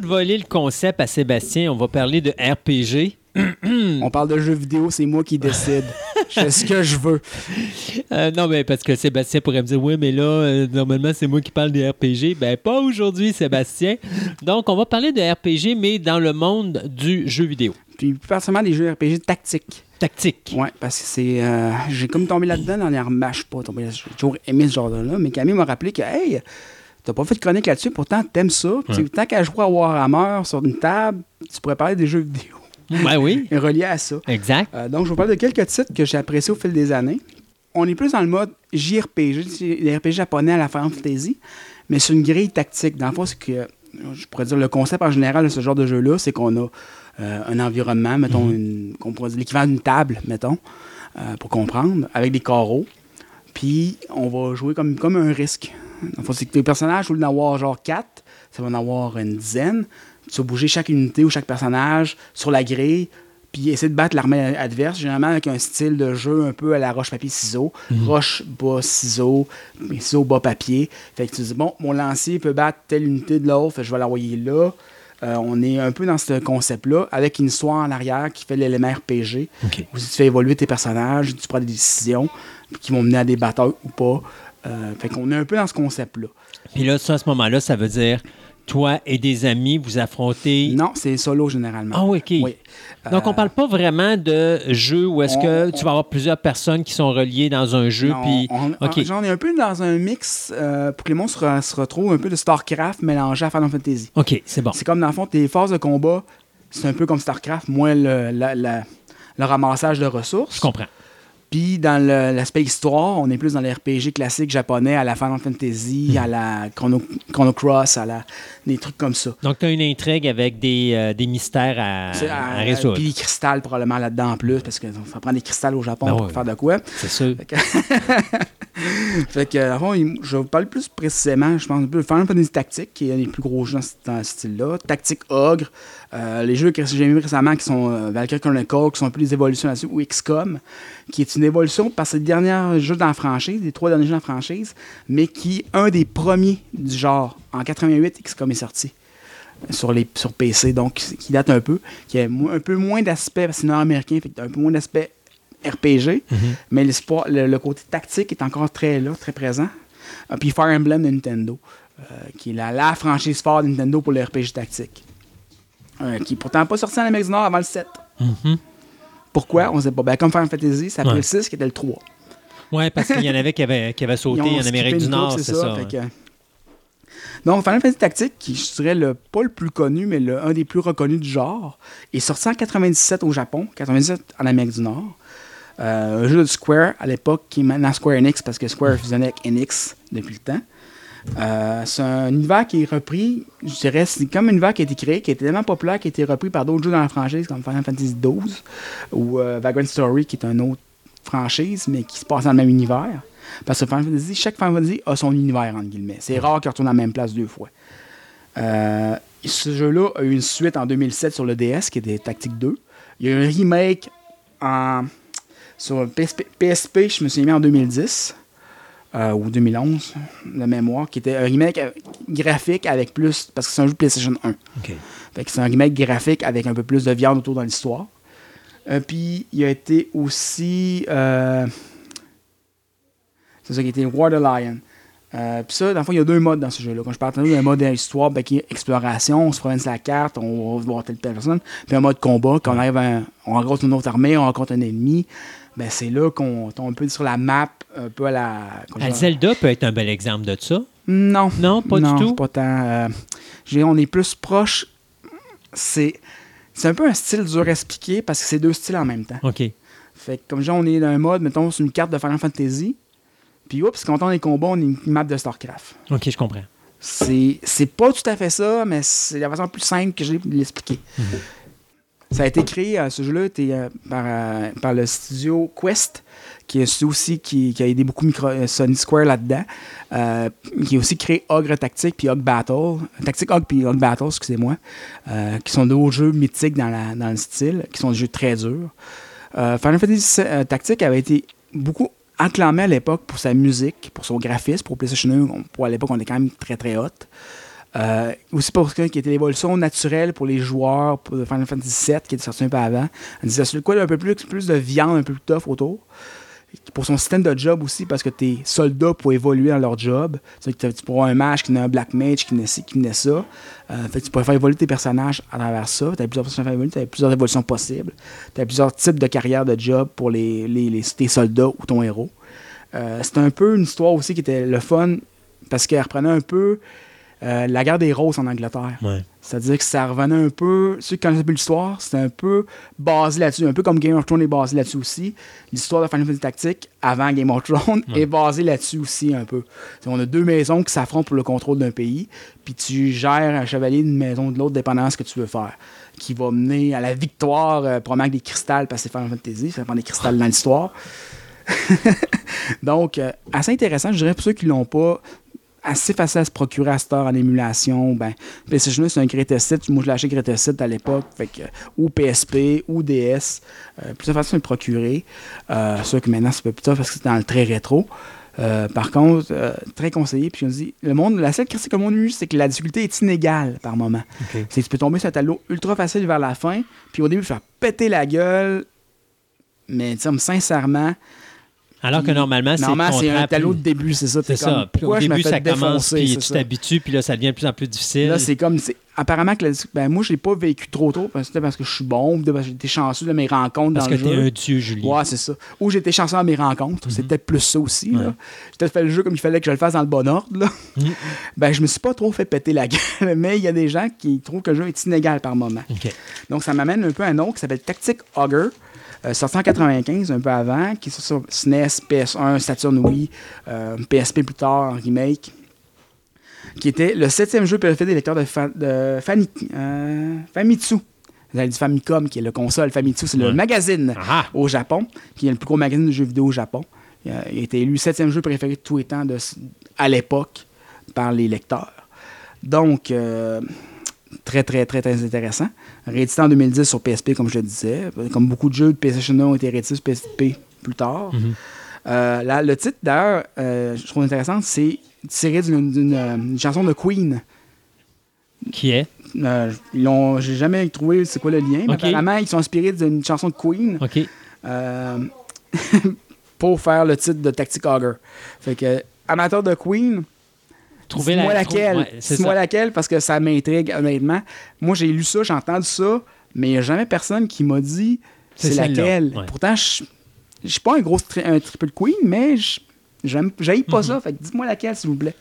B: De voler le concept à Sébastien, on va parler de RPG.
A: on parle de jeux vidéo, c'est moi qui décide. je fais ce que je veux.
B: Euh, non, mais parce que Sébastien pourrait me dire Oui, mais là, euh, normalement, c'est moi qui parle des RPG. Ben, pas aujourd'hui, Sébastien. Donc, on va parler de RPG, mais dans le monde du jeu vidéo.
A: Puis, plus particulièrement des jeux RPG tactiques.
B: Tactique.
A: Oui, parce que c'est. Euh, j'ai comme tombé là-dedans dernièrement. Je suis pas tombé J'ai toujours aimé ce genre-là. Mais Camille m'a rappelé que, hey, t'as pas fait de chronique là-dessus, pourtant, t'aimes ça. Tant qu'à jouer à Warhammer sur une table, tu pourrais parler des jeux vidéo.
B: Ben oui.
A: relié à ça.
B: Exact.
A: Euh, donc, je vous parle de quelques titres que j'ai appréciés au fil des années. On est plus dans le mode JRPG, les RPG japonais à la Final Fantasy, mais c'est une grille tactique. Dans le fond, c'est que, je pourrais dire, le concept en général de ce genre de jeu-là, c'est qu'on a euh, un environnement, mettons, mhm. l'équivalent d'une table, mettons, euh, pour comprendre, avec des carreaux. Puis, on va jouer comme, comme un risque. C'est que les personnages, au lieu d'en avoir genre quatre, ça va en avoir une dizaine tu vas bouger chaque unité ou chaque personnage sur la grille, puis essayer de battre l'armée adverse, généralement avec un style de jeu un peu à la roche-papier-ciseaux. Mhm. Roche, bas, ciseaux, ciseaux, bas, papier. Fait que tu dis, bon, mon lancier peut battre telle unité de l'autre, je vais l'envoyer là. Euh, on est un peu dans ce concept-là, avec une histoire en arrière qui fait l'élément RPG, où tu fais évoluer tes personnages, tu prends des décisions qui vont mener à des batailles ou pas. Euh, fait qu'on est un peu dans ce concept-là.
B: Puis là, ça, à ce moment-là, ça veut dire toi et des amis, vous affrontez.
A: Non, c'est solo généralement.
B: Ah, OK. Oui. Donc, on ne parle pas vraiment de jeu où est-ce que tu vas avoir plusieurs personnes qui sont reliées dans un jeu. puis...
A: J'en ai un peu dans un mix euh, pour que les monstres se, retrouvent un peu de StarCraft mélangé à Final Fantasy.
B: OK, c'est bon.
A: C'est comme dans le fond, tes phases de combat, c'est un peu comme StarCraft, moins le, le ramassage de ressources.
B: Je comprends.
A: Puis dans l'aspect histoire, on est plus dans les RPG classiques japonais, à la Final Fantasy, à la Chrono, Cross, à la, des trucs comme ça.
B: Donc tu as une intrigue avec des, euh, des mystères à, à, résoudre.
A: Puis des cristals probablement là-dedans en plus, parce qu'il faut prendre des cristals au Japon ben pour faire de quoi.
B: C'est sûr.
A: Fait que, je vais vous parler plus précisément, je pense, un peu de Final Fantasy Tactique, qui est un des plus gros jeux dans ce style-là. Tactique Ogre, euh, les jeux que j'ai vu récemment qui sont euh, Valkyrie Chronicle, qui sont un peu des évolutions là-dessus, ou XCOM, qui est une évolution parce que c'est le dernier jeu dans la franchise, les trois derniers jeux dans la franchise, mais qui est un des premiers du genre. En 88, XCOM est sorti sur, les, sur PC, donc qui date un peu, qui a un peu moins d'aspect, parce que c'est nord-américain, fait un peu moins d'aspect RPG, mhm. mais le, côté tactique est encore très là, très présent. Euh, puis Fire Emblem de Nintendo, euh, qui est la, la, franchise forte de Nintendo pour le RPG tactique. Euh, qui n'est pourtant pas sorti en Amérique du Nord avant le 7. Mhm. Pourquoi? On sait pas. Ben, comme Final Fantasy, ça a le 6 qui était le 3.
B: Oui, parce qu'il y en avait qui avaient, qui sauté en Amérique du Nord, c'est ça.
A: Donc, Final Fantasy Tactique, qui je dirais le, pas le plus connu, mais le, un des plus reconnus du genre, est sorti en 97 au Japon, 97 en Amérique du Nord. Euh, un jeu de Square à l'époque, qui est maintenant Square Enix, parce que Square fusionnait avec Enix depuis le temps. Euh, c'est un univers qui est repris, je dirais, c'est comme un univers qui a été créé, qui est tellement populaire, qui a été repris par d'autres jeux dans la franchise, comme Final Fantasy XII ou euh, Vagrant Story, qui est une autre franchise, mais qui se passe dans le même univers. Parce que Final Fantasy, chaque Final Fantasy a son univers, entre guillemets. C'est rare qu'il retourne à la même place deux fois. ce jeu-là a eu une suite en 2007 sur le DS, qui était Tactique 2. Il y a eu un remake en sur PSP, je me suis mis en 2010 euh, ou 2011, de mémoire, qui était un remake graphique avec plus. Parce que c'est un jeu de PlayStation 1. c'est un remake graphique avec un peu plus de viande autour dans l'histoire. Euh, puis il a été aussi. Euh, c'est ça qui été War the Lion. puis ça, dans le fond, il y a deux modes dans ce jeu-là. Quand je parle de il y a un mode d'histoire ben, qui est exploration, on se promène sur la carte, on va voir telle personne. Puis un mode combat, quand on arrive à, on rencontre une autre armée, on rencontre un ennemi ben c'est là qu'on tombe un peu sur la map, un peu à la.
B: Zelda peut être un bel exemple de ça.
A: Non.
B: Non, pas du tout?
A: Pas tant. Euh, on est plus proche. C'est. C'est un peu un style dur à expliquer parce que c'est deux styles en même temps.
B: OK.
A: Fait que comme genre, on est dans un mode, mettons, sur une carte de Final Fantasy. Puis, oups, quand on est combat, on est une map de StarCraft.
B: OK, je comprends.
A: C'est pas tout à fait ça, mais c'est la façon plus simple que j'ai de l'expliquer. Mhm. Ça a été créé, euh, ce jeu-là, euh, par, euh, par, le studio Quest, qui est aussi qui, a aidé beaucoup micro, Sony Square là-dedans, qui a aussi créé Ogre Tactique puis Ogre Battle, Tactique Ogre puis Ogre Battle, excusez-moi, qui sont deux jeux mythiques dans, le style, qui sont des jeux très durs. Final Fantasy Tactique avait été beaucoup acclamé à l'époque pour sa musique, pour son graphisme, pour PlayStation 1, pour à l'époque on est quand même très très hot. Euh, aussi pour ce qui était l'évolution naturelle pour les joueurs pour Final Fantasy VII, qui était sorti un peu avant. On disait, c'est quoi, un peu plus, plus de viande, un peu plus tough autour pour son système de job aussi, parce que tes soldats pour évoluer dans leur job. Tu, tu pourrais avoir un mage qui n'a un black mage qui naît qui naît ça. Euh, fait tu pourrais faire évoluer tes personnages à travers ça. Tu as plusieurs évolutions possibles. Tu as plusieurs types de carrières de job pour tes soldats ou ton héros. Euh, c'est un peu une histoire aussi qui était le fun parce qu'elle reprenait un peu euh, la guerre des roses en Angleterre. C'est-à-dire que ça revenait un peu. Ceux qui connaissent l'histoire, c'était un peu basé là-dessus. Un peu comme Game of Thrones est basé là-dessus aussi. L'histoire de Final Fantasy Tactics avant Game of Thrones est basée là-dessus aussi un peu. on a deux maisons qui s'affrontent pour le contrôle d'un pays. Puis tu gères un chevalier d'une maison de l'autre, dépendant de ce que tu veux faire. Qui va mener à la victoire, euh, probablement avec des cristals, parce que c'est Final Fantasy. Ça prend des cristals dans l'histoire. Donc, euh, assez intéressant, je dirais, pour ceux qui l'ont pas, assez facile à se procurer à cette heure en émulation. Ben, PlayStation c'est un Greatest. Moi, je l'ai acheté Greatest à l'époque. ou PSP, ou DS. Euh, plus facile de le procurer. Euh, sûr que maintenant, c'est plus tard parce que c'est dans le très rétro. Euh, par contre, euh, très conseillé. Puis me dis, le monde, la seule critique que le monde eu, c'est que la difficulté est inégale par moment. C'est que tu peux tomber sur un tableau ultra facile vers la fin, puis au début, faire péter la gueule. Mais sincèrement,
B: alors que normalement, c'est
A: Normalement, c'est un talon de début, c'est ça.
B: C'est ça. au début, ça commence, puis tu t'habitues, puis là, ça devient de plus en plus difficile.
A: Là, c'est comme. Apparemment, que ben, moi, je l'ai pas vécu trop tôt, parce que, parce que je suis bon, parce que j'ai été chanceux de mes rencontres
B: parce
A: dans le
B: jeu. Parce que t'es un dieu, Julien.
A: Ouais, c'est ça. Ou été chanceux dans mes rencontres. C'est mhm. peut-être plus ça aussi. J'ai peut-être fait le jeu comme il fallait que je le fasse dans le bon ordre. Là. Mhm. ben, je me suis pas trop fait péter la gueule, mais il y a des gens qui trouvent que le jeu est inégal par moment. Donc, ça m'amène un peu à un autre qui s'appelle Tactic Augur. Euh, sorti en 95, un peu avant, qui est sur SNES, PS1, Saturn Wii, PSP euh, plus tard en remake, qui était le septième jeu préféré des lecteurs de, de euh, Famitsu. Vous avez dit Famicom, qui est le console. Famitsu, c'est le magazine ah. au Japon, qui est le plus gros magazine de jeux vidéo au Japon. Il a, été élu septième jeu préféré de tous les temps de, à l'époque par les lecteurs. Donc, très, très, très, très intéressant. Réédité en 2010 sur PSP, comme je le disais. Comme beaucoup de jeux de PlayStation 1 ont été réédités sur PSP plus tard. Mhm. Euh, le titre, d'ailleurs, euh, je trouve intéressant, c'est tiré d'une euh, chanson de Queen.
B: Qui est?
A: J'ai jamais trouvé c'est quoi le lien, mais apparemment, ils sont inspirés d'une chanson de Queen.
B: OK.
A: pour faire le titre de Tactic Auger. Fait que, amateur de Queen, Dis-moi laquelle? Dis-moi laquelle? Parce que ça m'intrigue honnêtement. Moi, j'ai lu ça, j'ai entendu ça, mais il n'y a jamais personne qui m'a dit c'est laquelle. Pourtant, je ne suis pas un gros un triple queen, mais j'aime pas mm-hmm. ça. Fait dis-moi laquelle, s'il vous plaît.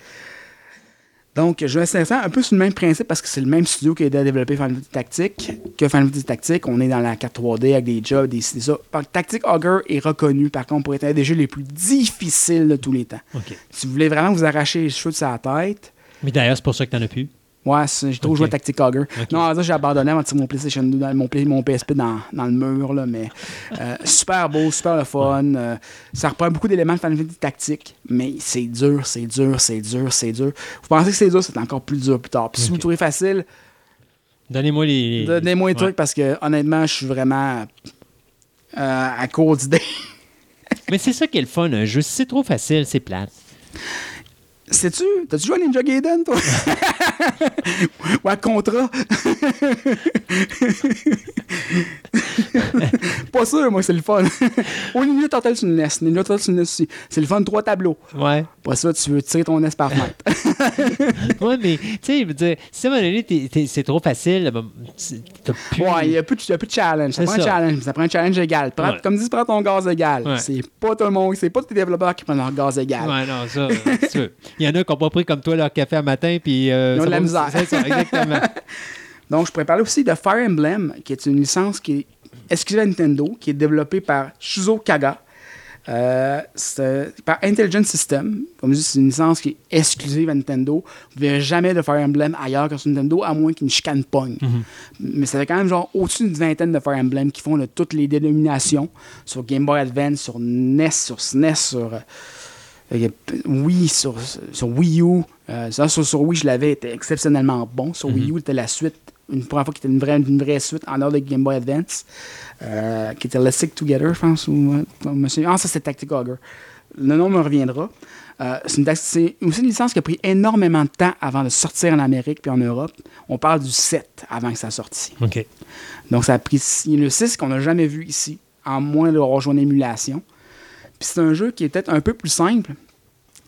A: Donc, je vais essayer un peu sur le même principe parce que c'est le même studio qui a aidé à développer Final Fantasy Tactique que Final Fantasy Tactique. On est dans la 4 3D avec des jobs, des, ça. Tactic Augur est reconnu, par contre, pour être un des jeux les plus difficiles de tous les temps. Si vous voulez vraiment vous arracher les cheveux de sa tête.
B: Mais d'ailleurs, c'est pour ça que tu n'en as plus.
A: Ouais, j'ai trop joué à Tactic Augur. Non, ça, j'ai abandonné avant de tirer mon PlayStation 2, mon, mon PSP dans, dans, le mur, là, mais euh, super beau, super le fun. Euh, ça reprend beaucoup d'éléments de Final Fantasy Tactique, mais c'est dur, c'est dur, c'est dur, c'est dur. Vous pensez que c'est dur, c'est encore plus dur plus tard. Puis si vous trouvez facile,
B: donnez-moi les.
A: Donnez-moi les trucs parce que honnêtement, je suis vraiment euh, à court d'idées.
B: mais c'est ça qui est le fun, un jeu. Si c'est trop facile, c'est plate.
A: Sais-tu? T'as-tu joué à Ninja Gaiden, toi? Ou à Contra? pas sûr, moi, c'est le fun. Au Ninja Turtle sur NES. Ninja Turtle sur NES aussi. C'est le fun, trois tableaux.
B: Ouais.
A: Pas ça, tu veux tirer ton NES par fenêtre.
B: ouais, mais, tu sais, dire, si à un moment donné, c'est trop facile, ben,
A: plus... Ouais, il n'y a, plus de challenge. Ça prend un challenge. Ça prend un challenge égal. Comme dis, prends ton gaz égal. C'est pas tout le monde, c'est pas tous les développeurs qui prennent leur gaz égal.
B: Ouais, non, ça, Il y en a qui n'ont pas pris comme toi leur café à matin. Puis,
A: euh, Ils ont de la misère. exactement. Donc, je pourrais parler aussi de Fire Emblem, qui est une licence qui est exclusive à Nintendo, qui est développée par Shuzo Kaga. Euh, par Intelligent System. Comme je dis, c'est une licence qui est exclusive à Nintendo. Vous ne verrez jamais de Fire Emblem ailleurs que sur Nintendo, à moins qu'une chicane pogne. Mhm. Mais ça fait quand même genre au-dessus d'une vingtaine de Fire Emblem qui font toutes les dénominations sur Game Boy Advance, sur NES, sur SNES, sur. Euh, oui, sur, sur Wii U. Euh, ça, sur, Wii, je l'avais, été exceptionnellement bon. Sur Wii U, c'était la suite, une première fois qu'il était une vraie, une vraie suite en dehors de Game Boy Advance, euh, qui était Let's Stick Together, je pense. Ou, ah, ça, c'est Tactic Ogre. Le nom me reviendra. Euh, c'est aussi une licence qui a pris énormément de temps avant de sortir en Amérique puis en Europe. On parle du 7 avant que ça sorte
B: OK.
A: Donc, ça a pris le 6 qu'on n'a jamais vu ici, en moins de rejoindre une émulation. Puis c'est un jeu qui est peut-être un peu plus simple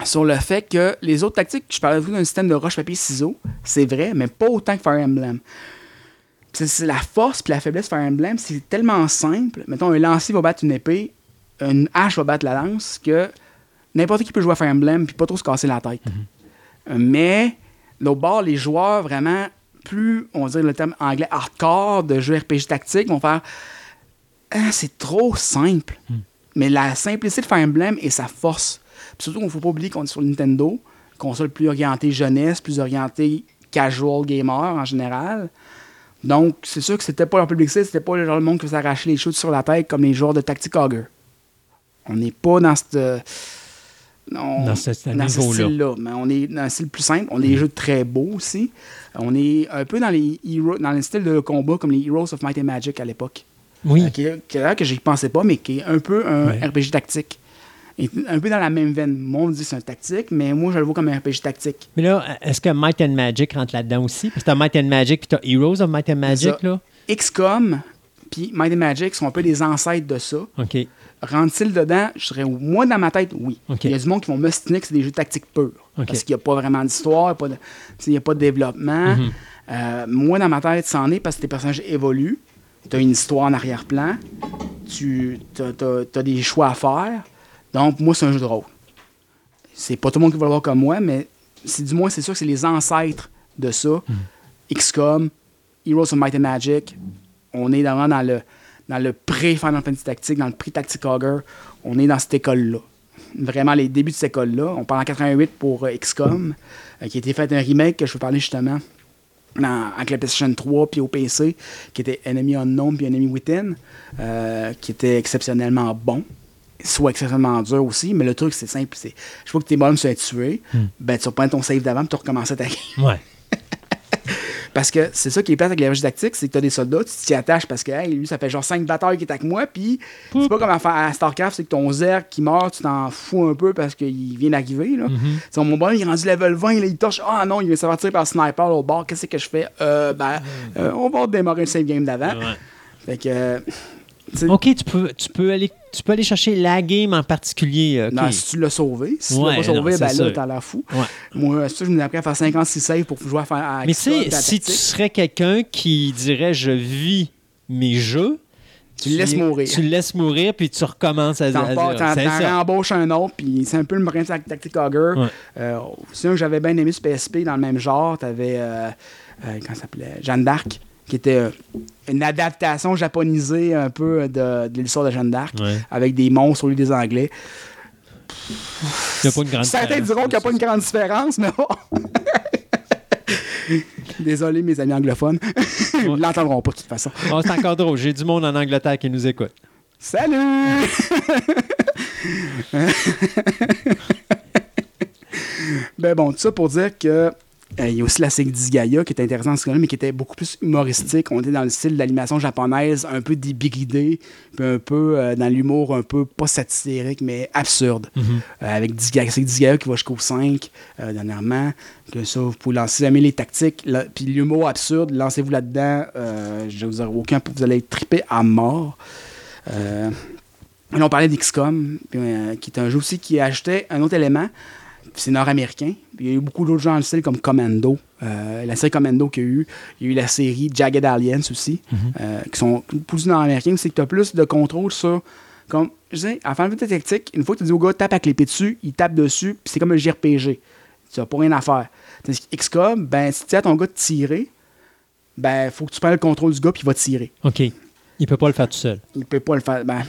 A: sur le fait que les autres tactiques, je parlais de vous d'un système de roche-papier-ciseaux, c'est vrai, mais pas autant que Fire Emblem. C'est la force puis la faiblesse de Fire Emblem, c'est tellement simple. Mettons, un lancier va battre une épée, une hache va battre la lance, que n'importe qui peut jouer à Fire Emblem puis pas trop se casser la tête. Mhm. Mais, au bord, les joueurs vraiment plus, on va dire le terme anglais, hardcore de jeux RPG tactique vont faire ah, c'est trop simple. Mhm. Mais la simplicité de Fire Emblem est sa force. surtout qu'il ne faut pas oublier qu'on est sur Nintendo, console plus orientée jeunesse, plus orientée casual gamer en général. Donc, c'est sûr que c'était pas leur public c'était pas le genre de monde qui s'arracher les choses sur la tête comme les joueurs de Tactic Augur. On n'est pas dans cette
B: dans ce,
A: style-là. Mais on est dans un style plus simple. On a des mm. jeux très beaux aussi. On est un peu dans les dans le style de combat comme les Heroes of Might and Magic à l'époque.
B: Oui.
A: Euh, qui, que j'y pensais pas, mais qui est un peu un RPG tactique. un peu dans la même veine. Moi, on dit que c'est un tactique, mais moi, je le vois comme un RPG tactique.
B: Mais là, est-ce que Might and Magic rentre là-dedans aussi? Parce que t'as Might and Magic puis t'as Heroes of Might and Magic, là.
A: XCOM puis Might and Magic sont un peu des ancêtres de ça.
B: OK.
A: Rentre-t-il dedans? Je serais, moi, dans ma tête, oui. Il y a du monde qui vont m'ostiner que c'est des jeux tactiques purs. Parce qu'il n'y a pas vraiment d'histoire, il n'y a, pas de développement. Euh, moi, dans ma tête, c'en est parce que tes personnages évoluent. Tu as une histoire en arrière-plan. Tu as, des choix à faire. Donc, moi, c'est un jeu de rôle. C'est pas tout le monde qui va le voir comme moi, mais c'est du moins, c'est sûr que c'est les ancêtres de ça. Mhm. XCOM, Heroes of Might and Magic. On est vraiment dans le dans le pré-Final Fantasy Tactique, dans le pré-Tactic Augur, on est dans cette école-là. Vraiment, les débuts de cette école-là. On parle en 88 pour euh, XCOM, euh, qui a été fait un remake que je veux parler justement avec la PlayStation 3 puis au PC, qui était Enemy Unknown puis Enemy Within, euh, qui était exceptionnellement bon soit exceptionnellement dur aussi, mais le truc, c'est simple. C'est, je vois que tes bonhommes sont tués, hmm. ben, tu reprends ton save d'avant et tu recommences ta game.
B: Ouais.
A: Parce que c'est ça qui est plate avec les tactique, c'est que tu as des soldats, tu t'y attaches parce que lui, ça fait genre 5 batailles qui est avec moi, puis c'est pas comme à, StarCraft, c'est que ton Zerg qui meurt, tu t'en fous un peu parce qu'il vient d'arriver. Là. Mm-hmm. Mon bonhomme, il est rendu level 20, là, il touche, ah non, il vient se faire tirer par sniper au bord, qu'est-ce que je fais? Euh, ben, euh, on va démarrer le save game d'avant. Fait que.
B: OK, tu peux, tu, peux aller, tu peux aller chercher la game en particulier. Euh,
A: non, si tu l'as sauvé. Si tu l'as pas sauvé, ben là, t'as l'air fou. Moi, ça, je me appris à faire 56 saves pour jouer à faire à
B: Mais tu sais, si tu serais quelqu'un qui dirait je vis mes jeux,
A: tu le laisses mourir.
B: Tu le laisses mourir, puis tu recommences à,
A: dire. T'en embauches un autre, puis c'est un peu le brin de Tactic Augur. Euh, c'est un que j'avais bien aimé sur PSP dans le même genre. T'avais, euh, euh, comment ça s'appelait? Jeanne d'Arc qui était euh, une adaptation japonisée un peu de, l'histoire de Jeanne d'Arc, avec des monstres au lieu des Anglais. Certains diront qu'il n'y a pas une grande différence, mais bon. Désolé, mes amis anglophones. Ils ne l'entendront pas de toute façon.
B: c'est encore drôle. J'ai du monde en Angleterre qui nous écoute.
A: Salut! ben bon, tout ça pour dire que euh, il y a aussi la série Disgaea qui est intéressante ce mais qui était beaucoup plus humoristique. On était dans le style d'animation japonaise, un peu débridé, puis un peu euh, dans l'humour un peu pas satirique, mais absurde. Mm-hmm. Euh, avec Disgaea, qui va jusqu'au 5 dernièrement. Que ça, vous pouvez lancer jamais les tactiques, puis l'humour absurde, lancez-vous là-dedans. je vous aurai aucun, vous allez être trippé à mort. on parlait d'XCOM, qui est un jeu aussi qui ajoutait un autre élément c'est nord-américain. Il y a eu beaucoup d'autres gens dans le style comme Commando. Euh, la série Commando qu'il y a eu. Il y a eu la série Jagged Aliens aussi, mhm. euh, qui sont plus nord-américains. C'est que tu as plus de contrôle sur. Comme, je sais, à fin de tactique, une fois que tu dis au gars, tape avec l'épée dessus, il tape dessus, puis c'est comme un JRPG. Tu n'as pas rien à faire. XCOM, ben, si tu as ton gars de tirer, ben, faut que tu prennes le contrôle du gars, puis il va tirer.
B: OK. Il peut pas le faire tout seul.
A: Il peut pas le faire. Ben,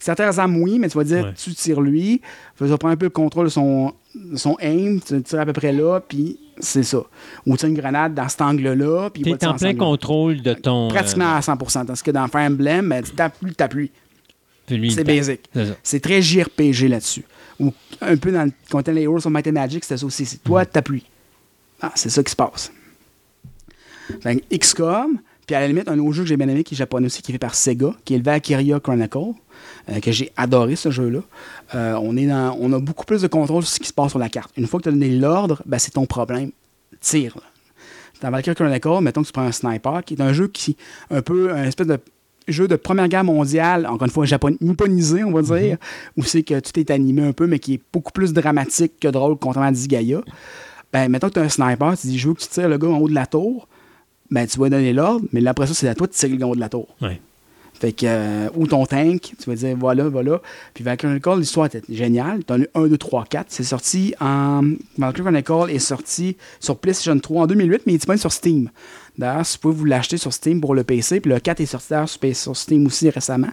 A: certains armes, oui, mais tu vas dire, tu tires lui, tu vas prendre un peu le contrôle de son, son aim, tu tires à peu près là, puis c'est ça. Ou tu as une grenade dans cet angle-là.
B: Tu es en plein contrôle de ton.
A: Pratiquement à 100 Parce que dans Fire Emblem, ben, tu tapes plus, tu plus. C'est basic. C'est très JRPG là-dessus. Ou un peu dans le contenu les Heroes of Might and Magic, c'est ça aussi. C'est toi, t'appuies. Ah, c'est ça qui se passe. XCOM, Puis à la limite, un autre jeu que j'ai bien aimé qui est japonais aussi, qui est fait par Sega, qui est le Valkyria Chronicle, euh, que j'ai adoré ce jeu-là. Euh, on, est dans, on a beaucoup plus de contrôle sur ce qui se passe sur la carte. Une fois que tu as donné l'ordre, ben, c'est ton problème. Tire. Dans Valkyria Chronicle, mettons que tu prends un sniper, qui est un jeu qui un peu un espèce de jeu de Première Guerre mondiale, encore une fois japon nipponisé, on va dire, mhm. où c'est que tout est animé un peu, mais qui est beaucoup plus dramatique que drôle, contrairement à Disgaea. Ben, mettons que tu as un sniper, tu dis, je veux que tu tires le gars en haut de la tour, ben, tu vas donner l'ordre, mais après ça, c'est à toi de tirer le haut de la tour. Fait que, euh, ou ton tank, tu vas dire voilà, voilà. Puis Valkyrie Chronicle, l'histoire était géniale. T'en as eu 1, 2, 3, 4. C'est sorti en. Valkyrie Chronicle est sorti sur PlayStation 3 en 2008, mais il est disponible sur Steam. D'ailleurs, si vous pouvez vous l'acheter sur Steam pour le PC, puis le 4 est sorti sur Steam aussi récemment.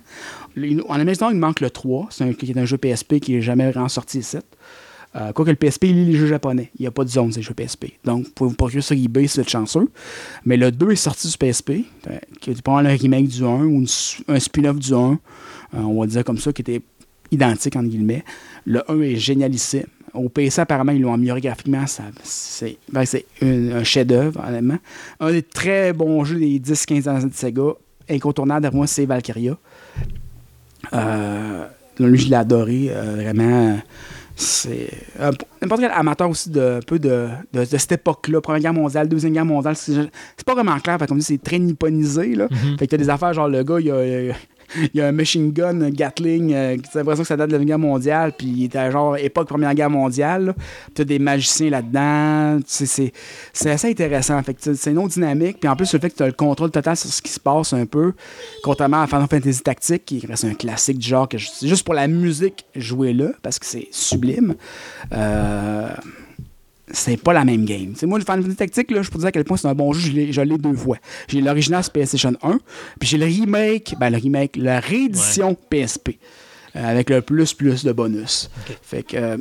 A: En Amérique il manque le 3, c'est un, qui est un jeu PSP qui n'est jamais vraiment sorti ici. Euh, quoique le PSP, lit les jeux japonais. Il n'y a pas de zone, ces jeux PSP. Donc, vous pouvez vous procurer sur eBay si vous êtes chanceux. Mais le 2 est sorti du PSP, euh, qui est probablement un remake du 1 ou un spin-off du 1, euh, on va dire comme ça, qui était identique, entre guillemets. Le 1 est génialissime. Au PC, apparemment, ils l'ont amélioré graphiquement. C'est ben, un, chef-d'œuvre, honnêtement. Un des très bons jeux des 10-15 ans de Sega, incontournable pour moi, c'est Valkyria. lui, je l'ai adoré, vraiment c'est euh, n'importe quel amateur aussi de peu de, de, cette époque-là, Première Guerre mondiale, Deuxième Guerre mondiale, c'est pas vraiment clair, comme dit, c'est très nipponisé. Là. Mm-hmm. Fait que t'as des affaires genre le gars, il a, il y a un machine gun, un Gatling, euh, c'est l'impression que ça date de la Guerre mondiale, puis il était genre époque Première Guerre mondiale. Tu as des magiciens là-dedans. C'est assez intéressant. Fait c'est une autre dynamique. Puis en plus, le fait que tu as le contrôle total sur ce qui se passe un peu, contrairement à Final Fantasy Tactique, qui reste un classique du genre que juste pour la musique jouer là, parce que c'est sublime. Euh c'est pas la même game. C'est moi, le Final Fantasy Tactique, là, je peux dire à quel point c'est un bon jeu, je l'ai deux fois. J'ai l'original sur PlayStation 1, puis j'ai le remake, ben le remake, la réédition PSP, euh, avec le plus plus de bonus. Fait que euh,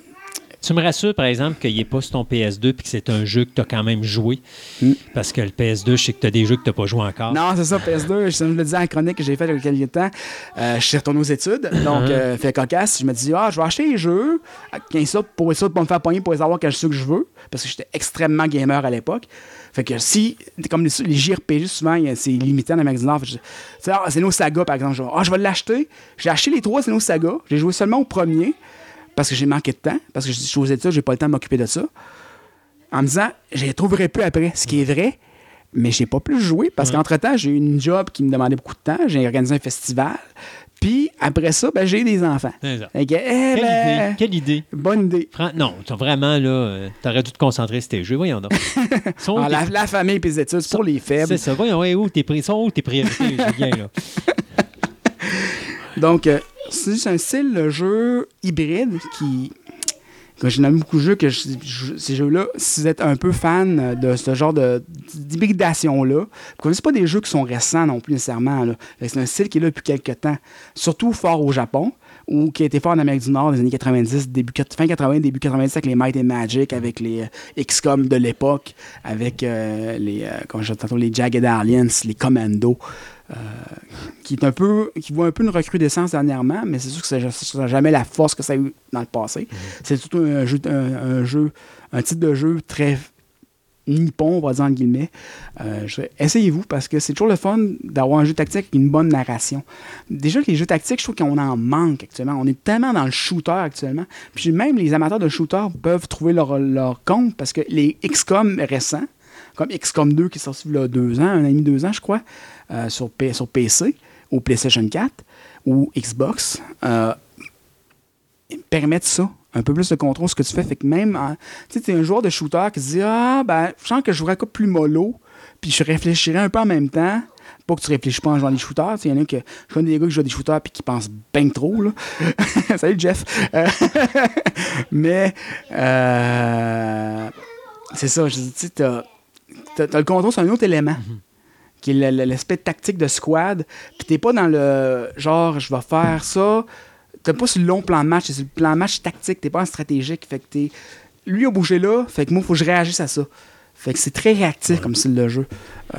B: tu me rassures, par exemple, qu'il n'est pas sur ton PS2 et que c'est un jeu que tu as quand même joué. Hmm. Parce que le PS2, je sais que tu as des jeux que tu n'as pas joué encore.
A: Non, c'est ça, PS2. Je le disais en chronique que j'ai fait il y a quelques temps. Euh, je suis retourné aux études. Donc, uh-huh. euh, fait cocasse. Je me dis, ah, je vais acheter les jeux. ça pour ça, pour me faire pogner, pour savoir quel jeu que je veux. Parce que j'étais extrêmement gamer à l'époque. Fait que si, comme les, JRPG, souvent, c'est limité en Amérique du Nord. C'est nos sagas, par exemple. ah, je vais l'acheter. J'ai acheté les trois, c'est nos sagas. J'ai joué seulement au premier parce que j'ai manqué de temps, parce que je suis aux études, j'ai pas le temps de m'occuper de ça. En me disant, je les trouverai plus après, ce qui est vrai, mais j'ai pas plus joué parce qu'entre-temps, j'ai eu une job qui me demandait beaucoup de temps, j'ai organisé un festival, puis après ça, ben, j'ai des enfants. Eh
B: quelle, ben, idée. Quelle idée.
A: Bonne idée.
B: non, vraiment, là, euh, t'aurais dû te concentrer sur tes jeux. Voyons donc.
A: Ah, la, famille et les études, c'est pour les faibles.
B: C'est ça. Voyons, où tes, sont où tes priorités, là?
A: Donc, euh, c'est un style de jeu hybride qui. J'ai nommé beaucoup de jeux, que ces jeux-là, si vous êtes un peu fan de ce genre d'hybridation-là, vous ne connaissez pas des jeux qui sont récents non plus nécessairement. C'est un style qui est là depuis quelques temps, surtout fort au Japon ou qui a été fort en Amérique du Nord dans les années 90, début, fin 80, début 90 avec les Might and Magic, avec les euh, XCOM de l'époque, avec euh, les, euh, les Jagged Aliens, les Commando. Qui est un peu qui voit un peu une recrudescence dernièrement, mais c'est sûr que ça n'a jamais la force que ça a eu dans le passé. Mhm. C'est surtout un jeu, un, jeu, un type de jeu très nippon, on va dire en guillemets. Euh, essayez-vous parce que c'est toujours le fun d'avoir un jeu tactique avec une bonne narration. Déjà, les jeux tactiques, je trouve qu'on en manque actuellement. On est tellement dans le shooter actuellement. Puis même les amateurs de shooter peuvent trouver leur, leur compte parce que les XCOM récents, comme XCOM 2 qui est sorti il y a deux ans, un an et demi, deux ans, je crois, euh, sur, PC ou PlayStation 4 ou Xbox euh, permettent ça. Un peu plus de contrôle ce que tu fais. Fait que même, tu sais, es un joueur de shooter qui se dit Ah, ben, je sens que je jouerais plus mollo, puis je réfléchirais un peu en même temps. Pas que tu réfléchis pas en jouant des shooters. Il y en a que je connais des gars qui jouent des shooters puis qui pensent bien trop. Là. Salut Jeff. Euh, mais c'est ça, tu sais, t'as, as, le contrôle sur un autre élément. Mm-hmm qui est l'aspect tactique de squad. Puis t'es pas dans le genre, je vais faire ça. T'es pas sur le long plan de match, c'est sur le plan de match tactique, t'es pas en stratégique. Fait que t'es. Lui a bougé là, fait que moi, il faut que je réagisse à ça. Fait que c'est très réactif comme style de jeu. Euh,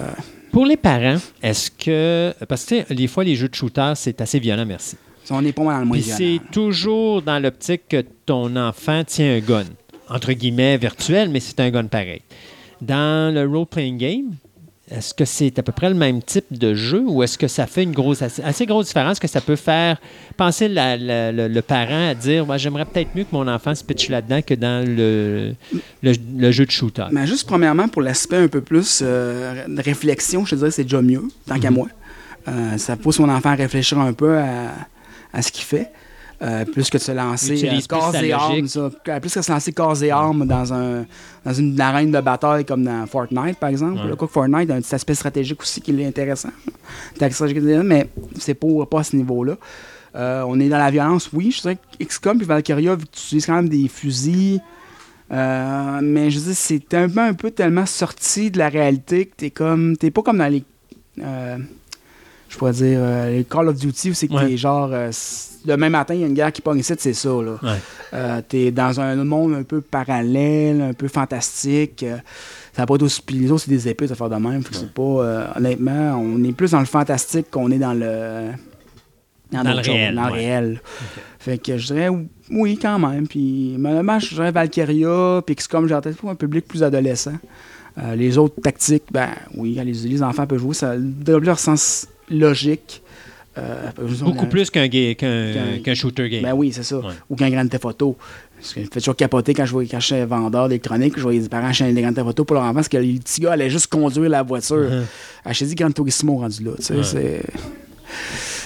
B: Pour les parents, est-ce que. Parce que des fois, les jeux de shooter, c'est assez violent, merci.
A: On n'est pas mal dans le moins
B: c'est toujours dans l'optique que ton enfant tient un gun. Entre guillemets, virtuel, mais c'est un gun pareil. Dans le role-playing game, est-ce que c'est à peu près le même type de jeu ou est-ce que ça fait une grosse, assez, grosse différence que ça peut faire penser le, parent à dire j'aimerais peut-être mieux que mon enfant se pitche là-dedans que dans le, le, jeu de shooter?
A: Mais ben, juste premièrement, pour l'aspect un peu plus euh, de réflexion, je te dirais que c'est déjà mieux, tant qu'à mhm. moi. Euh, ça pousse mon enfant à réfléchir un peu à, à ce qu'il fait. Euh, plus que de se lancer euh, corps et armes, plus que se lancer corps et armes dans, un, dans une arène de bataille comme dans Fortnite, par exemple. Ouais. Fortnite a un petit aspect stratégique aussi qui est intéressant. Mais c'est pas, pas à ce niveau-là. Euh, on est dans la violence, oui. Je sais que XCOM et Valkyria, utilises quand même des fusils, mais je dis, c'est un peu, un peu tellement sorti de la réalité que t'es comme. T'es pas comme dans les. je pourrais dire, les Call of Duty où c'est que t'es genre même matin, il y a une guerre qui pogne ici, c'est ça. Là. Euh, t'es dans un monde un peu parallèle, un peu fantastique. Euh, ça va pas être aussi. les autres, c'est des épées, ça faire de même. c'est pas. Euh, honnêtement, on est plus dans le fantastique qu'on est dans le.
B: Dans, le réel.
A: Dans le réel. Fait que je dirais oui, quand même. Puis, malheureusement, je dirais Valkyria, puis comme j'ai peut-être pour un public plus adolescent. les autres tactiques, ben oui, les, les enfants peuvent jouer, ça développe leur sens logique.
B: Euh, Beaucoup plus qu'un shooter game.
A: Ben oui, c'est ça. Ou qu'un grand photo. Parce que fait toujours capoter quand je vois quand je suis vendeur d'électronique, je voyais des parents acheter des grandes photos pour leur enfant parce que le petit gars allait juste conduire la voiture. Uh -huh. Acheter des Gran Turismo rendu là. Tu sais, c'est.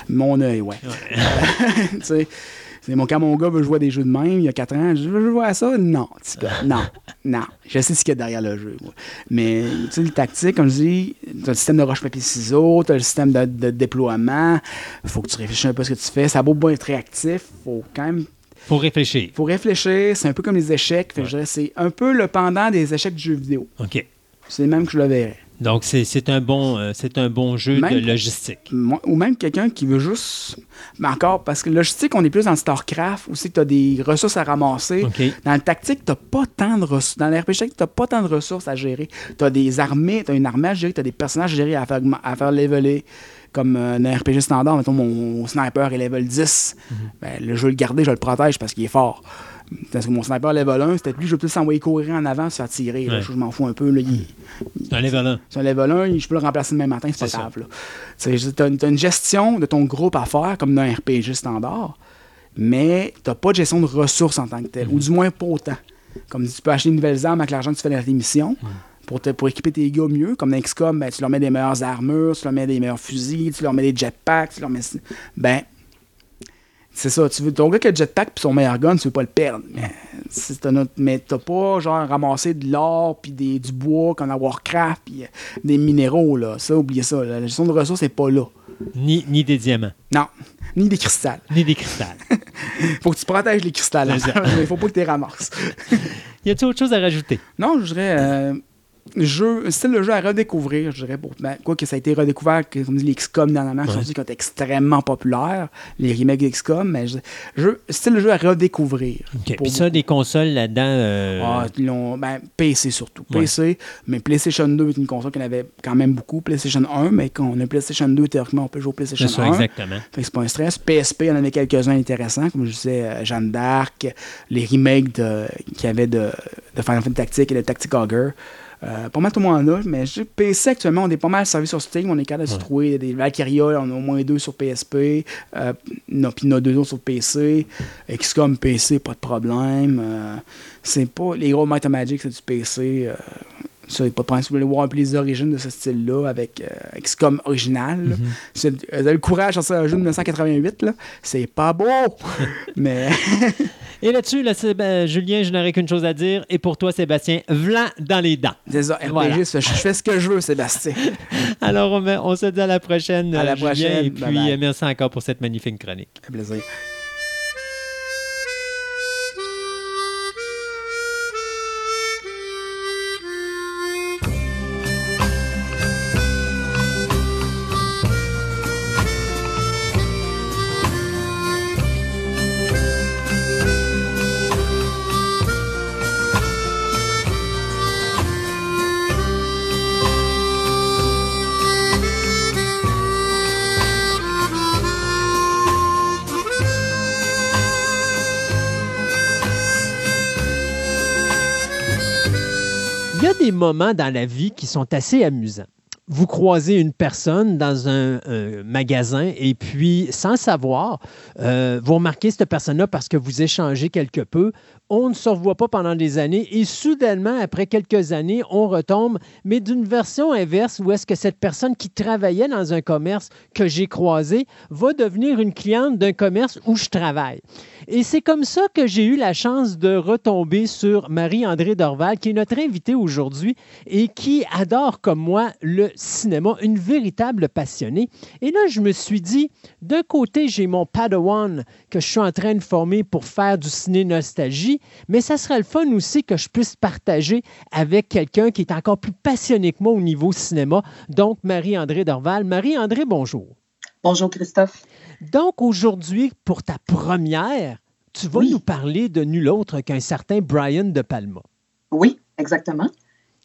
A: Mon œil, ouais. tu sais. C'est mon, quand mon gars veut jouer à des jeux de même, il y a 4 ans, je veux jouer à ça? Non, non, non. Je sais ce qu'il y a derrière le jeu. Mais, tu sais, le tactique, comme je dis, tu as le système de roche-papier-ciseaux, tu as le système de, de déploiement. Il faut que tu réfléchisses un peu à ce que tu fais. Ça a beau être réactif, faut quand même
B: faut réfléchir.
A: faut réfléchir. C'est un peu comme les échecs. C'est un peu le pendant des échecs de jeux vidéo.
B: OK.
A: C'est même que je le verrais.
B: Donc, c'est un, bon, euh, un bon jeu de logistique.
A: ou même quelqu'un qui veut juste. Mais encore, parce que logistique, on est plus dans le StarCraft, où tu as des ressources à ramasser. Dans le tactique, tu pas tant de ressources. Dans l'RPG, tu n'as pas tant de ressources à gérer. Tu as des armées, tu as une armée à gérer, tu as des personnages à gérer à faire, à faire leveler. Comme euh, un RPG standard, mettons, mon, sniper est level 10. Mhm. ben, le jeu le garder, je le protège parce qu'il est fort. Parce que mon sniper level 1, c'était lui, je peux plus s'envoyer courir en avant, se faire tirer. Je, m'en fous un peu.
B: C'est un level 1.
A: C'est un level 1, je peux le remplacer le même matin, c'est pas grave. Tu as, une gestion de ton groupe à faire, comme dans un RPG standard, mais tu n'as pas de gestion de ressources en tant que tel, ou du moins pas autant. Comme tu peux acheter une nouvelle arme avec l'argent que tu fais dans tes missions. Pour, pour, équiper tes gars mieux. Comme dans XCOM, ben, tu leur mets des meilleures armures, tu leur mets des meilleurs fusils, tu leur mets des jetpacks, tu leur mets. Ben, c'est ça, tu veux ton gars qui a le jetpack puis son meilleur gun, tu veux pas le perdre. Mais, t'as pas genre ramasser de l'or puis du bois comme dans Warcraft puis euh, des minéraux là. Ça, oubliez ça. La gestion de ressources n'est pas là.
B: Ni, ni des diamants.
A: Non. Ni des cristals.
B: Ni des cristals.
A: faut que tu protèges les cristals. Il faut pas que tu les ramasses.
B: y a-t-il autre chose à rajouter?
A: Non, je dirais. Euh, jeu, style de jeu à redécouvrir, je dirais. Pour, ben, quoi que ça a été redécouvert, comme dit les XCOM dernièrement, ouais. qui sont extrêmement populaires, les remakes XCOM, mais jeu, style de jeu à redécouvrir.
B: Puis ça, des consoles là-dedans. Euh...
A: Ah, ben, PC surtout. PC, mais PlayStation 2 est une console qu'on avait quand même beaucoup. PlayStation 1, mais quand on a PlayStation 2, théoriquement, on peut jouer au PlayStation ça, 1.
B: exactement.
A: Fait que c'est pas un stress. PSP, il y en avait quelques-uns intéressants, comme je disais, euh, Jeanne d'Arc, les remakes qu'il y avait de, de Final Fantasy Tactique et de Tactic Augur. Euh, pas mal tout le monde en a, mais PC actuellement, on est pas mal servi sur Steam. On est capable de se trouver des Valkyria, on a au moins deux sur PSP. Euh, non, puis on a deux autres sur PC. XCOM PC, pas de problème. Euh, c'est pas. Les gros Might Magic, c'est du PC. Euh, ça, pas de. Si vous voulez voir un peu les origines de ce style-là avec XCOM original, mm le courage sur un jeu de 1988, là. C'est pas beau! mais.
B: Et là-dessus, là, ben, Julien, je n'aurais qu'une chose à dire. Et pour toi, Sébastien, vlan dans les dents.
A: Désolé, voilà. je fais ce que je veux, Sébastien.
B: Alors, on, se dit à la prochaine.
A: À la prochaine.
B: et puis, merci encore pour cette magnifique chronique.
A: Un plaisir.
B: Moments dans la vie qui sont assez amusants. vous croisez une personne dans un, magasin et puis, sans savoir, euh, vous remarquez cette personne-là parce que vous échangez quelque peu. On ne se revoit pas pendant des années et soudainement, après quelques années, on retombe, mais d'une version inverse où est-ce que cette personne qui travaillait dans un commerce que j'ai croisé va devenir une cliente d'un commerce où je travaille. Et c'est comme ça que j'ai eu la chance de retomber sur Marie-André Dorval, qui est notre invitée aujourd'hui et qui adore, comme moi, le cinéma, une véritable passionnée. Et là, je me suis dit, d'un côté, j'ai mon Padawan que je suis en train de former pour faire du ciné-nostalgie, mais ça serait le fun aussi que je puisse partager avec quelqu'un qui est encore plus passionné que moi au niveau cinéma, donc Marie-André Dorval. Marie-André, bonjour.
D: Bonjour Christophe.
B: Donc aujourd'hui, pour ta première, tu vas nous parler de nul autre qu'un certain Brian De Palma.
D: Oui, exactement.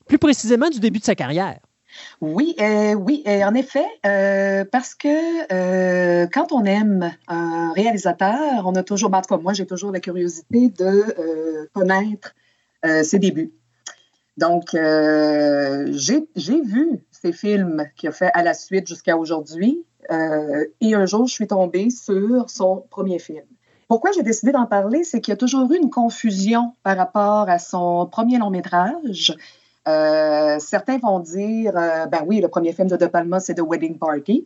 B: Plus précisément du début de sa carrière.
D: Oui, euh, oui, en effet, euh, parce que euh, quand on aime un réalisateur, on a toujours, ben, en tout cas, moi, j'ai toujours la curiosité de connaître ses débuts. Donc, j'ai vu ces films qu'il a fait à la suite jusqu'à aujourd'hui, et un jour, je suis tombée sur son premier film. Pourquoi j'ai décidé d'en parler, c'est qu'il y a toujours eu une confusion par rapport à son premier long métrage euh, certains vont dire, euh, ben oui, le premier film de De Palma, c'est The Wedding Party.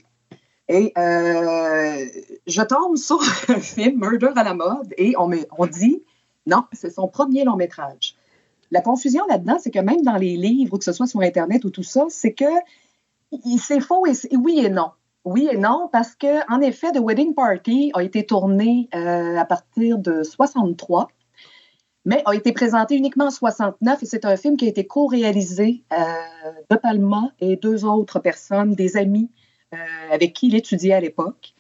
D: Et euh, je tombe sur un film, Murder à la mode, et on, me, dit, non, c'est son premier long métrage. La confusion là-dedans, c'est que même dans les livres, ou que ce soit sur Internet ou tout ça, c'est que c'est faux et, oui et non. Oui et non, parce que en effet, The Wedding Party a été tourné à partir de 63 mais a été présenté uniquement en 69 et c'est un film qui a été co-réalisé euh, de Palma et deux autres personnes, des amis euh, avec qui il étudiait à l'époque.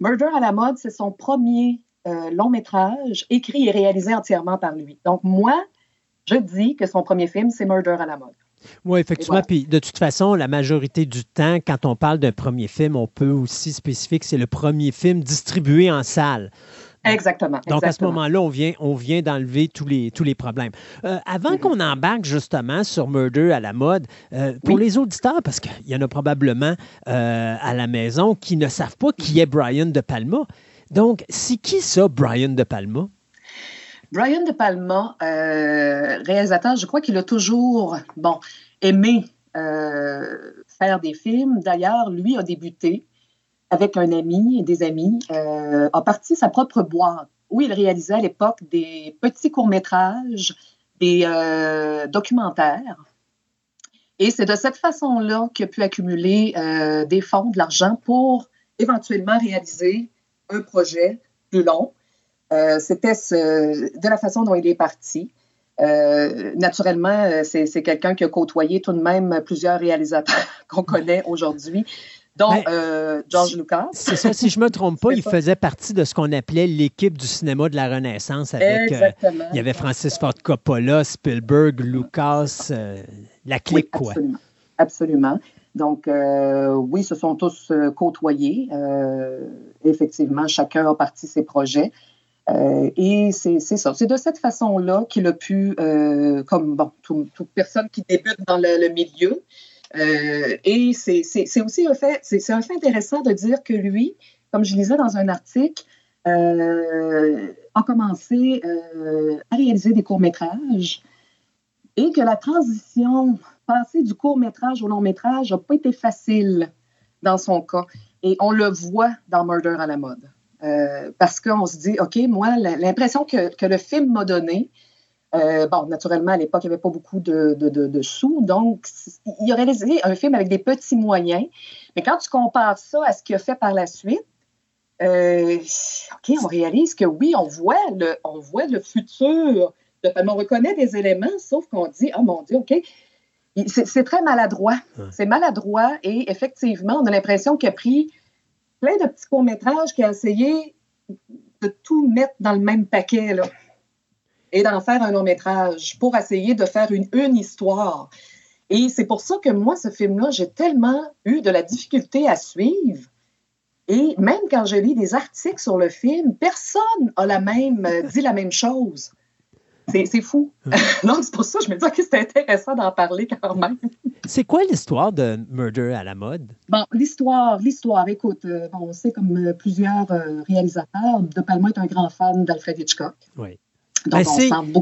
D: Murder à la mode, c'est son premier euh, long métrage écrit et réalisé entièrement par lui. Donc moi, je dis que son premier film, c'est Murder à la mode.
B: Oui, effectivement. Puis de toute façon, la majorité du temps, quand on parle d'un premier film, on peut aussi spécifier que c'est le premier film distribué en salle.
D: Exactement.
B: Donc, à ce moment-là, on vient, on vient d'enlever tous les, tous les problèmes. Euh, avant qu'on embarque justement sur Murder à la mode, euh, pour les auditeurs, parce qu'il y en a probablement euh, à la maison qui ne savent pas qui est Brian De Palma. Donc, c'est qui ça, Brian De Palma?
D: Brian De Palma, réalisateur, je crois qu'il a toujours, bon, aimé faire des films. D'ailleurs, lui a débuté avec un ami et des amis, euh, a parti sa propre boîte où il réalisait à l'époque des petits courts-métrages, des euh, documentaires. Et c'est de cette façon-là qu'il a pu accumuler euh, des fonds, de l'argent pour éventuellement réaliser un projet plus long. C'était de la façon dont il est parti. naturellement, c'est quelqu'un qui a côtoyé tout de même plusieurs réalisateurs qu'on connaît aujourd'hui dont ben, euh, George Lucas.
B: C'est ça, si je ne me trompe pas, il faisait partie de ce qu'on appelait l'équipe du cinéma de la Renaissance avec. Euh, il y avait Francis Ford Coppola, Spielberg, Lucas, euh, la clique, quoi.
D: Absolument. Donc, oui, ce sont tous côtoyés. effectivement, chacun a parti ses projets. Et c'est ça. C'est de cette façon-là qu'il a pu, comme bon, toute personne qui débute dans le milieu, euh, et c'est aussi un fait, un fait intéressant de dire que lui, comme je lisais dans un article, euh, a commencé euh, à réaliser des courts-métrages et que la transition, passer du court-métrage au long-métrage, n'a pas été facile dans son cas. Et on le voit dans Murder à la mode. Parce qu'on se dit, OK, moi, l'impression que, que, le film m'a donné, euh, bon, naturellement, à l'époque, il n'y avait pas beaucoup de, sous, donc il a réalisé un film avec des petits moyens. Mais quand tu compares ça à ce qu'il a fait par la suite, euh, OK, on réalise que oui, on voit le, on voit le futur. On reconnaît des éléments, sauf qu'on dit, oh mon Dieu, OK, c'est très maladroit. C'est maladroit et effectivement, on a l'impression qu'il a pris plein de petits courts-métrages, qu'il a essayé de tout mettre dans le même paquet. Là et d'en faire un long métrage pour essayer de faire une, une histoire. Et c'est pour ça que moi, ce film-là, j'ai tellement eu de la difficulté à suivre. Et même quand je lis des articles sur le film, personne a la même, euh, dit la même chose. C'est fou. Donc, c'est pour ça que je me dis que c'était intéressant d'en parler quand même.
B: C'est quoi l'histoire de Murder à la mode?
D: Bon, l'histoire, l'histoire, écoute, euh, bon, on sait comme euh, plusieurs euh, réalisateurs, De Palma est un grand fan d'Alfred Hitchcock.
B: Oui. Ben,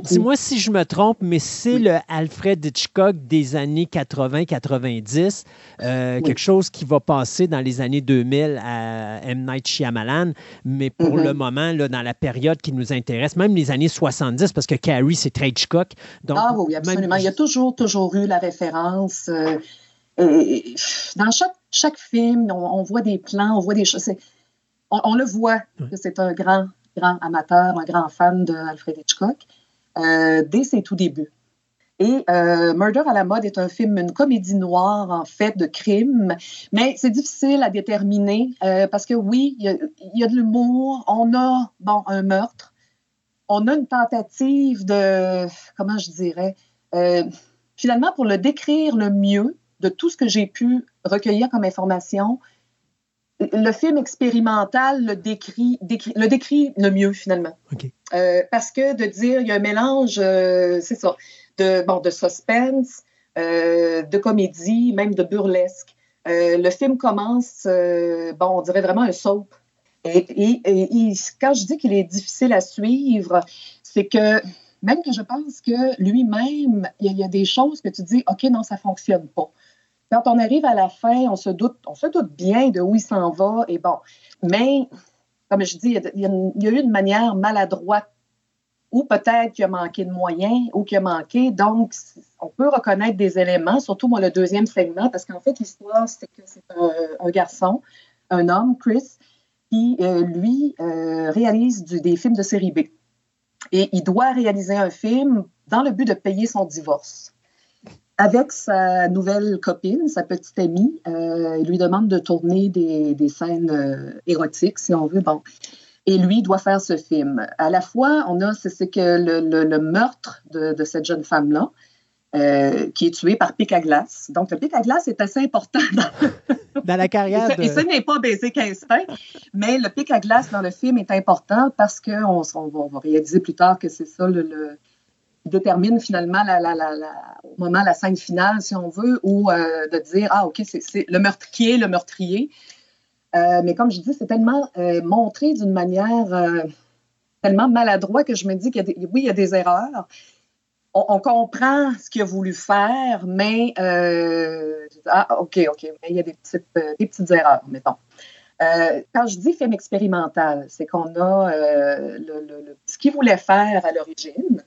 B: dis-moi si je me trompe, mais c'est le Alfred Hitchcock des années 80-90, euh, quelque chose qui va passer dans les années 2000 à M. Night Shyamalan, mais pour mm-hmm. le moment, là, dans la période qui nous intéresse, même les années 70, parce que Carrie, c'est très Hitchcock.
D: Donc, ah oui, absolument. Il y a toujours, toujours eu la référence. Euh, dans chaque, chaque film, on, voit des plans, on voit des choses. On, le voit que c'est un grand grand amateur, un grand fan d'Alfred Hitchcock, euh, dès ses tout débuts. Et euh, Murder à la mode est un film, une comédie noire en fait de crime, mais c'est difficile à déterminer euh, parce que oui, il y, a de l'humour, on a bon un meurtre, on a une tentative de comment je dirais, finalement pour le décrire le mieux de tout ce que j'ai pu recueillir comme information, le film expérimental le décrit, le décrit le mieux finalement. Euh, parce que de dire il y a un mélange, euh, c'est ça, de, bon, de suspense, euh, de comédie, même de burlesque. le film commence, bon, on dirait vraiment un soap. Et, quand je dis qu'il est difficile à suivre, c'est que même que je pense que lui-même, il y, a des choses que tu dis, OK, non, ça fonctionne pas. Quand on arrive à la fin, on se doute, bien de où il s'en va. Et bon, mais comme je dis, il y, a, eu une manière maladroite ou peut-être qu'il a manqué de moyens ou qu'il a manqué. Donc, on peut reconnaître des éléments, surtout moi, le deuxième segment, parce qu'en fait, l'histoire, c'est que c'est un, garçon, un homme, Chris, qui, euh, lui, euh, réalise des films de série B. Et il doit réaliser un film dans le but de payer son divorce avec sa nouvelle copine, sa petite amie. Euh, il lui demande de tourner des, scènes euh, érotiques, si on veut. Bon. Et lui doit faire ce film. À la fois, on a, c'est que le, meurtre de, cette jeune femme-là, euh, qui est tuée par pic à glace. Donc, le pic à glace est assez important
B: dans, la carrière.
D: Et ce n'est pas baiser Instinct, mais le pic à glace dans le film est important parce qu'on on va, réaliser plus tard que c'est ça le détermine finalement la, la, la, au moment la scène finale, si on veut, ou euh, de dire ah ok c'est le meurtrier, le meurtrier. Euh, mais comme je dis, c'est tellement euh, montré d'une manière tellement maladroit que je me dis qu'il y a oui il y a des erreurs. On, comprend ce qu'il a voulu faire, mais ah ok ok, mais il y a des petites des petites erreurs, mettons. quand je dis film expérimental, c'est qu'on a le, ce qu'il voulait faire à l'origine,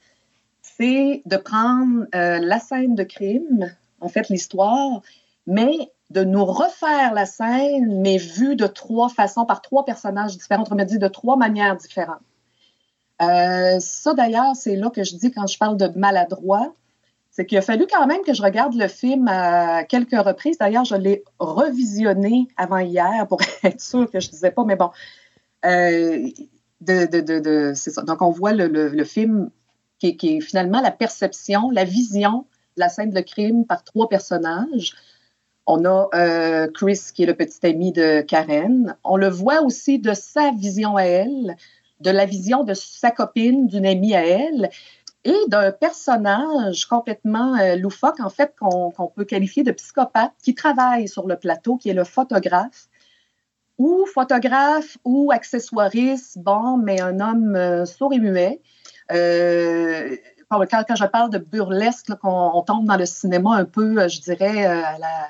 D: de prendre euh, la scène de crime, en fait l'histoire, mais de nous refaire la scène, mais vue de trois façons, par trois personnages différents, autrement dit, de trois manières différentes. Euh, ça, d'ailleurs, c'est là que je dis quand je parle de maladroit, c'est qu'il a fallu quand même que je regarde le film à quelques reprises. D'ailleurs, je l'ai revisionné avant hier pour être sûr que je ne disais pas, mais bon. Euh, ça. Donc, on voit le film qui est, finalement la perception, la vision de la scène de crime par trois personnages. On a euh, Chris, qui est le petit ami de Karen. On le voit aussi de sa vision à elle, de la vision de sa copine, d'une amie à elle, et d'un personnage complètement euh, loufoque, en fait, qu'on peut qualifier de psychopathe, qui travaille sur le plateau, qui est le photographe, ou photographe ou accessoiriste, bon, mais un homme euh, sourd et muet, euh, quand, quand, je parle de burlesque, qu'on tombe dans le cinéma un peu, euh, je dirais, euh, à la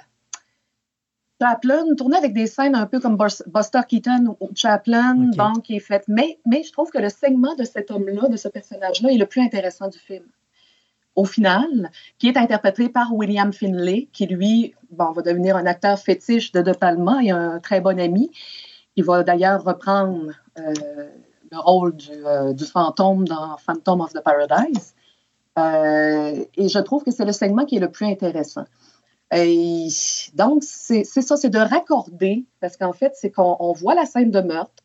D: Chaplin, tourner avec des scènes un peu comme Buster Keaton ou Chaplin, bon, qui est fait. Mais, mais je trouve que le segment de cet homme-là, de ce personnage-là, est le plus intéressant du film. Au final, qui est interprété par William Finlay, qui lui, bon, va devenir un acteur fétiche de De Palma et un très bon ami. Il va d'ailleurs reprendre le rôle euh, du, fantôme dans Phantom of the Paradise. Euh, et je trouve que c'est le segment qui est le plus intéressant. Et donc, c'est ça, c'est de raccorder, parce qu'en fait, c'est qu'on voit la scène de meurtre,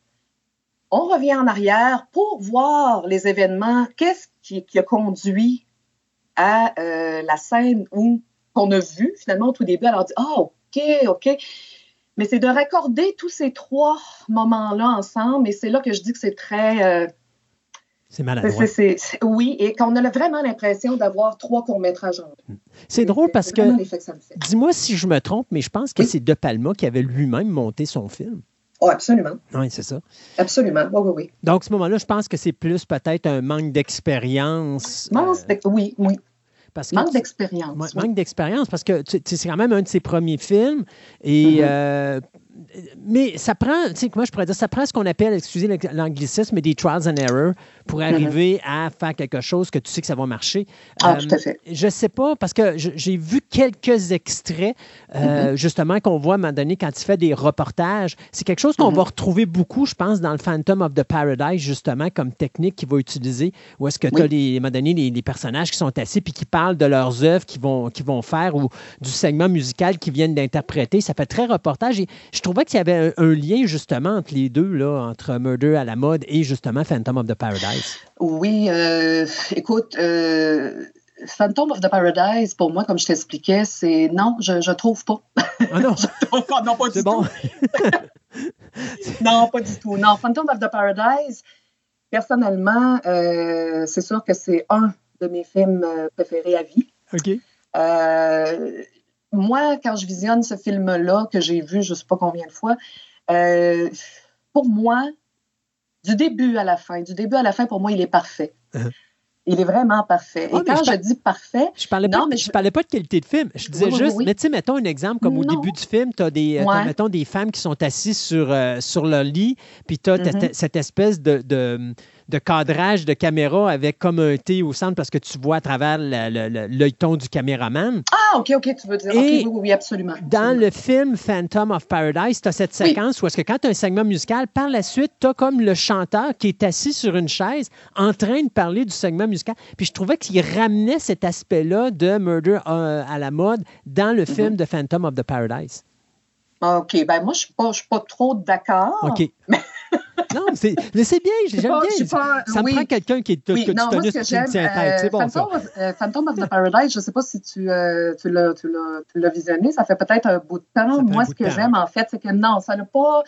D: on revient en arrière pour voir les événements, qu'est-ce qui, a conduit à euh, la scène où on a vu finalement au tout début, alors dit, ah, OK, OK. Mais c'est de raccorder tous ces trois moments-là ensemble. Et c'est là que je dis que c'est très. Euh,
B: C'est malade.
D: oui, et qu'on a vraiment l'impression d'avoir trois courts-métrages en
B: hmm. C'est drôle parce que. Dis-moi si je me trompe, mais je pense que c'est De Palma qui avait lui-même monté son film.
D: Oh, absolument.
B: Oui, c'est ça.
D: Absolument. Oui, oui, oui.
B: Donc, à ce moment-là, je pense que c'est plus peut-être un manque d'expérience.
D: Euh, oui, oui. Parce manque d'expérience.
B: Manque d'expérience, parce que c'est quand même un de ses premiers films. Et mm-hmm. euh, mais ça prend, tu sais, moi je pourrais dire, ça prend ce qu'on appelle, excusez l'anglicisme, des trials and errors pour mm-hmm. arriver à faire quelque chose que tu sais que ça va marcher.
D: Ah, tout à euh, fait.
B: Je sais pas, parce que j'ai vu quelques extraits, euh, mm-hmm. justement, qu'on voit à un moment donné quand il fait des reportages. C'est quelque chose qu'on mm-hmm. va retrouver beaucoup, je pense, dans le Phantom of the Paradise, justement, comme technique qu'il va utiliser, où est-ce que tu as, les, à un moment donné, les, personnages qui sont assis puis qui parlent de leurs œuvres qu'ils vont, qu'ils vont faire ou du segment musical qu'ils viennent d'interpréter. Ça fait très reportage. Et je trouvais qu'il y avait un, lien, justement, entre les deux, là, entre Murder à la mode et, justement, Phantom of the Paradise.
D: Oui, euh, écoute, euh, Phantom of the Paradise, pour moi, comme je t'expliquais, c'est non, je ne trouve pas.
B: Ah non?
D: non, pas du bon. tout. non, pas du tout. Non, Phantom of the Paradise, personnellement, euh, c'est sûr que c'est un de mes films préférés à vie.
B: OK.
D: Moi, quand je visionne ce film-là, que j'ai vu je ne sais pas combien de fois, pour moi, du début à la fin. Du début à la fin, pour moi, il est parfait. Uh-huh. Il est vraiment parfait. Et quand je, dis parfait.
B: Je parlais, pas, je... parlais pas de qualité de film. Je disais juste, mais tu sais, mettons un exemple comme au début du film, tu as, des, euh, mettons, des femmes qui sont assises sur, euh, sur leur lit, puis tu as mm-hmm. cette espèce de de cadrage de caméra avec comme un T au centre parce que tu vois à travers l'œilleton du caméraman.
D: Ah, OK, OK, tu veux dire. oui, oui, absolument,
B: Dans le film Phantom of Paradise, tu as cette séquence où est-ce que quand tu as un segment musical, par la suite, tu as comme le chanteur qui est assis sur une chaise en train de parler du segment musical. Puis je trouvais qu'il ramenait cet aspect-là de Murder euh, à la mode dans le film mm-hmm. de Phantom of the Paradise.
D: OK, ben moi, je ne suis, pas trop d'accord.
B: OK. Non, c'est, mais c'est bien, j'aime bien. ça me prend quelqu'un qui est oui, que non, tu
D: c'est bon, Phantom, Of, euh, Phantom of the Paradise, je ne sais pas si tu, euh, tu, l'as, tu, l'as, tu l'as visionné, ça fait peut-être un bout de temps. Moi, ce que j'aime, en fait, c'est que non, ça n'a pas.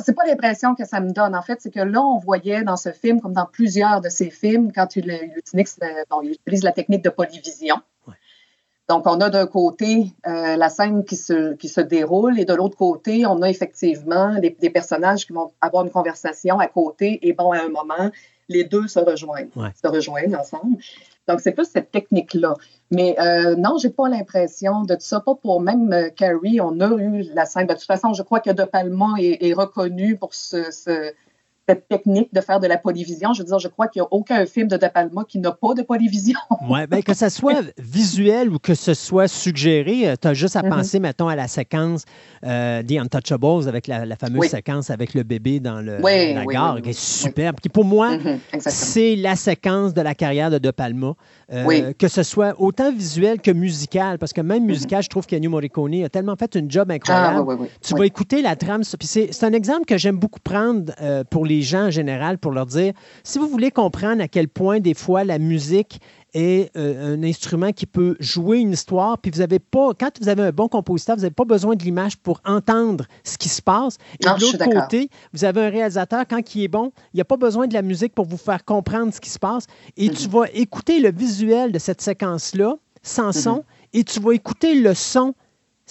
D: C'est pas l'impression que ça me donne. En fait, c'est que là, on voyait dans ce film, comme dans plusieurs de ces films, quand il, utilise, bon, il utilise la technique de polyvision. Donc, on a d'un côté euh, la scène qui se, qui se déroule et de l'autre côté, on a effectivement des, personnages qui vont avoir une conversation à côté et bon, à un moment, les deux se rejoignent, se rejoignent ensemble. Donc, c'est plus cette technique-là. Mais euh, non, j'ai pas l'impression de ça. Pas pour même euh, Carrie, on a eu la scène. De toute façon, je crois que De Palma est, reconnu pour ce, cette technique de faire de la polyvision. Je veux dire, je crois qu'il n'y a aucun film de De Palma qui n'a pas de polyvision.
B: oui, bien que ce soit visuel ou que ce soit suggéré, euh, tu as juste à mm-hmm. penser, mettons, à la séquence euh, The Untouchables avec la, fameuse séquence avec le bébé dans le, la gare, qui est superbe. Qui, pour moi, mm-hmm, c'est la séquence de la carrière de De Palma. Euh, que ce soit autant visuel que musical, parce que même mm-hmm. musical, je trouve qu'Ennio Morricone a tellement fait une job incroyable. Ah, tu vas écouter la trame. C'est un exemple que j'aime beaucoup prendre pour les gens en général pour leur dire, si vous voulez comprendre à quel point des fois la musique est euh, un instrument qui peut jouer une histoire, puis vous avez pas, quand vous avez un bon compositeur, vous n'avez pas besoin de l'image pour entendre ce qui se passe. Et de l'autre côté, vous avez un réalisateur, quand il est bon, il n'y a pas besoin de la musique pour vous faire comprendre ce qui se passe. Et tu mm-hmm. vas écouter le visuel de cette séquence-là sans son, mm-hmm. et tu vas écouter le son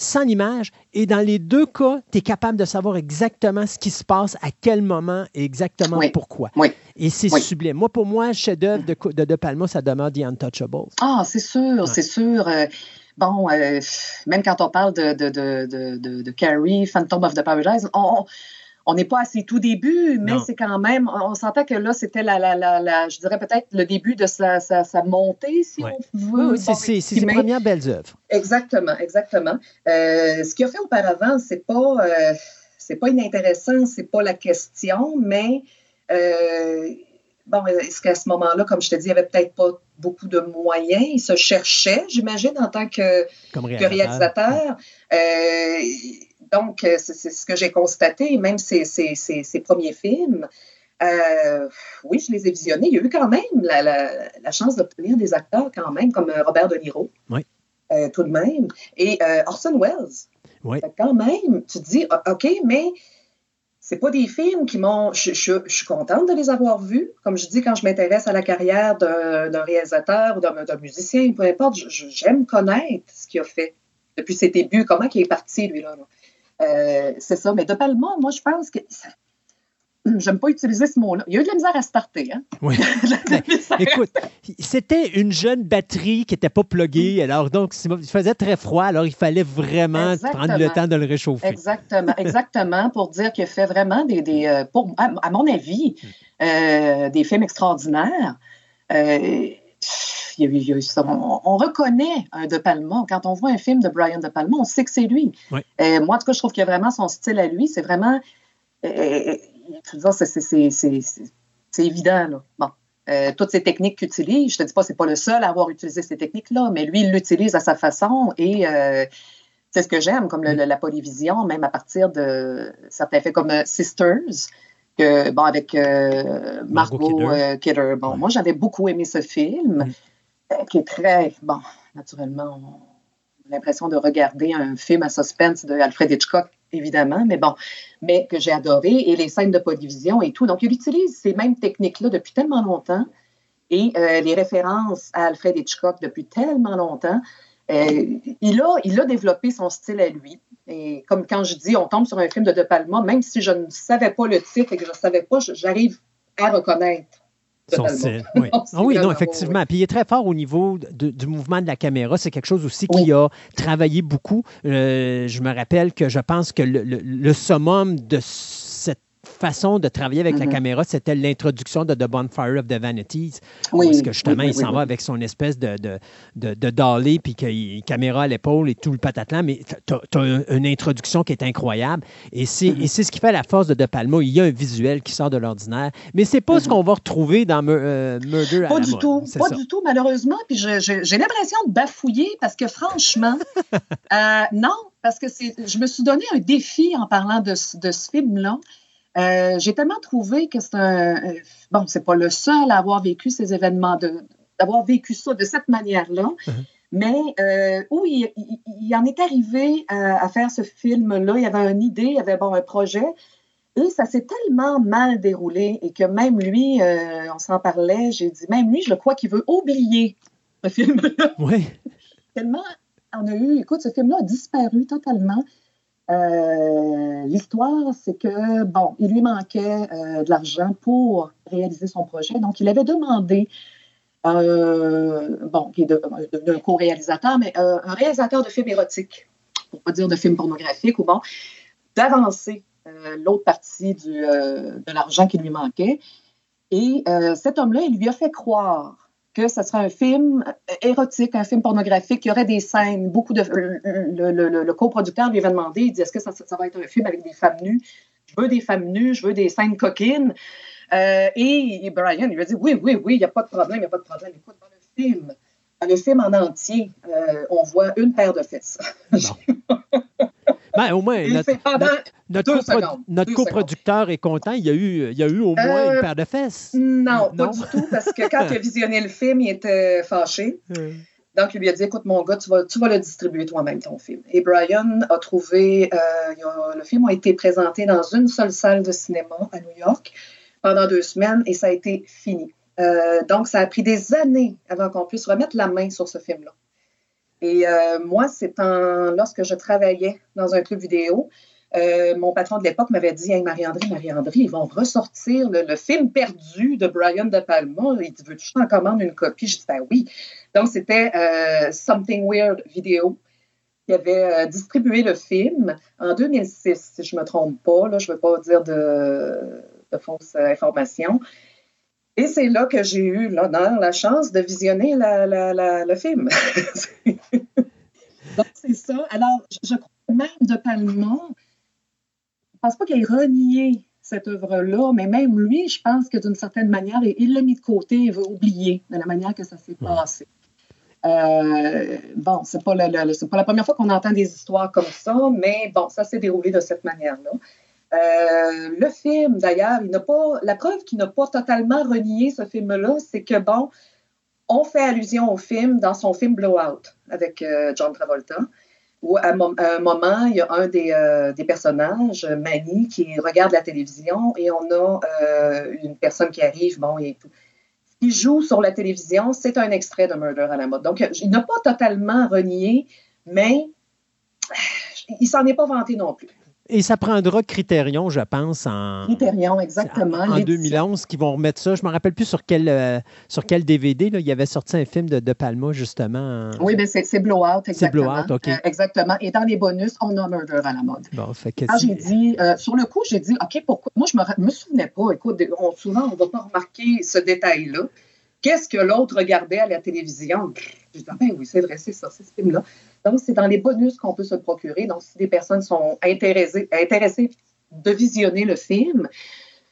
B: sans image. Et dans les deux cas, tu es capable de savoir exactement ce qui se passe, à quel moment et exactement pourquoi. Et c'est sublime. Moi, pour moi, chef-d'œuvre de, de, de Palma, ça demeure The Untouchables.
D: Ah, c'est sûr, c'est sûr. Euh, bon, euh, même quand on parle de, de, de, Carrie, Phantom of the Paradise, on on n'est pas à ses tout débuts, mais c'est quand même, on sentait que là, c'était la, la, la, je dirais peut-être le début de sa, sa, montée, si on veut.
B: Oui, c'est ses premières belles œuvres.
D: Exactement, exactement. Euh, ce qu'il a fait auparavant, c'est pas, euh, c'est pas inintéressant, c'est pas la question, mais euh, bon, est-ce qu'à ce, moment-là, comme je te dis, il n'y avait peut-être pas beaucoup de moyens, il se cherchait, j'imagine, en tant que, que réalisateur. Donc, euh, c'est ce que j'ai constaté, même ces, premiers films. Euh, oui, je les ai visionnés. Il y a eu quand même la, chance d'obtenir des acteurs, quand même, comme euh, Robert De Niro.
B: Oui.
D: tout de même. Et Orson Welles.
B: Oui.
D: Quand même, tu te dis, OK, mais c'est pas des films qui m'ont. Je, suis contente de les avoir vus. Comme je dis, quand je m'intéresse à la carrière d'un réalisateur ou d'un musicien, peu importe, j'aime connaître ce qu'il a fait depuis ses débuts, comment il est parti, lui-là. Euh, c'est ça. Mais De Palma, moi, je pense que J'aime pas utiliser ce mot-là. Il y a eu de la misère à starter. Hein?
B: Oui. Écoute, c'était une jeune batterie qui n'était pas pluguée. Alors, donc, il faisait très froid. Alors, il fallait vraiment prendre le temps de le réchauffer.
D: Exactement. Exactement. pour dire qu'il fait vraiment des. des euh, pour, à, mon avis, euh, des films extraordinaires. Euh, on, reconnaît un De Palma. Quand on voit un film de Brian De Palma, on sait que c'est lui. moi, en tout cas, je trouve qu'il y a vraiment son style à lui. C'est vraiment c'est évident. Là. Bon. Euh, toutes ces techniques qu'il utilise, je ne te dis pas, c'est pas le seul à avoir utilisé ces techniques-là, mais lui, il l'utilise à sa façon et euh, c'est ce que j'aime, comme la polyvision, même à partir de certains faits comme euh, Sisters, que, bon, avec Margot, Kidder. Bon, moi, j'avais beaucoup aimé ce film. Qui est très, bon, naturellement, on l'impression de regarder un film à suspense de Alfred Hitchcock évidemment, mais bon, mais que j'ai adoré, et les scènes de polyvision et tout. Donc, il utilise ces mêmes techniques-là depuis tellement longtemps, et euh, les références à Alfred Hitchcock depuis tellement longtemps. Euh, il, a, il a développé son style à lui. Et comme quand je dis, on tombe sur un film de De Palma, même si je ne savais pas le titre et que je ne savais pas, j'arrive à reconnaître
B: oui. Ah oui, non, effectivement. Puis il est très fort au niveau du mouvement de la caméra. C'est quelque chose aussi qui a travaillé beaucoup. Euh, je me rappelle que je pense que le, le summum de cette façon de travailler avec la mm-hmm. caméra, c'était l'introduction de The Bonfire of the Vanities. Oui, parce que justement, il s'en va avec son espèce de, de, de, de dolly, puis qu'il caméra à l'épaule et tout le patatlan, mais tu as, une introduction qui est incroyable. Et c'est mm-hmm. ce qui fait la force de De Palma. Il y a un visuel qui sort de l'ordinaire, mais c'est pas ce mm-hmm. qu'on va retrouver dans euh, Murder
D: Pas du tout, pas du tout, malheureusement. Puis j'ai l'impression de bafouiller parce que franchement, euh, non, parce que je me suis donné un défi en parlant de, de ce film-là. Euh, j'ai tellement trouvé que c'est un. Euh, bon, c'est pas le seul à avoir vécu ces événements, d'avoir vécu ça de cette manière-là. Uh-huh. Mais euh, où il, en est arrivé à, faire ce film-là, il y avait une idée, il y avait bon, un projet, et ça s'est tellement mal déroulé et que même lui, on s'en parlait, j'ai dit, même lui, je crois qu'il veut oublier ce film-là.
B: Oui.
D: tellement on a eu, écoute, ce film-là a disparu totalement. Euh, l'histoire, c'est que, bon, il lui manquait euh, de l'argent pour réaliser son projet. Donc, il avait demandé, euh, bon, qui est un co-réalisateur, mais un réalisateur de films érotiques, pour pas dire de films pornographiques, ou bon, d'avancer l'autre partie de l'argent qui lui manquait. Et cet homme-là, il lui a fait croire que ce serait un film érotique, un film pornographique, il y aurait des scènes, beaucoup de... Le, le, le, coproducteur lui avait demandé, il dit, est-ce que ça, ça, va être un film avec des femmes nues? Je veux des femmes nues, je veux des scènes coquines. Euh, et, Brian, il lui a dit, oui, oui, oui, il n'y a pas de problème, il n'y a pas de problème. Écoute, dans le film, dans le film en entier, euh, on voit une paire de fesses.
B: Ben, au moins, notre, coproducteur est content. Il y, a eu, il y a eu au moins une euh, paire de fesses.
D: Non, pas du tout, parce que quand il a visionné le film, il était fâché. Donc, il lui a dit Écoute, mon gars, tu vas, tu vas le distribuer toi-même, ton film. Et Brian a trouvé euh, le film a été présenté dans une seule salle de cinéma à New York pendant deux semaines et ça a été fini. Euh, donc, ça a pris des années avant qu'on puisse remettre la main sur ce film-là. Et euh, moi, c'est lorsque je travaillais dans un club vidéo, euh, mon patron de l'époque m'avait dit Hey, Marie-André, Marie-André, ils vont ressortir le, film perdu de Brian De Palma. Il dit Veux-tu en commande une copie? Je dis Ben oui. Donc, c'était euh, Something Weird Vidéo qui avait distribué le film en 2006, si je ne me trompe pas. Là, je ne veux pas dire de, de fausses informations. Et c'est là que j'ai eu l'honneur, la chance de visionner le film. Donc, c'est ça. Alors, je crois même De Palma, je ne pense pas qu'il ait renié cette œuvre-là, mais même lui, je pense que d'une certaine manière, il l'a mis de côté, il veut oublier de la manière que ça s'est passé. Euh, bon, c'est pas, pas la première fois qu'on entend des histoires comme ça, mais bon, ça s'est déroulé de cette manière-là. Euh, le film, d'ailleurs, il n'a pas. La preuve qu'il n'a pas totalement renié ce film-là, c'est que bon, on fait allusion au film dans son film Blowout avec euh, John Travolta. où à, un moment, il y a un des, euh, des, personnages, Manny, qui regarde la télévision et on a une personne qui arrive, bon, et tout. Il joue sur la télévision, c'est un extrait de Murder à la mode. Donc, il n'a pas totalement renié, mais il s'en est pas vanté non plus.
B: Et ça prendra Critérion, je pense, en,
D: Critérion, exactement.
B: en, 2011, qui vont remettre ça. Je ne me rappelle plus sur quel, euh, sur quel DVD. Là, il y avait sorti un film de De Palma, justement.
D: Oui, mais c'est Blowout, exactement.
B: C'est Blowout, OK. Euh,
D: exactement. Et dans les bonus, on a Murder à la mode.
B: Bon, fait que
D: j'ai dit, euh, sur le coup, j'ai dit, OK, pourquoi? Moi, je ne me, me, souvenais pas. Écoute, souvent, on ne va pas remarquer ce détail-là. Qu'est-ce que l'autre regardait à la télévision? Je dis, ah ben oui, c'est vrai, c'est ça, c'est ce film-là. Donc, c'est dans les bonus qu'on peut se procurer. Donc, si des personnes sont intéressées, intéressées de visionner le film,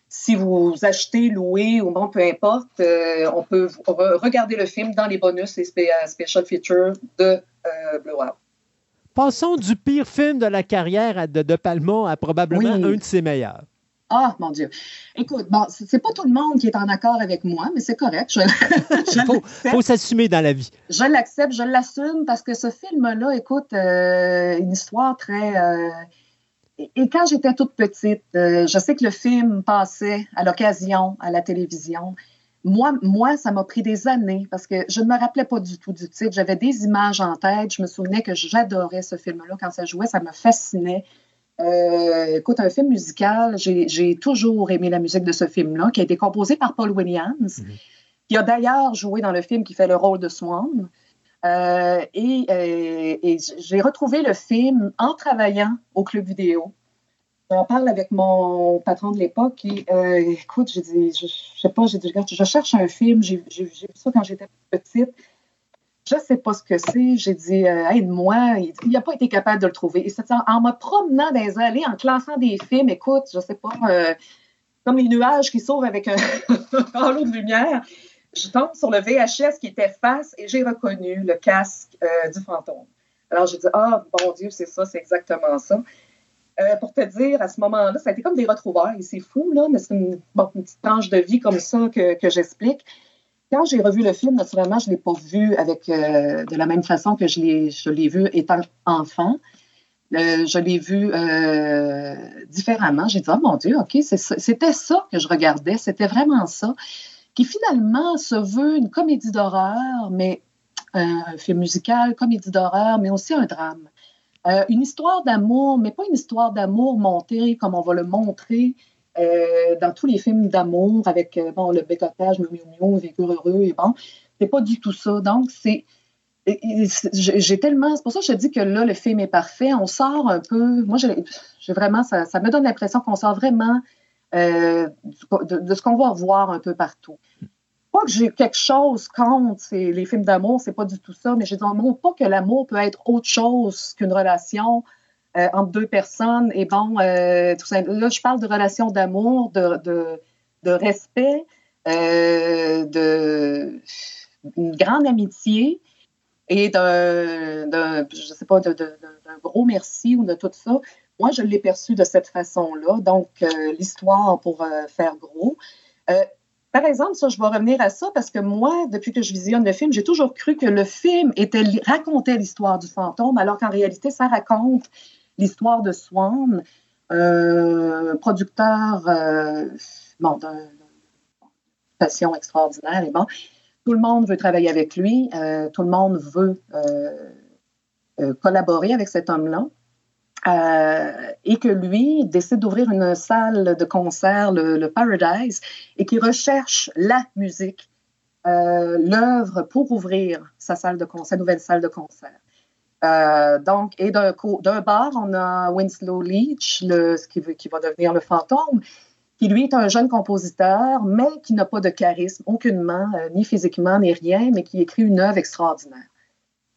D: si vous achetez, louez ou bon, peu importe, euh, on peut regarder le film dans les bonus et euh, special features de euh, Blowout.
B: Passons du pire film de la carrière de De Palma à probablement un de ses meilleurs.
D: Ah, mon Dieu. Écoute, bon, c'est pas tout le monde qui est en accord avec moi, mais c'est correct.
B: Il faut, s'assumer dans la vie.
D: Je l'accepte, je l'assume parce que ce film-là, écoute, euh, une histoire très. Euh, et quand j'étais toute petite, euh, je sais que le film passait à l'occasion à la télévision. Moi, moi ça m'a pris des années parce que je ne me rappelais pas du tout du titre. J'avais des images en tête. Je me souvenais que j'adorais ce film-là quand ça jouait. Ça me fascinait. Euh, écoute, un film musical, j'ai toujours aimé la musique de ce film-là, qui a été composé par Paul Williams, mhm. qui a d'ailleurs joué dans le film qui fait le rôle de Swan. Euh, et, euh, j'ai retrouvé le film en travaillant au club vidéo. J'en parle avec mon patron de l'époque et écoute, j'ai dit, je, je, sais pas, j'ai dit, regarde, je cherche un film, j'ai vu ça quand j'étais petite je ne sais pas ce que c'est. J'ai dit, euh, aide-moi. Il n'a pas été capable de le trouver. Et c'est en me promenant dans les allées, en classant des films, écoute, je ne sais pas, euh, comme les nuages qui sauvent avec un halo de lumière, je tombe sur le VHS qui était face et j'ai reconnu le casque euh, du fantôme. Alors, j'ai dit, ah, bon Dieu, c'est ça, c'est exactement ça. pour te dire, à ce moment-là, ça a été comme des retrouvailles. C'est fou, là, mais c'est une, petite tranche de vie comme ça que j'explique. Quand j'ai revu le film, naturellement, je ne l'ai pas vu avec, euh, de la même façon que je l'ai vu étant enfant. Euh, je l'ai vu euh, différemment. J'ai dit, oh mon Dieu, OK, c'était ça que je regardais, c'était vraiment ça, qui finalement se veut une comédie d'horreur, mais un film musical, comédie d'horreur, mais aussi un drame. une histoire d'amour, mais pas une histoire d'amour montée comme on va le montrer euh, dans tous les films d'amour avec euh, bon, le bécotage, miou miou miou, vécu heureux et bon, c'est pas du tout ça. Donc, c'est. J'ai tellement. C'est pour ça que je dis que là, le film est parfait. On sort un peu. Moi, j'ai vraiment. Ça, ça, me donne l'impression qu'on sort vraiment euh, de, ce qu'on va revoir un peu partout. Pas que j'ai quelque chose contre les films d'amour, c'est pas du tout ça, mais je montre pas que l'amour peut être autre chose qu'une relation euh, entre deux personnes. Et bon, euh, tout ça, là, je parle de relations d'amour, de, de, respect, euh, de une grande amitié et d'un, je sais pas, d'un gros merci ou de tout ça. Moi, je l'ai perçu de cette façon-là. Donc, l'histoire pour faire gros. par exemple, ça, je vais revenir à ça parce que moi, depuis que je visionne le film, j'ai toujours cru que le film était, racontait l'histoire du fantôme, alors qu'en réalité, ça raconte l'histoire de Swan, euh, producteur euh, d'une passion extraordinaire. Et bon, tout le monde veut travailler avec lui, euh, tout le monde veut collaborer avec cet homme-là. et que lui décide d'ouvrir une salle de concert, le, Paradise, et qui recherche la musique, l'œuvre pour ouvrir sa salle de concert, nouvelle salle de concert. Euh, donc, et d'un bar, on a Winslow Leach, le, ce qui, qui, va devenir le fantôme, qui lui est un jeune compositeur, mais qui n'a pas de charisme aucunement, euh, ni physiquement, ni rien, mais qui écrit une œuvre extraordinaire.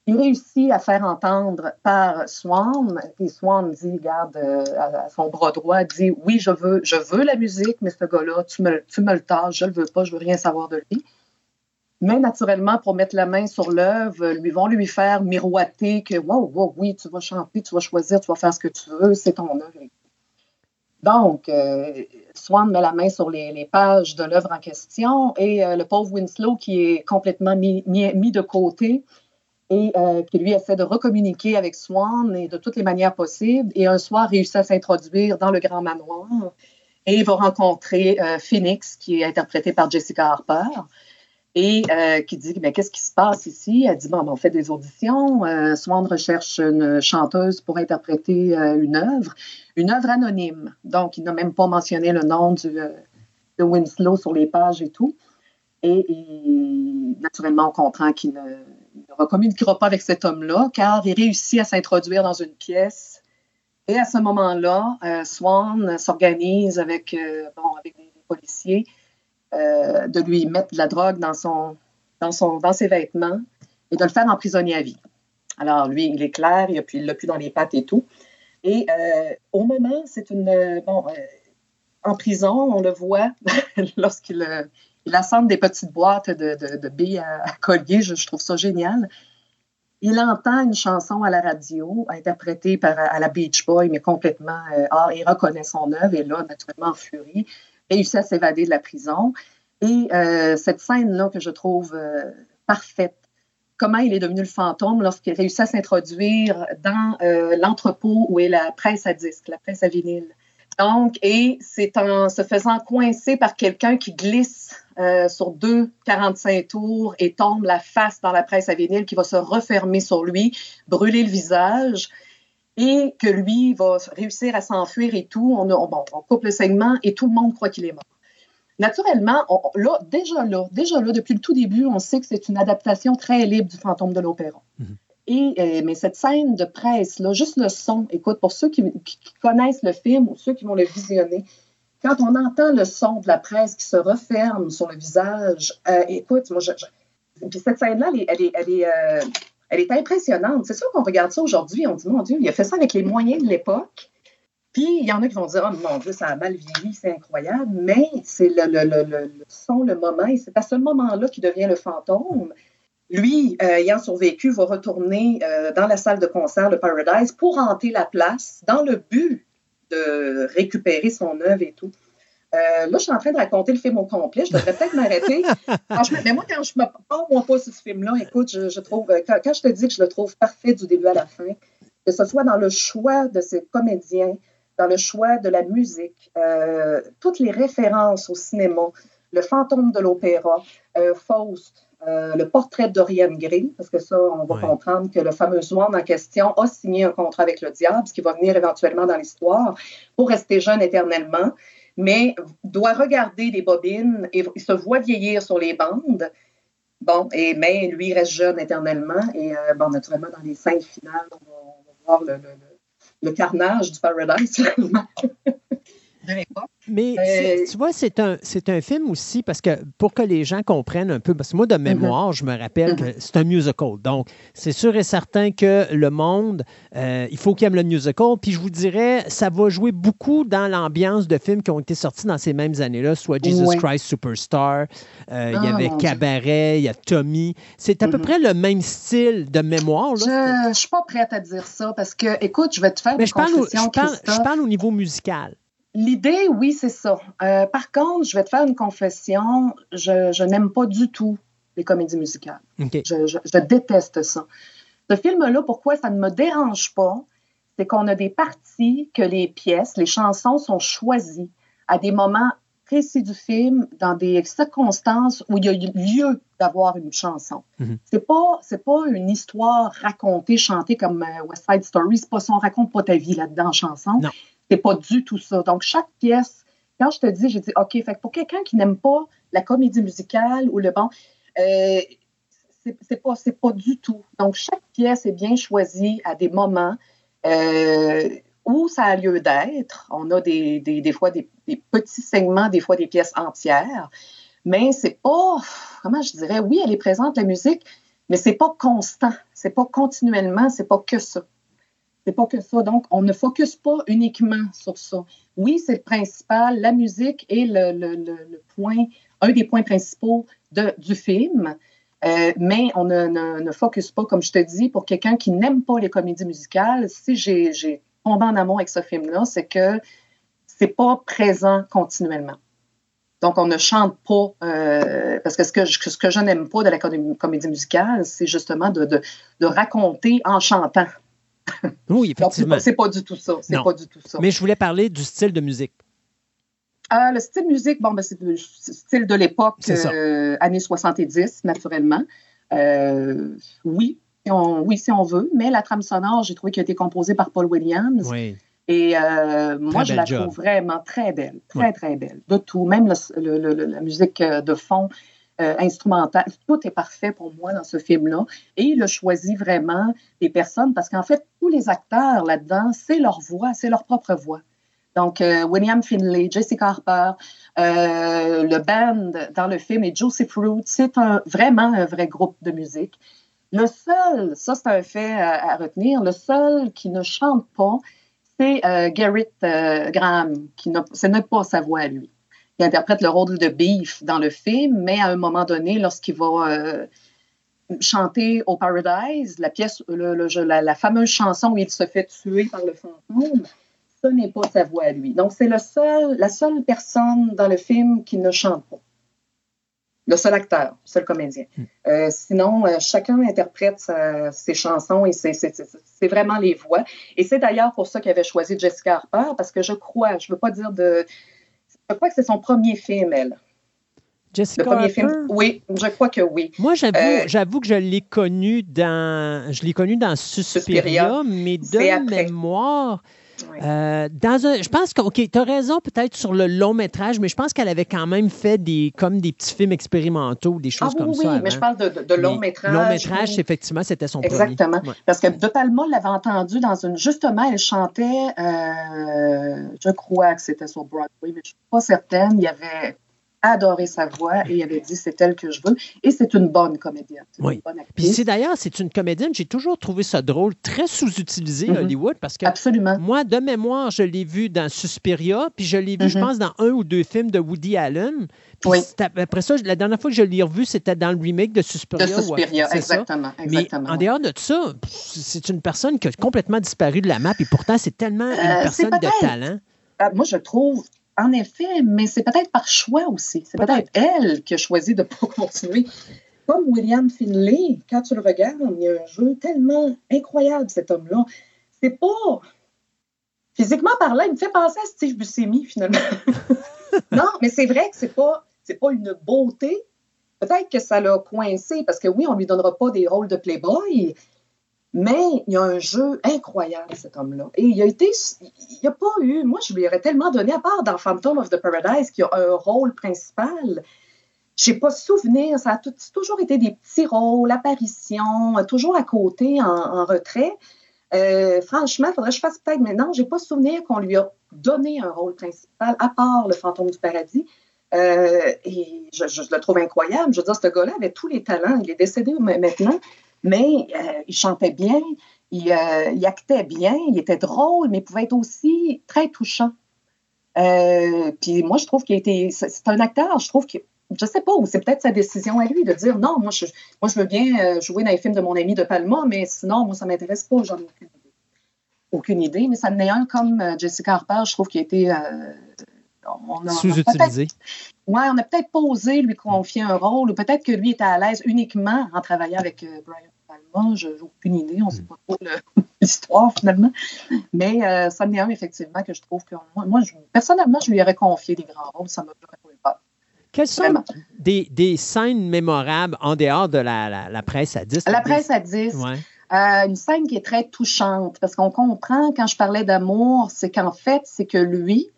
D: Il réussit à faire entendre par Swan, et Swan dit, garde euh, à, son bras droit, dit oui, je veux, je veux la musique, mais ce gars-là, tu me, tu me le tâches, je le veux pas, je veux rien savoir de lui. Mais naturellement, pour mettre la main sur l'œuvre, lui vont lui faire miroiter que wow, wow, oui, tu vas chanter, tu vas choisir, tu vas faire ce que tu veux, c'est ton œuvre. Donc, euh, Swan met la main sur les, pages de l'œuvre en question et euh, le pauvre Winslow, qui est complètement mis, de côté, et euh, qui lui essaie de recommuniquer avec Swan et de toutes les manières possibles. Et un soir, réussit à s'introduire dans le grand manoir et il va rencontrer euh, Phoenix, qui est interprétée par Jessica Harper, et euh, qui dit Mais qu'est-ce qui se passe ici? Elle dit Bon, ben, on fait des auditions. Swan recherche une chanteuse pour interpréter une œuvre, une œuvre anonyme. Donc, il n'a même pas mentionné le nom de Winslow sur les pages et tout. Et, naturellement, on comprend qu'il ne, ne communiquera pas avec cet homme-là, car il réussit à s'introduire dans une pièce. Et à ce moment-là, euh, Swan s'organise avec, euh, bon, avec des, policiers euh, de lui mettre de la drogue dans, son, ses vêtements et de le faire emprisonner à vie. Alors, lui, il est clair, il l'a plus dans les pattes et tout. Et au moment, c'est une. Bon, en prison, on le voit lorsqu'il il assemble des petites boîtes de, billes à, collier. Je, trouve ça génial. Il entend une chanson à la radio, interprétée par à la Beach Boy, mais complètement. Euh, ah, il reconnaît son œuvre et là, naturellement, en furie, réussit à s'évader de la prison. Et euh, cette scène-là que je trouve euh, parfaite, comment il est devenu le fantôme lorsqu'il réussit à s'introduire dans l'entrepôt où est la presse à disque, la presse à vinyle. Donc, et c'est en se faisant coincer par quelqu'un qui glisse euh, sur deux 45 tours et tombe la face dans la presse à vinyle qui va se refermer sur lui, brûler le visage et que lui va réussir à s'enfuir et tout. On, on, coupe le segment et tout le monde croit qu'il est mort. Naturellement, là, déjà là, déjà là, depuis le tout début, on sait que c'est une adaptation très libre du fantôme de l'opéra. Mhm. Euh, mais cette scène de presse, là, juste le son, écoute, pour ceux qui, connaissent le film ou ceux qui vont le visionner, quand on entend le son de la presse qui se referme sur le visage, euh, écoute, moi, je, puis cette scène-là, elle est, elle est, elle est, euh, elle est impressionnante. C'est sûr qu'on regarde ça aujourd'hui, on dit, mon Dieu, il a fait ça avec les moyens de l'époque. Puis, il y en a qui vont dire, oh mon Dieu, ça a mal vieilli, c'est incroyable. Mais c'est le, le, le, le, son, le moment, et c'est à ce moment-là qu'il devient le fantôme. Lui, euh, ayant survécu, va retourner euh, dans la salle de concert de Paradise pour hanter la place dans le but de récupérer son œuvre et tout. Euh, là, je suis en train de raconter le film au complet. Je devrais peut-être m'arrêter. mais moi, quand je me parle moi pas sur ce film-là, écoute, je, trouve, quand, je te dis que je le trouve parfait du début à la fin, que ce soit dans le choix de ses comédiens, dans le choix de la musique, toutes les références au cinéma, le fantôme de l'opéra, Faust, euh, le portrait d'Oriane Gray, parce que ça, on va comprendre que le fameux Swan en question a signé un contrat avec le diable, ce qui va venir éventuellement dans l'histoire, pour rester jeune éternellement, mais doit regarder des bobines et se voit vieillir sur les bandes. Bon, et mais lui reste jeune éternellement. Et euh, bon, naturellement, dans les scènes finales, on va, voir le, carnage du Paradise.
B: Mais euh, tu vois, c'est un, c'est un film aussi parce que pour que les gens comprennent un peu, parce que moi, de mhm. mémoire, je me rappelle que mhm. c'est un musical. Donc, c'est sûr et certain que le monde, euh, il faut qu'il aime le musical. Puis je vous dirais, ça va jouer beaucoup dans l'ambiance de films qui ont été sortis dans ces mêmes années-là, soit Jesus Christ Superstar, euh, il y ah, avait Cabaret, il y a Tommy. C'est à peu mhm. près le même style de mémoire.
D: Je ne suis pas prête à dire ça parce que, écoute, je vais te faire Mais une je parle,
B: je parle au niveau musical.
D: L'idée, oui, c'est ça. Euh, par contre, je vais te faire une confession. Je, n'aime pas du tout les comédies musicales. Je, déteste ça. Ce film-là, pourquoi ça ne me dérange pas, c'est qu'on a des parties que les pièces, les chansons sont choisies à des moments précis du film, dans des circonstances où il y a lieu d'avoir une chanson. Mhm. C'est pas c'est pas une histoire racontée, chantée comme euh, West Side Story. C'est pas ça, on raconte pas ta vie là-dedans en chanson. C'est pas du tout ça. Donc, chaque pièce, quand je te dis, j'ai dit, OK, fait pour quelqu'un qui n'aime pas la comédie musicale ou le bon, euh, c'est pas, pas du tout. Donc, chaque pièce est bien choisie à des moments euh, où ça a lieu d'être. On a des, des, fois des, petits segments, des fois des pièces entières, mais c'est pas, comment je dirais, oui, elle est présente, la musique, mais c'est pas constant, c'est pas continuellement, c'est pas que ça. C'est pas que ça. Donc, on ne focus pas uniquement sur ça. Oui, c'est le principal. La musique est le, point, un des points principaux de, du film. Euh, mais on ne, ne, focus pas, comme je te dis, pour quelqu'un qui n'aime pas les comédies musicales. Si j'ai tombé en amour avec ce film-là, c'est que c'est pas présent continuellement. Donc, on ne chante pas, euh, parce que ce que ce que je n'aime pas de la comédie musicale, c'est justement de, de, de, raconter en chantant.
B: Oui, effectivement.
D: c'est pas du tout ça. C'est pas du tout ça.
B: Mais je voulais parler du style de musique.
D: Euh, le style de musique, bon, ben, c'est le style de l'époque, euh, années 70, naturellement. Euh, oui, si on, oui, si on veut, mais la trame sonore, j'ai trouvé qu'elle a été composée par Paul Williams.
B: Oui.
D: Et moi, je la trouve vraiment très belle, très, très belle. De tout, même la musique de fond, instrumentale, tout est parfait pour moi dans ce film-là. Et il a choisi vraiment des personnes, parce qu'en fait, tous les acteurs là-dedans, c'est leur voix, c'est leur propre voix. Donc, euh, William Finlay, Jessica Harper, euh, le band dans le film est Josie Fruit. C'est vraiment un vrai groupe de musique. Le seul, ça c'est un fait à, retenir, le seul qui ne chante pas, c'est euh, Garrett Graham, qui ce n'est pas sa voix à lui. Il interprète le rôle de Beef dans le film, mais à un moment donné, lorsqu'il va chanter au Paradise, la pièce, la, la, fameuse chanson où il se fait tuer par le fantôme, ce n'est pas sa voix à lui. Donc, c'est le seul, la seule personne dans le film qui ne chante pas. Le seul acteur, le seul comédien. Hmm. Euh, sinon, euh, chacun interprète ses chansons et c'est vraiment les voix. Et c'est d'ailleurs pour ça qu'il avait choisi Jessica Harper, parce que je crois, je ne veux pas dire de. Je crois que c'est son premier film, elle.
B: Jessica le premier
D: film, oui, je crois que oui.
B: Moi, euh, j'avoue, que je l'ai connu dans, je l'ai connu dans Suspiria, mais de mémoire, euh, dans un, je pense que, OK, tu as raison peut-être sur le long métrage, mais je pense qu'elle avait quand même fait des, comme des petits films expérimentaux, des choses
D: ah,
B: comme ça.
D: Oui, mais je parle de, de, long métrage.
B: Long métrage, effectivement, c'était son
D: Exactement.
B: premier.
D: Parce que De Palma l'avait entendu dans une. Justement, elle chantait, euh, je crois que c'était sur Broadway, mais je ne suis pas certaine. Il y avait adoré sa voix et il avait dit c'est elle que je veux. Et c'est une bonne comédienne.
B: Oui. Puis c'est d'ailleurs, c'est une comédienne, j'ai toujours trouvé ça drôle, très sous-utilisé mm-hmm. Hollywood parce que
D: Absolument.
B: moi, de mémoire, je l'ai vu dans Suspiria, puis je l'ai vu, je mm-hmm. pense, dans un ou deux films de Woody Allen. Puis après ça, la dernière fois que je l'ai revu, c'était dans le remake de Suspiria.
D: De Suspiria, exactement, exactement.
B: Mais en dehors de ça, c'est une personne qui a complètement disparu de la map et pourtant, c'est tellement une euh, personne de talent.
D: Ah, moi, je trouve en effet, mais c'est peut-être par choix aussi. C'est peut-être elle qui a choisi de ne pas continuer. Comme William Finlay, quand tu le regardes, il y a un jeu tellement incroyable, cet homme-là. C'est pas. Physiquement parlant, il me fait penser à Steve Buscemi, finalement. non, mais c'est vrai que c'est pas, c'est pas une beauté. Peut-être que ça l'a coincé, parce que oui, on lui donnera pas des rôles de Playboy, mais il y a un jeu incroyable, cet homme-là. Et il a été. Il n'y a pas eu. Moi, je lui aurais tellement donné, à part dans Phantom of the Paradise, qui a un rôle principal. Je n'ai pas souvenir. Ça a toujours été des petits rôles, apparitions, toujours à côté, en, retrait. Euh, franchement, il faudrait que je fasse peut-être maintenant. Je n'ai pas souvenir qu'on lui a donné un rôle principal, à part le fantôme du paradis. Euh, et je, je, le trouve incroyable. Je veux dire, ce gars-là avait tous les talents. Il est décédé maintenant mais euh, il chantait bien, il, euh, il, actait bien, il était drôle, mais il pouvait être aussi très touchant. Euh, puis moi, je trouve qu'il était. C'est un acteur, je trouve que. Je sais pas, ou c'est peut-être sa décision à lui de dire non, moi je, moi, je veux bien jouer dans les films de mon ami de Palma, mais sinon, moi, ça m'intéresse pas, j'en ai aucune idée. Aucune idée, mais ça en est un comme Jessica Harper, je trouve qu'il a été
B: sous-utilisé.
D: Oui, on a peut-être pas osé lui confier un rôle, ou peut-être que lui était à l'aise uniquement en travaillant avec euh, Brian Palma. Je n'ai aucune idée, on ne sait pas trop l'histoire finalement. Mais euh, ça me un, effectivement, que je trouve que moi, personnellement, je lui aurais confié des grands rôles, ça m'a pas.
B: Quelles sont des, des, scènes mémorables en dehors de la, la, presse à 10?
D: La presse à 10. Ouais. Euh, une scène qui est très touchante parce qu'on comprend quand je parlais d'amour, c'est qu'en fait, c'est que lui,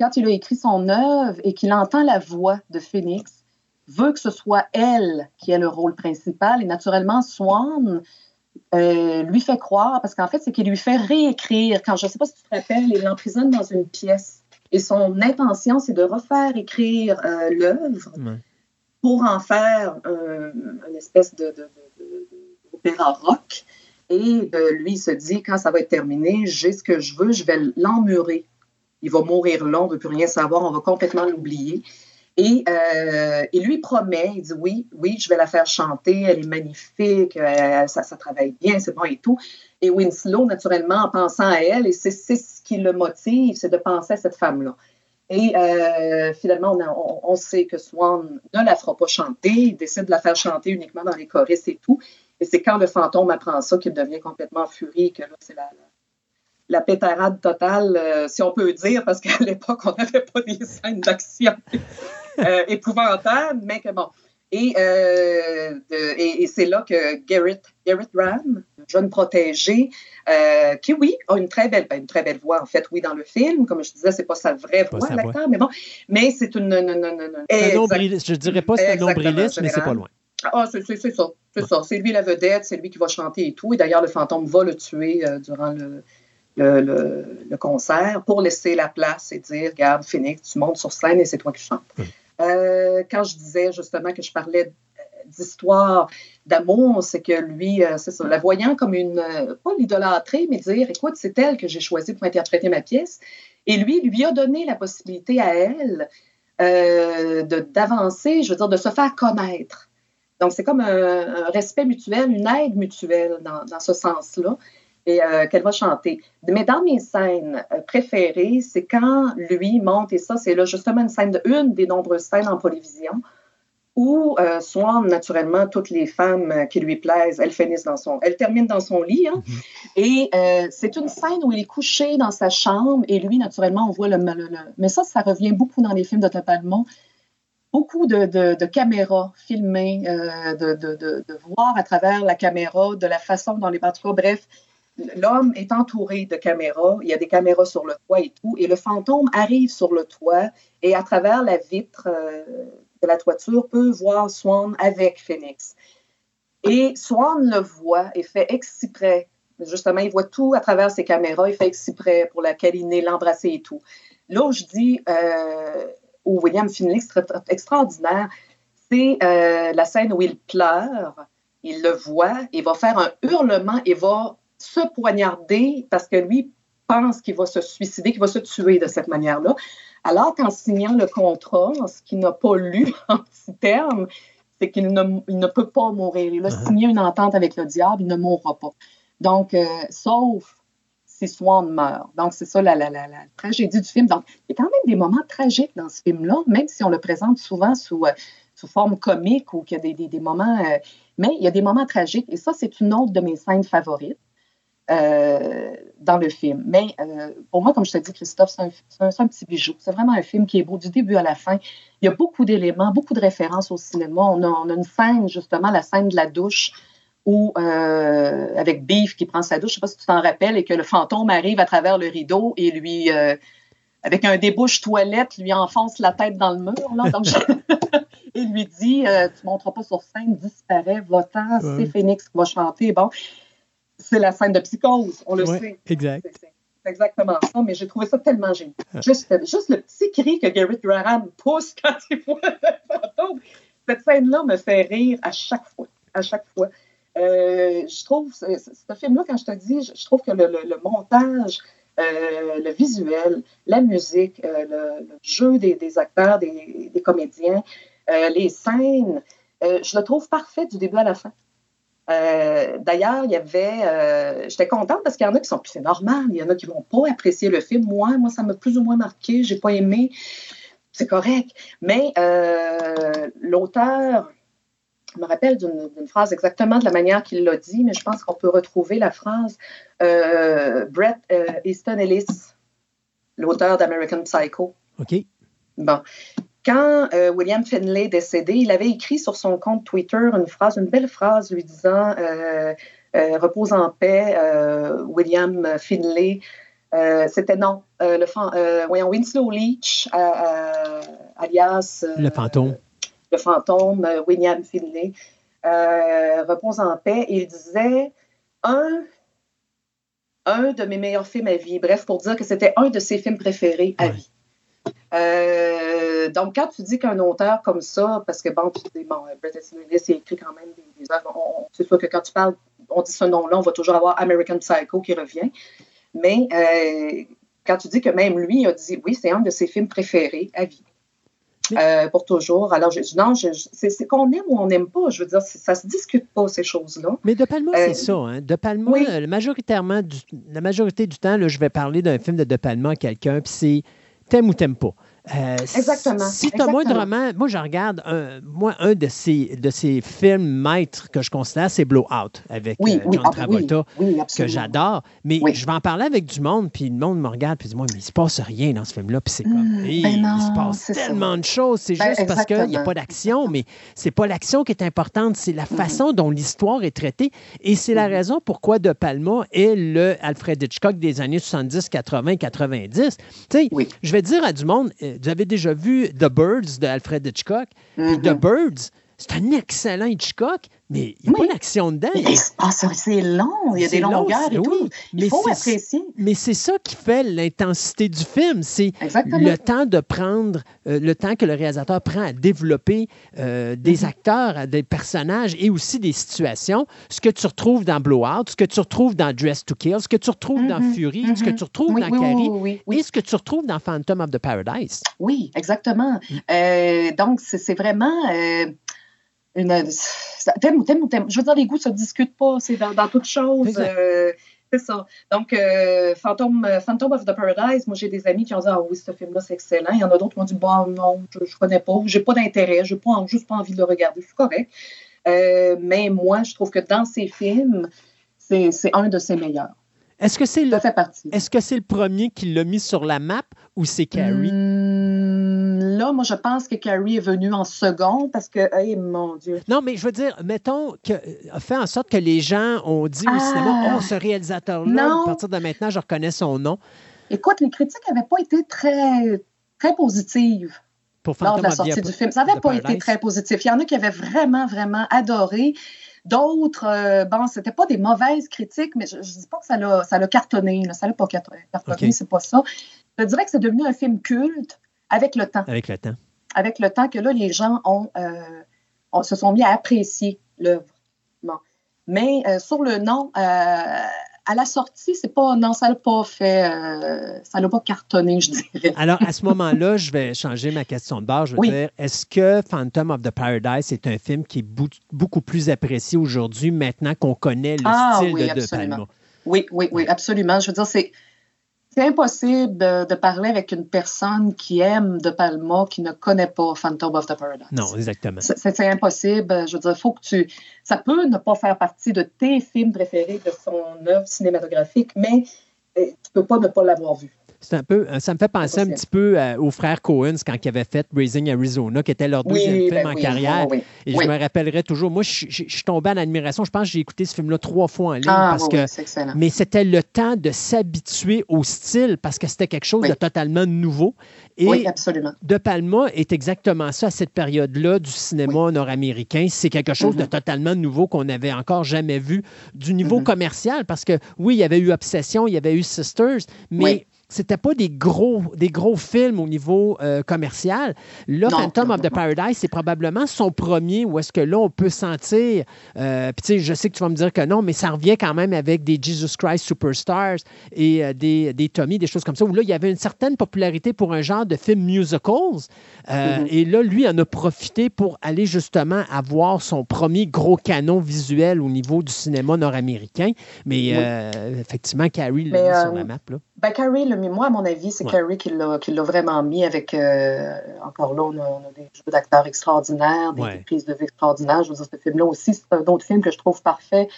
D: quand il a écrit son œuvre et qu'il entend la voix de Phoenix, veut que ce soit elle qui ait le rôle principal. Et naturellement, Swan euh, lui fait croire, parce qu'en fait, c'est qu'il lui fait réécrire. Quand je ne sais pas si tu te rappelles, il l'emprisonne dans une pièce. Et son intention, c'est de refaire écrire euh, l'œuvre pour en faire euh, une espèce de, d'opéra rock. Et lui, il se dit, quand ça va être terminé, j'ai ce que je veux, je vais l'emmurer il va mourir là, on ne veut plus rien savoir, on va complètement l'oublier. Et euh, il lui promet, il dit oui, oui, je vais la faire chanter, elle est magnifique, euh, ça, travaille bien, c'est bon et tout. Et Winslow, naturellement, en pensant à elle, et c'est ce qui le motive, c'est de penser à cette femme-là. Et euh, finalement, on, sait que Swan ne la fera pas chanter. Il décide de la faire chanter uniquement dans les choristes et tout. Et c'est quand le fantôme apprend ça qu'il devient complètement furieux, que là, c'est la, la pétarade totale, euh, si on peut dire, parce qu'à l'époque, on n'avait pas des scènes d'action euh, épouvantables, mais que bon. Et, euh, et, c'est là que Garrett, Garrett Ram, jeune protégé, qui, oui, a une très belle, ben, une très belle voix, en fait, oui, dans le film. Comme je disais, c'est pas sa vraie voix, l'acteur, mais bon. Mais c'est une.
B: je dirais pas c'est un nombriliste, mais c'est pas loin.
D: Ah, c'est ça. C'est ça. C'est lui la vedette, c'est lui qui va chanter et tout. Et d'ailleurs, le fantôme va le tuer durant le, le, concert pour laisser la place et dire, regarde, Phoenix, tu montes sur scène et c'est toi qui chantes. Hum. Euh, quand je disais justement que je parlais d'histoire d'amour, c'est que lui, euh, c'est ça, la voyant comme une, euh, pas l'idolâtrer, mais dire, écoute, c'est elle que j'ai choisie pour interpréter ma pièce. Et lui, lui a donné la possibilité à elle d'avancer, je veux dire, de se faire connaître. Donc, c'est comme un, respect mutuel, une aide mutuelle dans, dans ce sens-là et euh, qu'elle va chanter. Mais dans mes scènes euh, préférées, c'est quand lui monte, et ça, c'est là justement une scène de une des nombreuses scènes en Polyvision, où euh, Swan, naturellement, toutes les femmes qui lui plaisent, elles finissent dans son... Elles terminent dans son lit, hein. mm-hmm. et c'est une scène où il est couché dans sa chambre, et lui, naturellement, on voit le... le, Mais ça, ça revient beaucoup dans les films de Topalmont, beaucoup de, caméras filmées, de, de, voir à travers la caméra, de la façon dont les... En tout bref, l'homme est entouré de caméras, il y a des caméras sur le toit et tout, et le fantôme arrive sur le toit et à travers la vitre euh, de la toiture peut voir Swan avec Phoenix. Et Swan le voit et fait exprès. Justement, il voit tout à travers ses caméras, il fait exprès pour la câliner, l'embrasser et tout. Là où je dis euh, où William c'est extraordinaire, c'est euh, la scène où il pleure, il le voit, il va faire un hurlement et va se poignarder parce que lui pense qu'il va se suicider, qu'il va se tuer de cette manière-là. Alors qu'en signant le contrat, ce qu'il n'a pas lu en petits termes, c'est qu'il ne, peut pas mourir. Il a uh-huh. signé une entente avec le diable, il ne mourra pas. Donc, euh, sauf si Swan meurt. Donc, c'est ça la, tragédie du film. Donc, il y a quand même des moments tragiques dans ce film-là, même si on le présente souvent sous, euh, sous forme comique ou qu'il y a des, moments... Euh, mais il y a des moments tragiques. Et ça, c'est une autre de mes scènes favorites. Euh, dans le film. Mais euh, pour moi, comme je te dis, Christophe, c'est un, petit bijou. C'est vraiment un film qui est beau du début à la fin. Il y a beaucoup d'éléments, beaucoup de références au cinéma. On a, une scène, justement, la scène de la douche, où, euh, avec Beef qui prend sa douche, je ne sais pas si tu t'en rappelles, et que le fantôme arrive à travers le rideau et lui, avec un débouche toilette, lui enfonce la tête dans le mur. Là, et lui dit Tu ne monteras pas sur scène, disparaît, va-t'en, c'est Phoenix qui va chanter. Bon c'est la scène de psychose, on le sait.
B: Exact.
D: C'est exactement ça, mais j'ai trouvé ça tellement génial. Ah. Juste, juste, le petit cri que Garrett Graham pousse quand il voit le fantôme. Cette scène-là me fait rire à chaque fois. À chaque fois. Euh, je trouve, ce film-là, quand je te dis, je, trouve que le, montage, euh, le visuel, la musique, euh, le, jeu des, acteurs, des, des comédiens, les scènes, je le trouve parfait du début à la fin. Euh, d'ailleurs, il y avait. Euh, j'étais contente parce qu'il y en a qui sont. C'est normal, il y en a qui ne vont pas apprécier le film. Moi, moi, ça m'a plus ou moins marqué. J'ai pas aimé. C'est correct. Mais euh, l'auteur. Je me rappelle d'une phrase exactement de la manière qu'il l'a dit, mais je pense qu'on peut retrouver la phrase. Brett Easton Ellis, l'auteur d'American Psycho.
B: OK.
D: Bon. Quand euh, William Finlay est décédé, il avait écrit sur son compte Twitter une phrase, une belle phrase lui disant euh, euh, Repose en paix, William Finlay. C'était non, le voyons, Winslow Leach, alias.
B: le fantôme.
D: le fantôme, William Finlay. repose en paix. il disait un un de mes meilleurs films à vie. Bref, pour dire que c'était un de ses films préférés à vie. Euh, donc, quand tu dis qu'un auteur comme ça, parce que bon, tu dis, bon, Brett Easton il écrit quand même des, œuvres, c'est sûr que quand tu parles, on dit ce nom-là, on va toujours avoir American Psycho qui revient. Mais euh, quand tu dis que même lui a dit, oui, c'est un de ses films préférés à vie. Euh, pour toujours. Alors, je, non, c'est qu'on aime ou on n'aime pas. Je veux dire, ça se discute pas, ces choses-là.
B: Mais De Palma, c'est ça. Hein? De Palma, majoritairement, la majorité du temps, là, je vais parler d'un film de De Palma à quelqu'un, puis c'est t'aimes ou t'aimes pas. Euh, exactement. Si tu as moins de romans, moi, je regarde, un, moi, un de ces, de ces films maîtres que je considère, c'est Blowout avec euh, John ah, Travolta, que j'adore. Mais je vais en parler avec du monde, puis le monde me regarde, puis dit Moi, mais il se passe rien dans ce film-là. Puis c'est comme, hmm, ben il se passe tellement de choses. C'est ben, juste parce qu'il n'y a pas d'action, mais c'est pas l'action qui est importante, c'est la mm-hmm. façon dont l'histoire est traitée. Et c'est la mm-hmm. raison pourquoi De Palma est le Alfred Hitchcock des années 70, 80, 90. Tu sais, je vais dire à du monde, vous avez déjà vu The Birds de Alfred Hitchcock. The mm-hmm. Birds, c'est un excellent Hitchcock, mais il n'y a pas d'action dedans.
D: c'est long, il y a des longueurs et tout. Il faut apprécier.
B: Mais c'est ça qui fait l'intensité du film. C'est le temps de prendre, euh, le temps que le réalisateur prend à développer euh, des mm-hmm. acteurs, des personnages et aussi des situations. Ce que tu retrouves dans Blowout, ce que tu retrouves dans Dress to Kill, ce que tu retrouves dans mm-hmm. Fury, ce que mm-hmm. tu retrouves dans Carrie et ce que tu retrouves dans Phantom of the Paradise.
D: Oui, exactement. Mm. Euh, donc, c'est vraiment une, thème ou thème ou thème. Je veux dire, les goûts ne se discutent pas, c'est dans, dans toute chose. Euh, c'est ça. Donc, euh, Phantom, euh, Phantom of the Paradise, moi, j'ai des amis qui ont dit Ah oui, ce film-là, c'est excellent. Il y en a d'autres qui m'ont dit Bon, non, je ne connais pas, j'ai pas d'intérêt, j'ai pas, juste pas envie de le regarder. C'est correct. mais moi, je trouve que dans ces films, c'est un de ses meilleurs.
B: Est-ce que c'est le, est-ce que c'est le premier qui l'a mis sur la map ou c'est Carrie?
D: Hmm, là, moi, je pense que Carrie est venu en second parce que, hey, mon Dieu.
B: Non, mais je veux dire, mettons, que, a fait en sorte que les gens ont dit au cinéma, ah! oh, ce réalisateur-là, à partir de maintenant, je reconnais son nom.
D: Écoute, les critiques n'avaient pas été très, très positives. Pour lors de la sortie du film. Ça n'avait pas été très positif. Il y en a qui avaient vraiment, vraiment adoré. D'autres, euh, bon, c'était pas des mauvaises critiques, mais je ne dis pas que ça l'a cartonné. Ça l'a pas cartonné, c'est pas ça. Je dirais que c'est devenu un film culte avec le temps.
B: Avec le temps.
D: Avec le temps que là, les gens ont, euh, se sont mis à apprécier l'œuvre. Bon. Mais euh, sur le nom, à la sortie, c'est pas. Non, ça l'a pas fait. Euh, ça l'a pas cartonné, je dirais.
B: Alors, à ce moment-là, je vais changer ma question de base. Je veux dire, est-ce que Phantom of the Paradise est un film qui est beaucoup plus apprécié aujourd'hui, maintenant qu'on connaît le ah style de, de Palma?
D: Oui, oui, oui, absolument. Je veux dire, c'est c'est impossible de, parler avec une personne qui aime De Palma, qui ne connaît pas Phantom of the Paradise.
B: Non, exactement.
D: C'est impossible. Je veux dire, faut que tu. Ça peut ne pas faire partie de tes films préférés de son œuvre cinématographique, mais eh, tu ne peux pas ne pas l'avoir vu.
B: C'est un peu, ça me fait penser un petit peu euh, aux frères Cohen quand ils avaient fait Raising Arizona, qui était leur deuxième film ben en carrière. et je me rappellerai toujours. Moi, je, suis tombé en admiration. Je pense que j'ai écouté ce film-là trois fois en ligne. Ah, parce que, mais c'était le temps de s'habituer au style parce que c'était quelque chose de totalement nouveau.
D: Et oui, absolument.
B: De Palma est exactement ça à cette période-là du cinéma nord-américain. C'est quelque chose de mm-hmm. totalement nouveau qu'on n'avait encore jamais vu du niveau mm-hmm. commercial parce que oui, il y avait eu Obsession, il y avait eu Sisters, mais c'était pas des gros, des gros films au niveau euh, commercial. Là, Phantom of the Paradise, c'est probablement son premier où est-ce que là, on peut sentir. Euh, puis, tu sais, je sais que tu vas me dire que non, mais ça revient quand même avec des Jesus Christ Superstars et euh, des, des Tommy, des choses comme ça, où là, il y avait une certaine popularité pour un genre de film musicals. Mm-hmm. Et là, lui en a profité pour aller justement avoir son premier gros canon visuel au niveau du cinéma nord-américain. Mais effectivement, Carrie l'a mis sur la map. Là.
D: Ben, Carrie, le, moi, à mon avis, c'est Carrie qui l'a vraiment mis avec. Euh, encore là, on a, des jeux d'acteurs extraordinaires, des, prises de vue extraordinaires. Je veux dire, ce film-là aussi, c'est un autre film que je trouve parfait.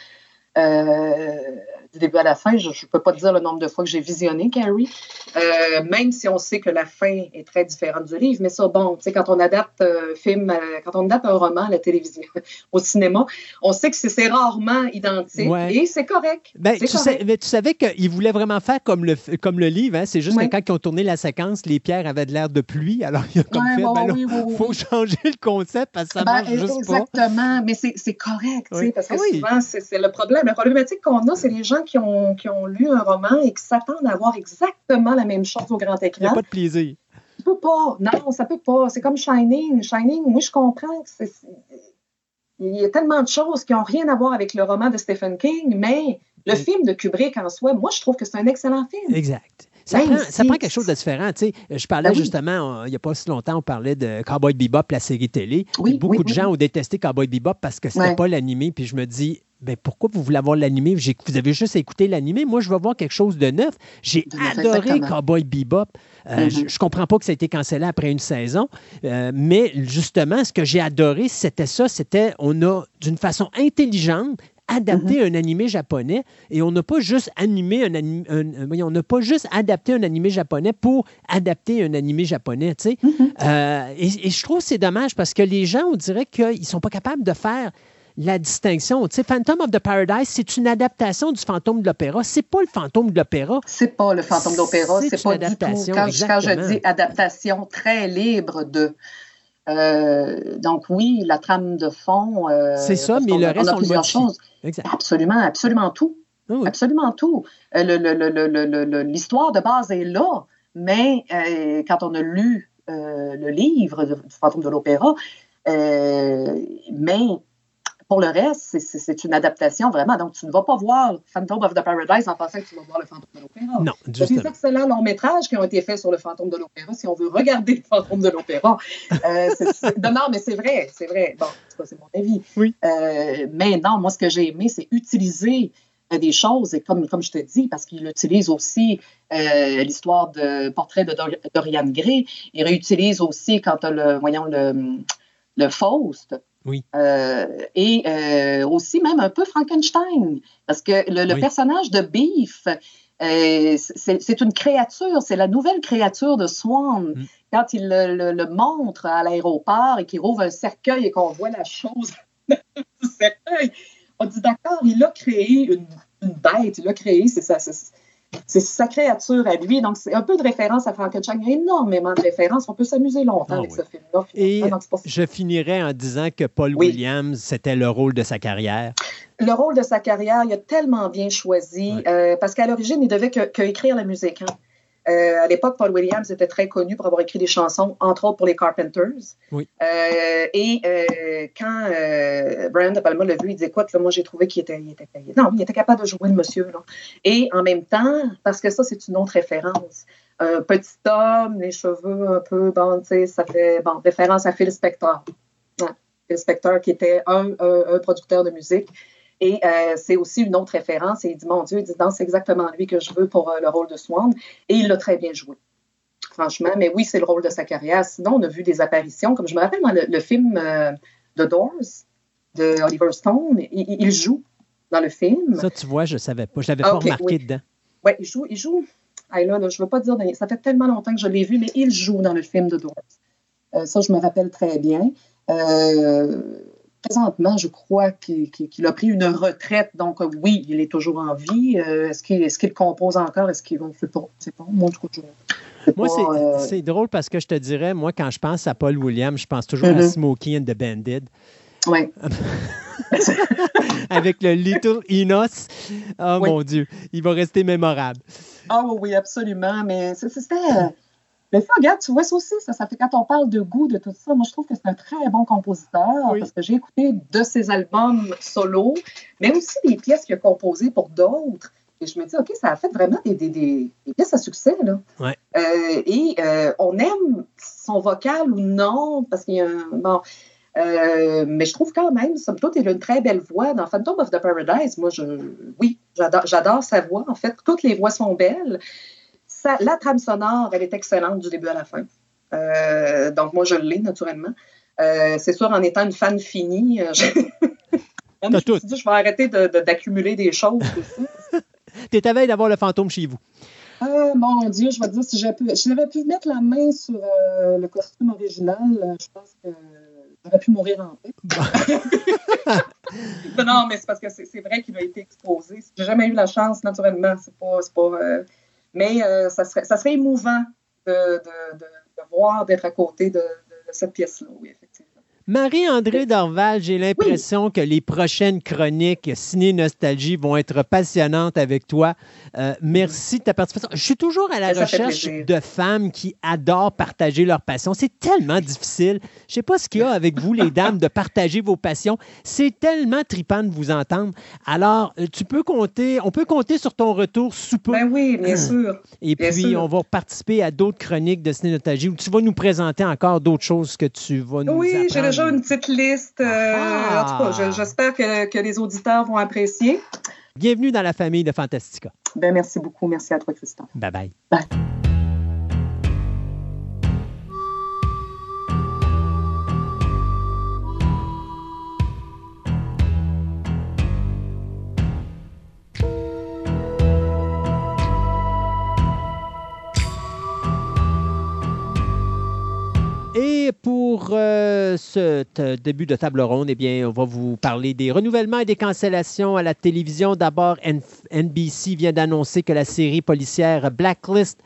D: Euh, du début à la fin. Je ne peux pas te dire le nombre de fois que j'ai visionné Carrie, euh, même si on sait que la fin est très différente du livre. Mais ça, bon, tu sais, quand on adapte un euh, film, euh, quand on adapte un roman à la télévision, au cinéma, on sait que c'est rarement identique et c'est correct.
B: Ben, tu, mais tu savais qu'ils voulaient vraiment faire comme le, comme le livre. Hein? C'est juste que quand ils ont tourné la séquence, les pierres avaient de l'air de pluie. Alors, il y a comme fait, ben faut changer le concept parce que ça ben, marche juste
D: exactement. pas. Exactement, mais c'est correct, parce que souvent, c'est le problème. La problématique qu'on a, c'est les gens qui ont, qui ont lu un roman et qui s'attendent à voir exactement la même chose au grand écran. Il n'y
B: a pas de plaisir.
D: Ça peut pas. Non, ça peut pas. C'est comme Shining. Shining, moi, je comprends que c'est. Il y a tellement de choses qui n'ont rien à voir avec le roman de Stephen King, mais le film de Kubrick en soi, moi, je trouve que c'est un excellent film.
B: Exact. Ça, prend, ça prend, quelque chose de différent. je parlais ben justement, il n'y a pas si longtemps, on parlait de Cowboy Bebop, la série télé. beaucoup de gens ont détesté Cowboy Bebop parce que c'était pas l'animé. Puis je me dis, ben pourquoi vous voulez avoir l'animé? Vous avez juste écouté l'animé. Moi, je veux voir quelque chose de neuf. J'ai adoré Cowboy Bebop. Euh, mm-hmm. Je ne comprends pas que ça a été cancellé après une saison. Euh, mais justement, ce que j'ai adoré, c'était ça. C'était, on a, d'une façon intelligente, adapté mm-hmm. un animé japonais et on n'a pas juste animé un, anime, on n'a pas juste adapté un animé japonais pour adapter un animé japonais, tu sais. Mm-hmm. Euh, et, et, je trouve que c'est dommage parce que les gens, on dirait qu'ils ne sont pas capables de faire la distinction. Tu sais, Phantom of the Paradise, c'est une adaptation du fantôme de l'opéra. C'est pas le fantôme de l'opéra.
D: C'est pas le fantôme de l'opéra. C'est pas du tout. Quand, je dis adaptation très libre de. Euh, donc oui, la trame de fond.
B: Euh, c'est ça, mais le reste, on, a plusieurs choses.
D: Absolument, absolument tout. Ah absolument tout. Euh, l'histoire de base est là, mais quand on a lu le livre du fantôme de l'opéra, mais pour le reste, c'est une adaptation vraiment. Donc, tu ne vas pas voir Phantom of the Paradise en pensant que tu vas voir le fantôme de l'opéra.
B: Non,
D: justement. Il y a des excellents longs métrages qui ont été faits sur le fantôme de l'opéra si on veut regarder le fantôme de l'opéra. Euh, non, mais c'est vrai, c'est vrai. Bon, c'est mon avis.
B: Oui.
D: Euh, mais non, moi, ce que j'ai aimé, c'est utiliser euh, des choses, et comme, comme je te dis, parce qu'il utilise aussi euh, l'histoire de portrait de Dorian Gray, il réutilise aussi quand tu as le, voyons, le, le Faust,
B: oui.
D: Euh, et euh, aussi même un peu Frankenstein, parce que le, personnage de Beef, euh, c'est une créature, c'est la nouvelle créature de Swan. Mm. Quand il le, montre à l'aéroport et qu'il rouvre un cercueil et qu'on voit la chose du cercueil, on dit d'accord, il a créé une, une bête, il a créé, c'est ça, c'est sa créature à lui. Donc, c'est un peu de référence à Frankenstein. Il y a énormément de références. On peut s'amuser longtemps ah avec ce film-là.
B: Et je finirai en disant que Paul Williams, c'était le rôle de sa carrière.
D: Le rôle de sa carrière, il a tellement bien choisi, euh, parce qu'à l'origine, il devait que, écrire la musique. Hein. Euh, à l'époque, Paul Williams était très connu pour avoir écrit des chansons, entre autres pour les Carpenters.
B: Oui.
D: Euh, et euh, quand Brian De Palma l'a vu, il dit Écoute, là, moi, j'ai trouvé qu'il était, il était Non, il était capable de jouer le monsieur. Là. Et en même temps, parce que ça, c'est une autre référence. Un petit homme, les cheveux un peu, bon, tu sais, ça fait bon, référence à Phil Spector. Phil Spector, qui était un, un producteur de musique et euh, c'est aussi une autre référence. Et il dit, mon Dieu, c'est exactement lui que je veux pour euh, le rôle de Swan. Et il l'a très bien joué. Franchement, mais oui, c'est le rôle de sa carrière. Sinon, on a vu des apparitions, comme je me rappelle dans le, film euh, The Doors de Oliver Stone, il, joue dans le film.
B: Ça, tu vois, je ne savais pas. Je l'avais pas remarqué dedans.
D: Oui, il joue. Il joue. je ne veux pas dire, ça fait tellement longtemps que je l'ai vu, mais il joue dans le film The Doors. ça, je me rappelle très bien. Euh, présentement, je crois qu'il a pris une retraite. Donc, euh, oui, il est toujours en vie. Euh, est-ce qu'il compose encore? Est-ce qu'il va. C'est pas. Moi,
B: Moi, euh, c'est drôle parce que je te dirais, moi, quand je pense à Paul Williams, je pense toujours à mm-hmm. Smokey and the Bandit.
D: Oui.
B: Avec le Little Enos. Oh mon Dieu, il va rester mémorable.
D: Ah oui, absolument. Mais c'était mais ça, regarde, tu vois ça aussi, ça, ça fait quand on parle de goût, de tout ça, moi je trouve que c'est un très bon compositeur parce que j'ai écouté de ses albums solo, mais aussi des pièces qu'il a composées pour d'autres. Et je me dis, OK, ça a fait vraiment des, des, des, pièces à succès. Là.
B: Ouais.
D: Euh, et euh, on aime son vocal ou non, parce qu'il y a un. Bon, euh, mais je trouve quand même, somme toute, il a une très belle voix. Dans Phantom of the Paradise, moi, je, oui, j'adore sa voix. En fait, toutes les voix sont belles la trame sonore, elle est excellente du début à la fin. Euh, donc, moi, je l'ai naturellement. Euh, c'est sûr, en étant une fan finie, euh, je... je vais arrêter d'accumuler des choses.
B: tu es à veille d'avoir le fantôme chez vous.
D: Ah, mon Dieu, je vais te dire, si j'avais pu, pu, mettre la main sur le costume original, je pense que j'aurais pu mourir en paix. non, mais c'est parce que c'est vrai qu'il a été exposé. J'ai jamais eu la chance, naturellement. C'est pas. Mais euh, ça, serait, ça serait émouvant de, de, de, voir, d'être à côté de, cette pièce-là, oui, effectivement.
B: Marie-André Dorval, j'ai l'impression que les prochaines chroniques Ciné Nostalgie vont être passionnantes avec toi. Euh, merci de ta participation. Je suis toujours à la recherche de femmes qui adorent partager leur passion. C'est tellement difficile. Je ne sais pas ce qu'il y a avec vous, les dames, de partager vos passions. C'est tellement tripant de vous entendre. Alors, euh, tu peux compter, on peut compter sur ton retour sous peu.
D: Ben oui, bien sûr.
B: Et puis, on va participer à d'autres chroniques de Ciné Nostalgie où tu vas nous présenter encore d'autres choses que tu vas nous
D: Oui, j'ai déjà une petite liste. Euh, en tout cas, ah! j'espère que, que, les auditeurs vont apprécier.
B: Bienvenue dans la famille de Fantastica.
D: Ben, merci beaucoup. Merci à toi, Christophe.
B: Bye bye.
D: Bye.
B: Pour euh, ce début de table ronde, eh bien, on va vous parler des renouvellements et des cancellations à la télévision. D'abord, NBC vient d'annoncer que la série policière Blacklist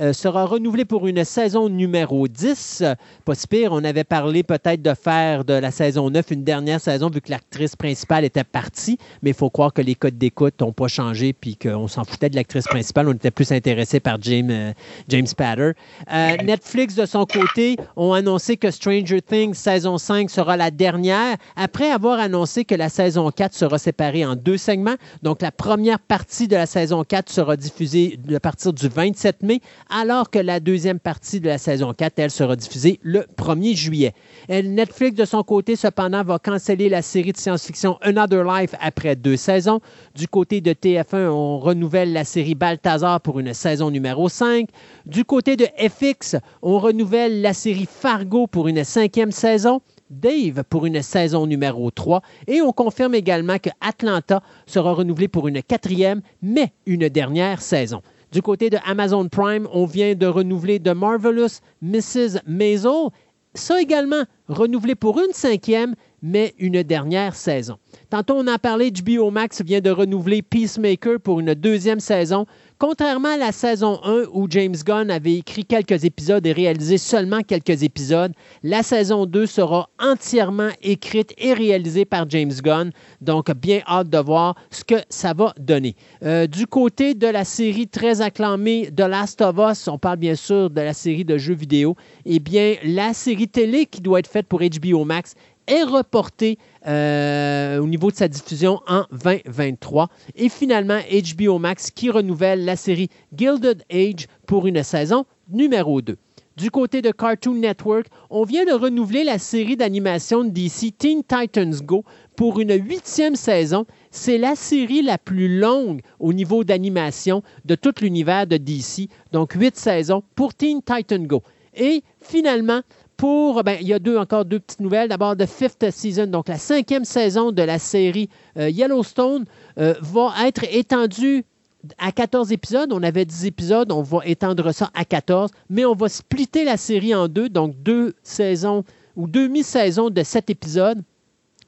B: euh, sera renouvelée pour une saison numéro 10. Pas si pire, on avait parlé peut-être de faire de la saison 9 une dernière saison vu que l'actrice principale était partie, mais il faut croire que les codes d'écoute n'ont pas changé puis qu'on s'en foutait de l'actrice principale. On était plus intéressé par James, euh, James Spader. Netflix, de son côté, ont annoncé que Stranger Things saison 5 sera la dernière, après avoir annoncé que la saison 4 sera séparée en deux segments. Donc, la première partie de la saison 4 sera diffusée à partir du 27 mai, alors que la deuxième partie de la saison 4, elle, sera diffusée le 1er juillet. Netflix, de son côté, cependant, va canceller la série de science-fiction Another Life après deux saisons. Du côté de TF1, on renouvelle la série Balthazar pour une saison numéro 5. Du côté de FX, on renouvelle la série Fargo pour une cinquième saison. Dave pour une saison numéro 3 et on confirme également que Atlanta sera renouvelé pour une quatrième, mais une dernière saison. Du côté de Amazon Prime, on vient de renouveler The Marvelous Mrs. Maisel. Ça également renouvelé pour une cinquième, mais une dernière saison. Tantôt, on a parlé, HBO Max vient de renouveler Peacemaker pour une deuxième saison. Contrairement à la saison 1 où James Gunn avait écrit quelques épisodes et réalisé seulement quelques épisodes, la saison 2 sera entièrement écrite et réalisée par James Gunn. Donc, bien hâte de voir ce que ça va donner. Euh, du côté de la série très acclamée The Last of Us, on parle bien sûr de la série de jeux vidéo, eh bien, la série télé qui doit être faite pour HBO Max est reportée euh, au niveau de sa diffusion en 2023. Et finalement, HBO Max qui renouvelle la série Gilded Age pour une saison numéro 2. Du côté de Cartoon Network, on vient de renouveler la série d'animation de DC Teen Titans Go pour une huitième saison. C'est la série la plus longue au niveau d'animation de tout l'univers de DC. Donc, huit saisons pour Teen Titans Go. Et finalement, ben, il y a encore deux petites nouvelles. D'abord, The Fifth Season, donc la cinquième saison de la série euh, Yellowstone, euh, va être étendue à 14 épisodes. On avait 10 épisodes, on va étendre ça à 14, mais on va splitter la série en deux, donc deux saisons ou demi-saisons de 7 épisodes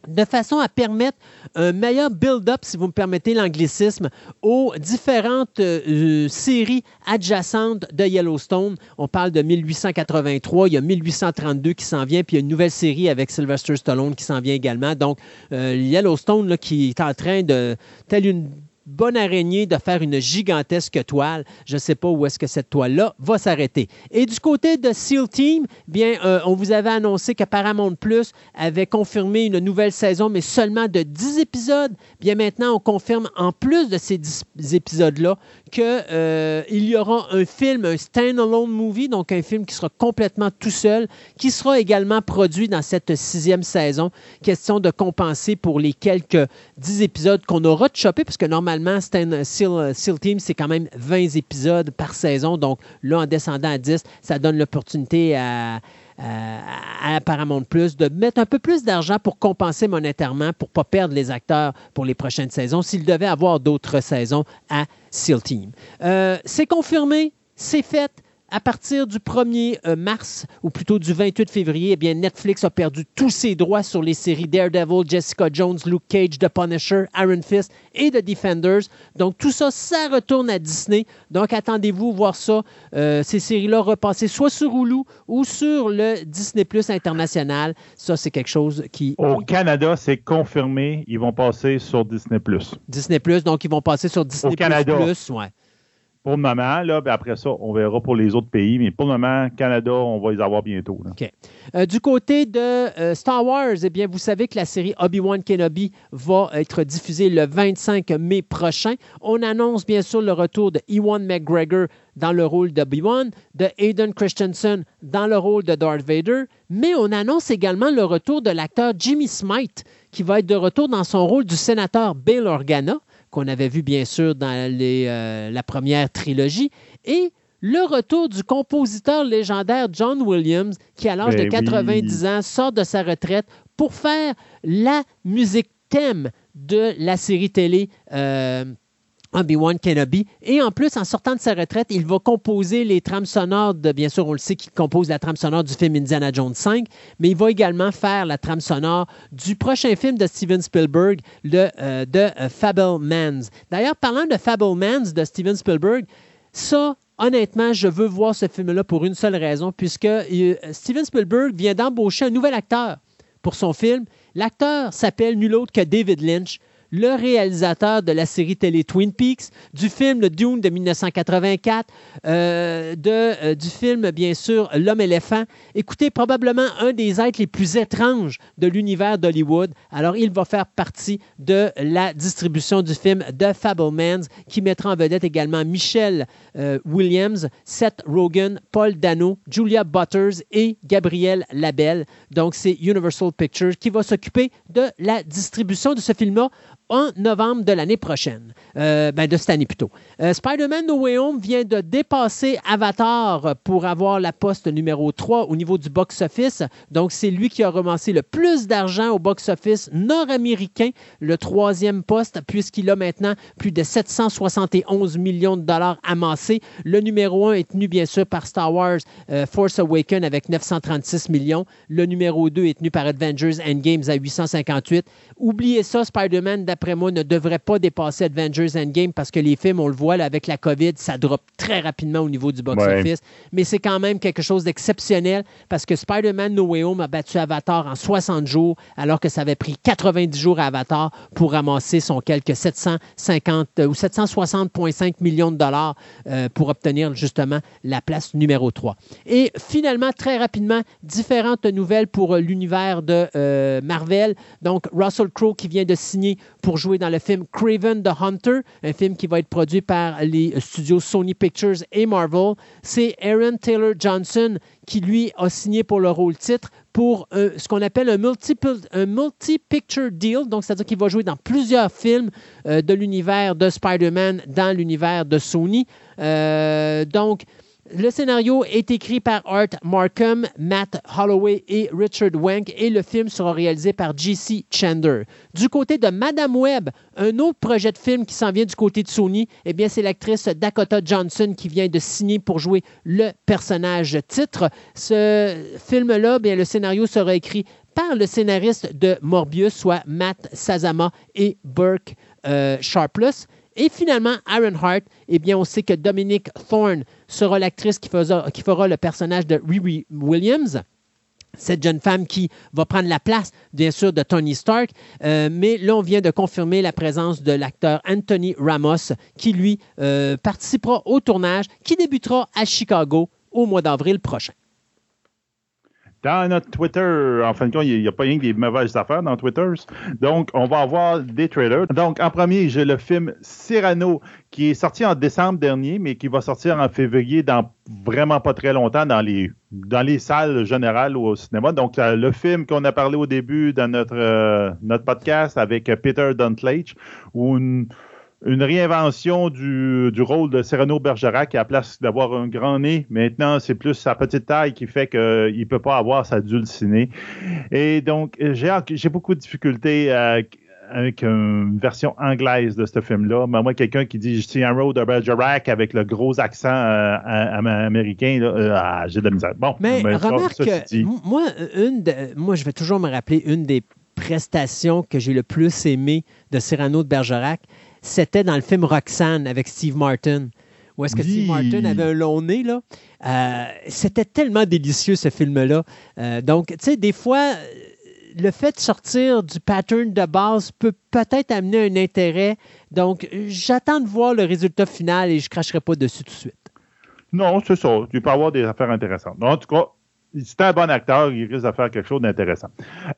B: de façon à permettre un meilleur build-up, si vous me permettez l'anglicisme, aux différentes euh, séries adjacentes de Yellowstone. On parle de 1883, il y a 1832 qui s'en vient, puis il y a une nouvelle série avec Sylvester Stallone qui s'en vient également. Donc, euh, Yellowstone là, qui est en train de, telle une bonne araignée de faire une gigantesque toile. Je ne sais pas où est-ce que cette toile-là va s'arrêter. Et du côté de SEAL Team, bien, euh, on vous avait annoncé que Paramount Plus avait confirmé une nouvelle saison, mais seulement de 10 épisodes. Bien maintenant, on confirme en plus de ces 10 épisodes-là qu'il euh, y aura un film, un stand-alone movie, donc un film qui sera complètement tout seul, qui sera également produit dans cette sixième saison. Question de compenser pour les quelques 10 épisodes qu'on aura de choper, parce que normalement, Stan, Seal, Seal Team, c'est quand même 20 épisodes par saison. Donc là, en descendant à 10, ça donne l'opportunité à, à, Paramount Plus de mettre un peu plus d'argent pour compenser monétairement, pour ne pas perdre les acteurs pour les prochaines saisons, s'ils devaient avoir d'autres saisons à SEAL Team. Euh, c'est confirmé, c'est fait. À partir du 1er euh, mars, ou plutôt du 28 février, eh bien, Netflix a perdu tous ses droits sur les séries Daredevil, Jessica Jones, Luke Cage, The Punisher, Iron Fist et The Defenders. Donc, tout ça, ça retourne à Disney. Donc, attendez-vous voir ça, euh, ces séries-là repasser soit sur Hulu ou sur le Disney Plus international. Ça, c'est quelque chose qui...
C: Au Canada, c'est confirmé. Ils vont passer sur Disney Plus.
B: Disney Plus, donc ils vont passer sur Disney Plus. Ouais
C: pour le moment. Là, après ça, on verra pour les autres pays. Mais pour le moment, Canada, on va les avoir bientôt.
B: Euh, du côté de euh, Star Wars, eh bien, vous savez que la série Obi-Wan Kenobi va être diffusée le 25 mai prochain. On annonce bien sûr le retour de Ewan McGregor dans le rôle d'Obi-Wan, de Hayden Christensen dans le rôle de Darth Vader, mais on annonce également le retour de l'acteur Jimmy Smite, qui va être de retour dans son rôle du sénateur Bill Organa qu'on avait vu bien sûr dans euh, la première trilogie, et le retour du compositeur légendaire John Williams, qui à l'âge de 90 ben ans sort de sa retraite pour faire la musique thème de la série télé euh, Obi-Wan Kenobi. Et en plus, en sortant de sa retraite, il va composer les trames sonores de, bien sûr, on le sait qu'il compose la trame sonore du film Indiana Jones 5, mais il va également faire la trame sonore du prochain film de Steven Spielberg, le, euh, de euh, Fablemans. D'ailleurs, parlant de Fablemans de Steven Spielberg, ça, honnêtement, je veux voir ce film-là pour une seule raison, puisque euh, Steven Spielberg vient d'embaucher un nouvel acteur pour son film. L'acteur s'appelle nul autre que David Lynch le réalisateur de la série télé Twin Peaks, du film Le Dune de 1984, euh, de, euh, du film, bien sûr, L'homme éléphant. Écoutez, probablement un des êtres les plus étranges de l'univers d'Hollywood. Alors, il va faire partie de la distribution du film The Fablemans, qui mettra en vedette également Michelle euh, Williams, Seth Rogen, Paul Dano, Julia Butters et Gabriel Labelle. Donc, c'est Universal Pictures qui va s'occuper de la distribution de ce film-là en novembre de l'année prochaine. Euh, ben de cette année plutôt. Euh, Spider-Man No Way Home vient de dépasser Avatar pour avoir la poste numéro 3 au niveau du box-office. Donc, c'est lui qui a ramassé le plus d'argent au box-office nord-américain, le troisième poste, puisqu'il a maintenant plus de 771 millions de dollars amassés. Le numéro 1 est tenu bien sûr par Star Wars euh, Force Awakens avec 936 millions. Le numéro 2 est tenu par Avengers Endgames à 858. Oubliez ça, Spider-Man, d'après moi, ne devrait pas dépasser Avengers Endgame parce que les films, on le voit, avec la COVID, ça drop très rapidement au niveau du box-office. Mais c'est quand même quelque chose d'exceptionnel parce que Spider-Man No Way Home a battu Avatar en 60 jours alors que ça avait pris 90 jours à Avatar pour ramasser son quelque 750 euh, ou 760,5 millions de dollars euh, pour obtenir justement la place numéro 3. Et finalement, très rapidement, différentes nouvelles pour l'univers de euh, Marvel. Donc, Russell Crowe qui vient de signer pour jouer dans le film Craven the Hunter, un film qui va être produit par les studios Sony Pictures et Marvel. C'est Aaron Taylor Johnson qui, lui, a signé pour le rôle titre pour ce qu'on appelle un multi-picture deal. Donc, c'est-à-dire qu'il va jouer dans plusieurs films euh, de l'univers de Spider-Man dans l'univers de Sony. Euh, donc, le scénario est écrit par Art Markham, Matt Holloway et Richard Wank et le film sera réalisé par J.C. Chander. Du côté de Madame Web, un autre projet de film qui s'en vient du côté de Sony, eh bien c'est l'actrice Dakota Johnson qui vient de signer pour jouer le personnage titre. Ce film-là, bien le scénario sera écrit par le scénariste de Morbius, soit Matt Sazama et Burke euh, Sharpless. Et finalement, Ironheart, eh bien, on sait que Dominic Thorne sera l'actrice qui, fera le personnage de Riri Williams cette jeune femme qui va prendre la place, bien sûr, de Tony Stark. Euh, mais là, on vient de confirmer la présence de l'acteur Anthony Ramos, qui, lui, euh, participera au tournage, qui débutera à Chicago au mois d'avril prochain
C: dans notre Twitter, en fin de compte, il n'y a, pas rien que des mauvaises affaires dans Twitter. Donc, on va avoir des trailers. Donc, en premier, j'ai le film Cyrano qui est sorti en décembre dernier, mais qui va sortir en février dans vraiment pas très longtemps dans les, dans les salles générales ou au cinéma. Donc, le film qu'on a parlé au début dans notre, euh, notre podcast avec Peter Dunklage, où une réinvention du, rôle de Serrano Bergerac à la place d'avoir un grand nez. Maintenant, c'est plus sa petite taille qui fait qu'il ne peut pas avoir sa dulcinée. Et donc, j'ai beaucoup de difficultés à, avec une version anglaise de ce film-là. Mais moi, quelqu'un qui dit c'est un road de Bergerac avec le gros accent euh, américain, ah, j'ai de la misère. Bon,
B: mais, remarque, moi, une moi, je vais toujours me rappeler une des prestations que j'ai le plus aimé de Cyrano de Bergerac, c'était dans le film Roxanne avec Steve Martin. Où est-ce que Steve Martin avait un long nez, là? Euh, c'était tellement délicieux, ce film-là. Euh, donc, tu sais, des fois, le fait de sortir du pattern de base peut peut-être amener un intérêt. Donc, j'attends de voir le résultat final et je ne cracherai pas dessus tout de suite.
C: Non, c'est ça. Tu peux avoir des affaires intéressantes. En tout cas, c'est un bon acteur, il risque de faire quelque chose d'intéressant.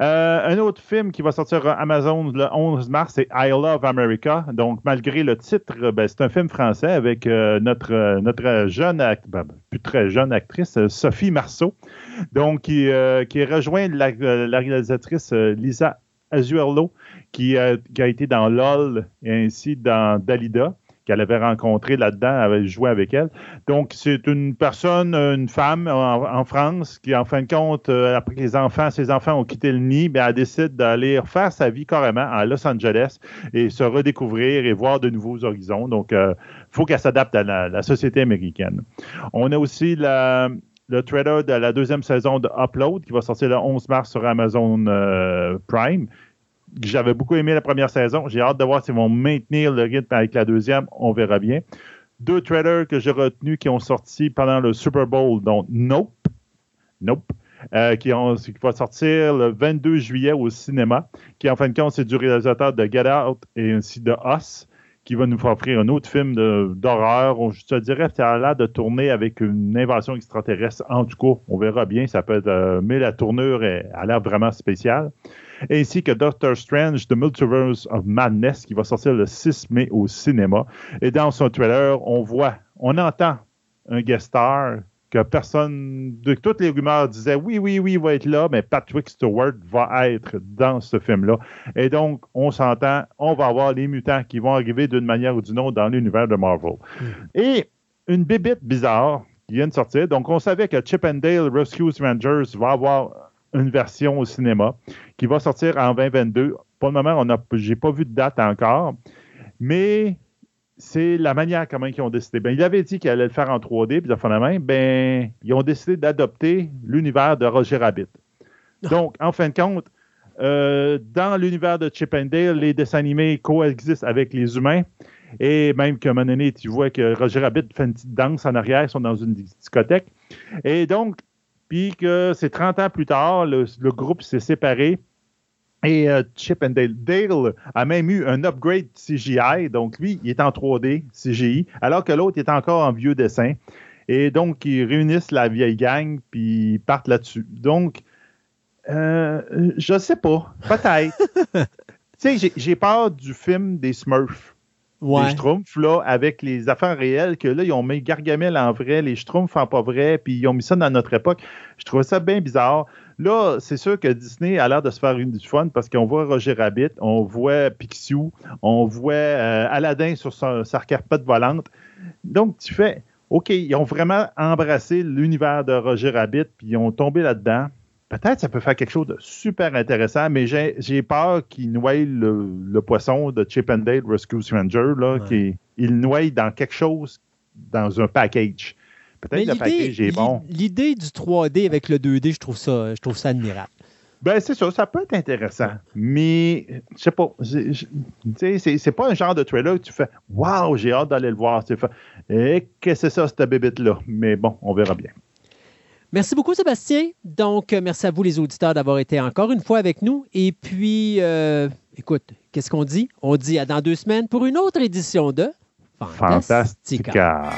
C: Euh, un autre film qui va sortir à Amazon le 11 mars, c'est I Love America. Donc, malgré le titre, ben, c'est un film français avec euh, notre, euh, notre jeune, ben, plus très jeune actrice, Sophie Marceau, donc qui, qui rejoint la, la réalisatrice Lisa Azuerlo, qui, qui, a été dans LOL et ainsi dans Dalida qu'elle avait rencontré là-dedans, avait joué avec elle. Donc, c'est une personne, une femme en, France qui, en fin de compte, euh, après que enfants, ses enfants ont quitté le nid, bien, elle décide d'aller refaire sa vie carrément à Los Angeles et se redécouvrir et voir de nouveaux horizons. Donc, il euh, faut qu'elle s'adapte à la, société américaine. On a aussi le trailer de la deuxième saison de Upload qui va sortir le 11 mars sur Amazon euh, Prime j'avais beaucoup aimé la première saison. J'ai hâte de voir s'ils vont maintenir le rythme avec la deuxième. On verra bien. Deux trailers que j'ai retenus qui ont sorti pendant le Super Bowl, donc Nope. Nope. Euh, qui, va sortir le 22 juillet au cinéma, qui en fin de compte, c'est du réalisateur de Get Out et ainsi de Us, qui va nous offrir un autre film d'horreur. Je te dirais ça a l'air de tourner avec une invention extraterrestre. En tout cas, on verra bien. Ça peut être, euh, mais la tournure a l'air vraiment spéciale ainsi que Doctor Strange, The Multiverse of Madness, qui va sortir le 6 mai au cinéma. Et dans son trailer, on voit, on entend un guest star que personne, de toutes les rumeurs disaient oui, oui, oui, il va être là, mais Patrick Stewart va être dans ce film-là. Et donc, on s'entend, on va avoir les mutants qui vont arriver d'une manière ou d'une autre dans l'univers de Marvel. Hmm. Et une bébite bizarre qui vient de sortir. Donc, on savait que Chip and Dale Rescue Rangers va avoir une version au cinéma qui va sortir en 2022. Pour le moment, je n'ai pas vu de date encore, mais c'est la manière comment ils ont décidé. Ben, il avait dit qu'il allait le faire en 3D, puis main, ben, ils ont décidé d'adopter l'univers de Roger Rabbit. Ah. Donc, en fin de compte, euh, dans l'univers de Chip and Dale, les dessins animés coexistent avec les humains. Et même qu'à un moment donné, tu vois que Roger Rabbit fait une petite danse en arrière, ils sont dans une discothèque. Et donc, puis que c'est 30 ans plus tard, le, groupe s'est séparé. Et euh, Chip and Dale, Dale a même eu un upgrade CGI. Donc, lui, il est en 3D CGI, alors que l'autre est encore en vieux dessin. Et donc, ils réunissent la vieille gang, puis ils partent là-dessus. Donc, euh, je sais pas. Peut-être. tu sais, j'ai peur du film des Smurfs les Schtroumpfs, là, avec les affaires réelles, que là, ils ont mis Gargamel en vrai, les Schtroumpfs en pas vrai, puis ils ont mis ça dans notre époque. Je trouvais ça bien bizarre. Là, c'est sûr que Disney a l'air de se faire une du fun parce qu'on voit Roger Rabbit, on voit Pixiou, on voit euh, Aladdin sur sa, sa carpette volante. Donc, tu fais, OK, ils ont vraiment embrassé l'univers de Roger Rabbit, puis ils ont tombé là-dedans peut-être ça peut faire quelque chose de super intéressant, mais j'ai peur qu'il noie le, poisson de Chip and Dale Rescue Stranger, là, qu'il noie dans quelque chose, dans un package. Peut-être le package est bon.
B: L'idée du 3D avec le 2D, je trouve ça, je trouve ça admirable.
C: Ben, c'est ça, ça peut être intéressant. Mais, je sais pas, c'est pas un genre de trailer où tu fais Waouh, j'ai hâte d'aller le voir. Et qu'est-ce que c'est ça, cette bébête-là? Mais bon, on verra bien.
B: Merci beaucoup, Sébastien. Donc, euh, merci à vous, les auditeurs, d'avoir été encore une fois avec nous. Et puis, euh, écoute, qu'est-ce qu'on dit? On dit à dans deux semaines pour une autre édition de
C: Fantastica.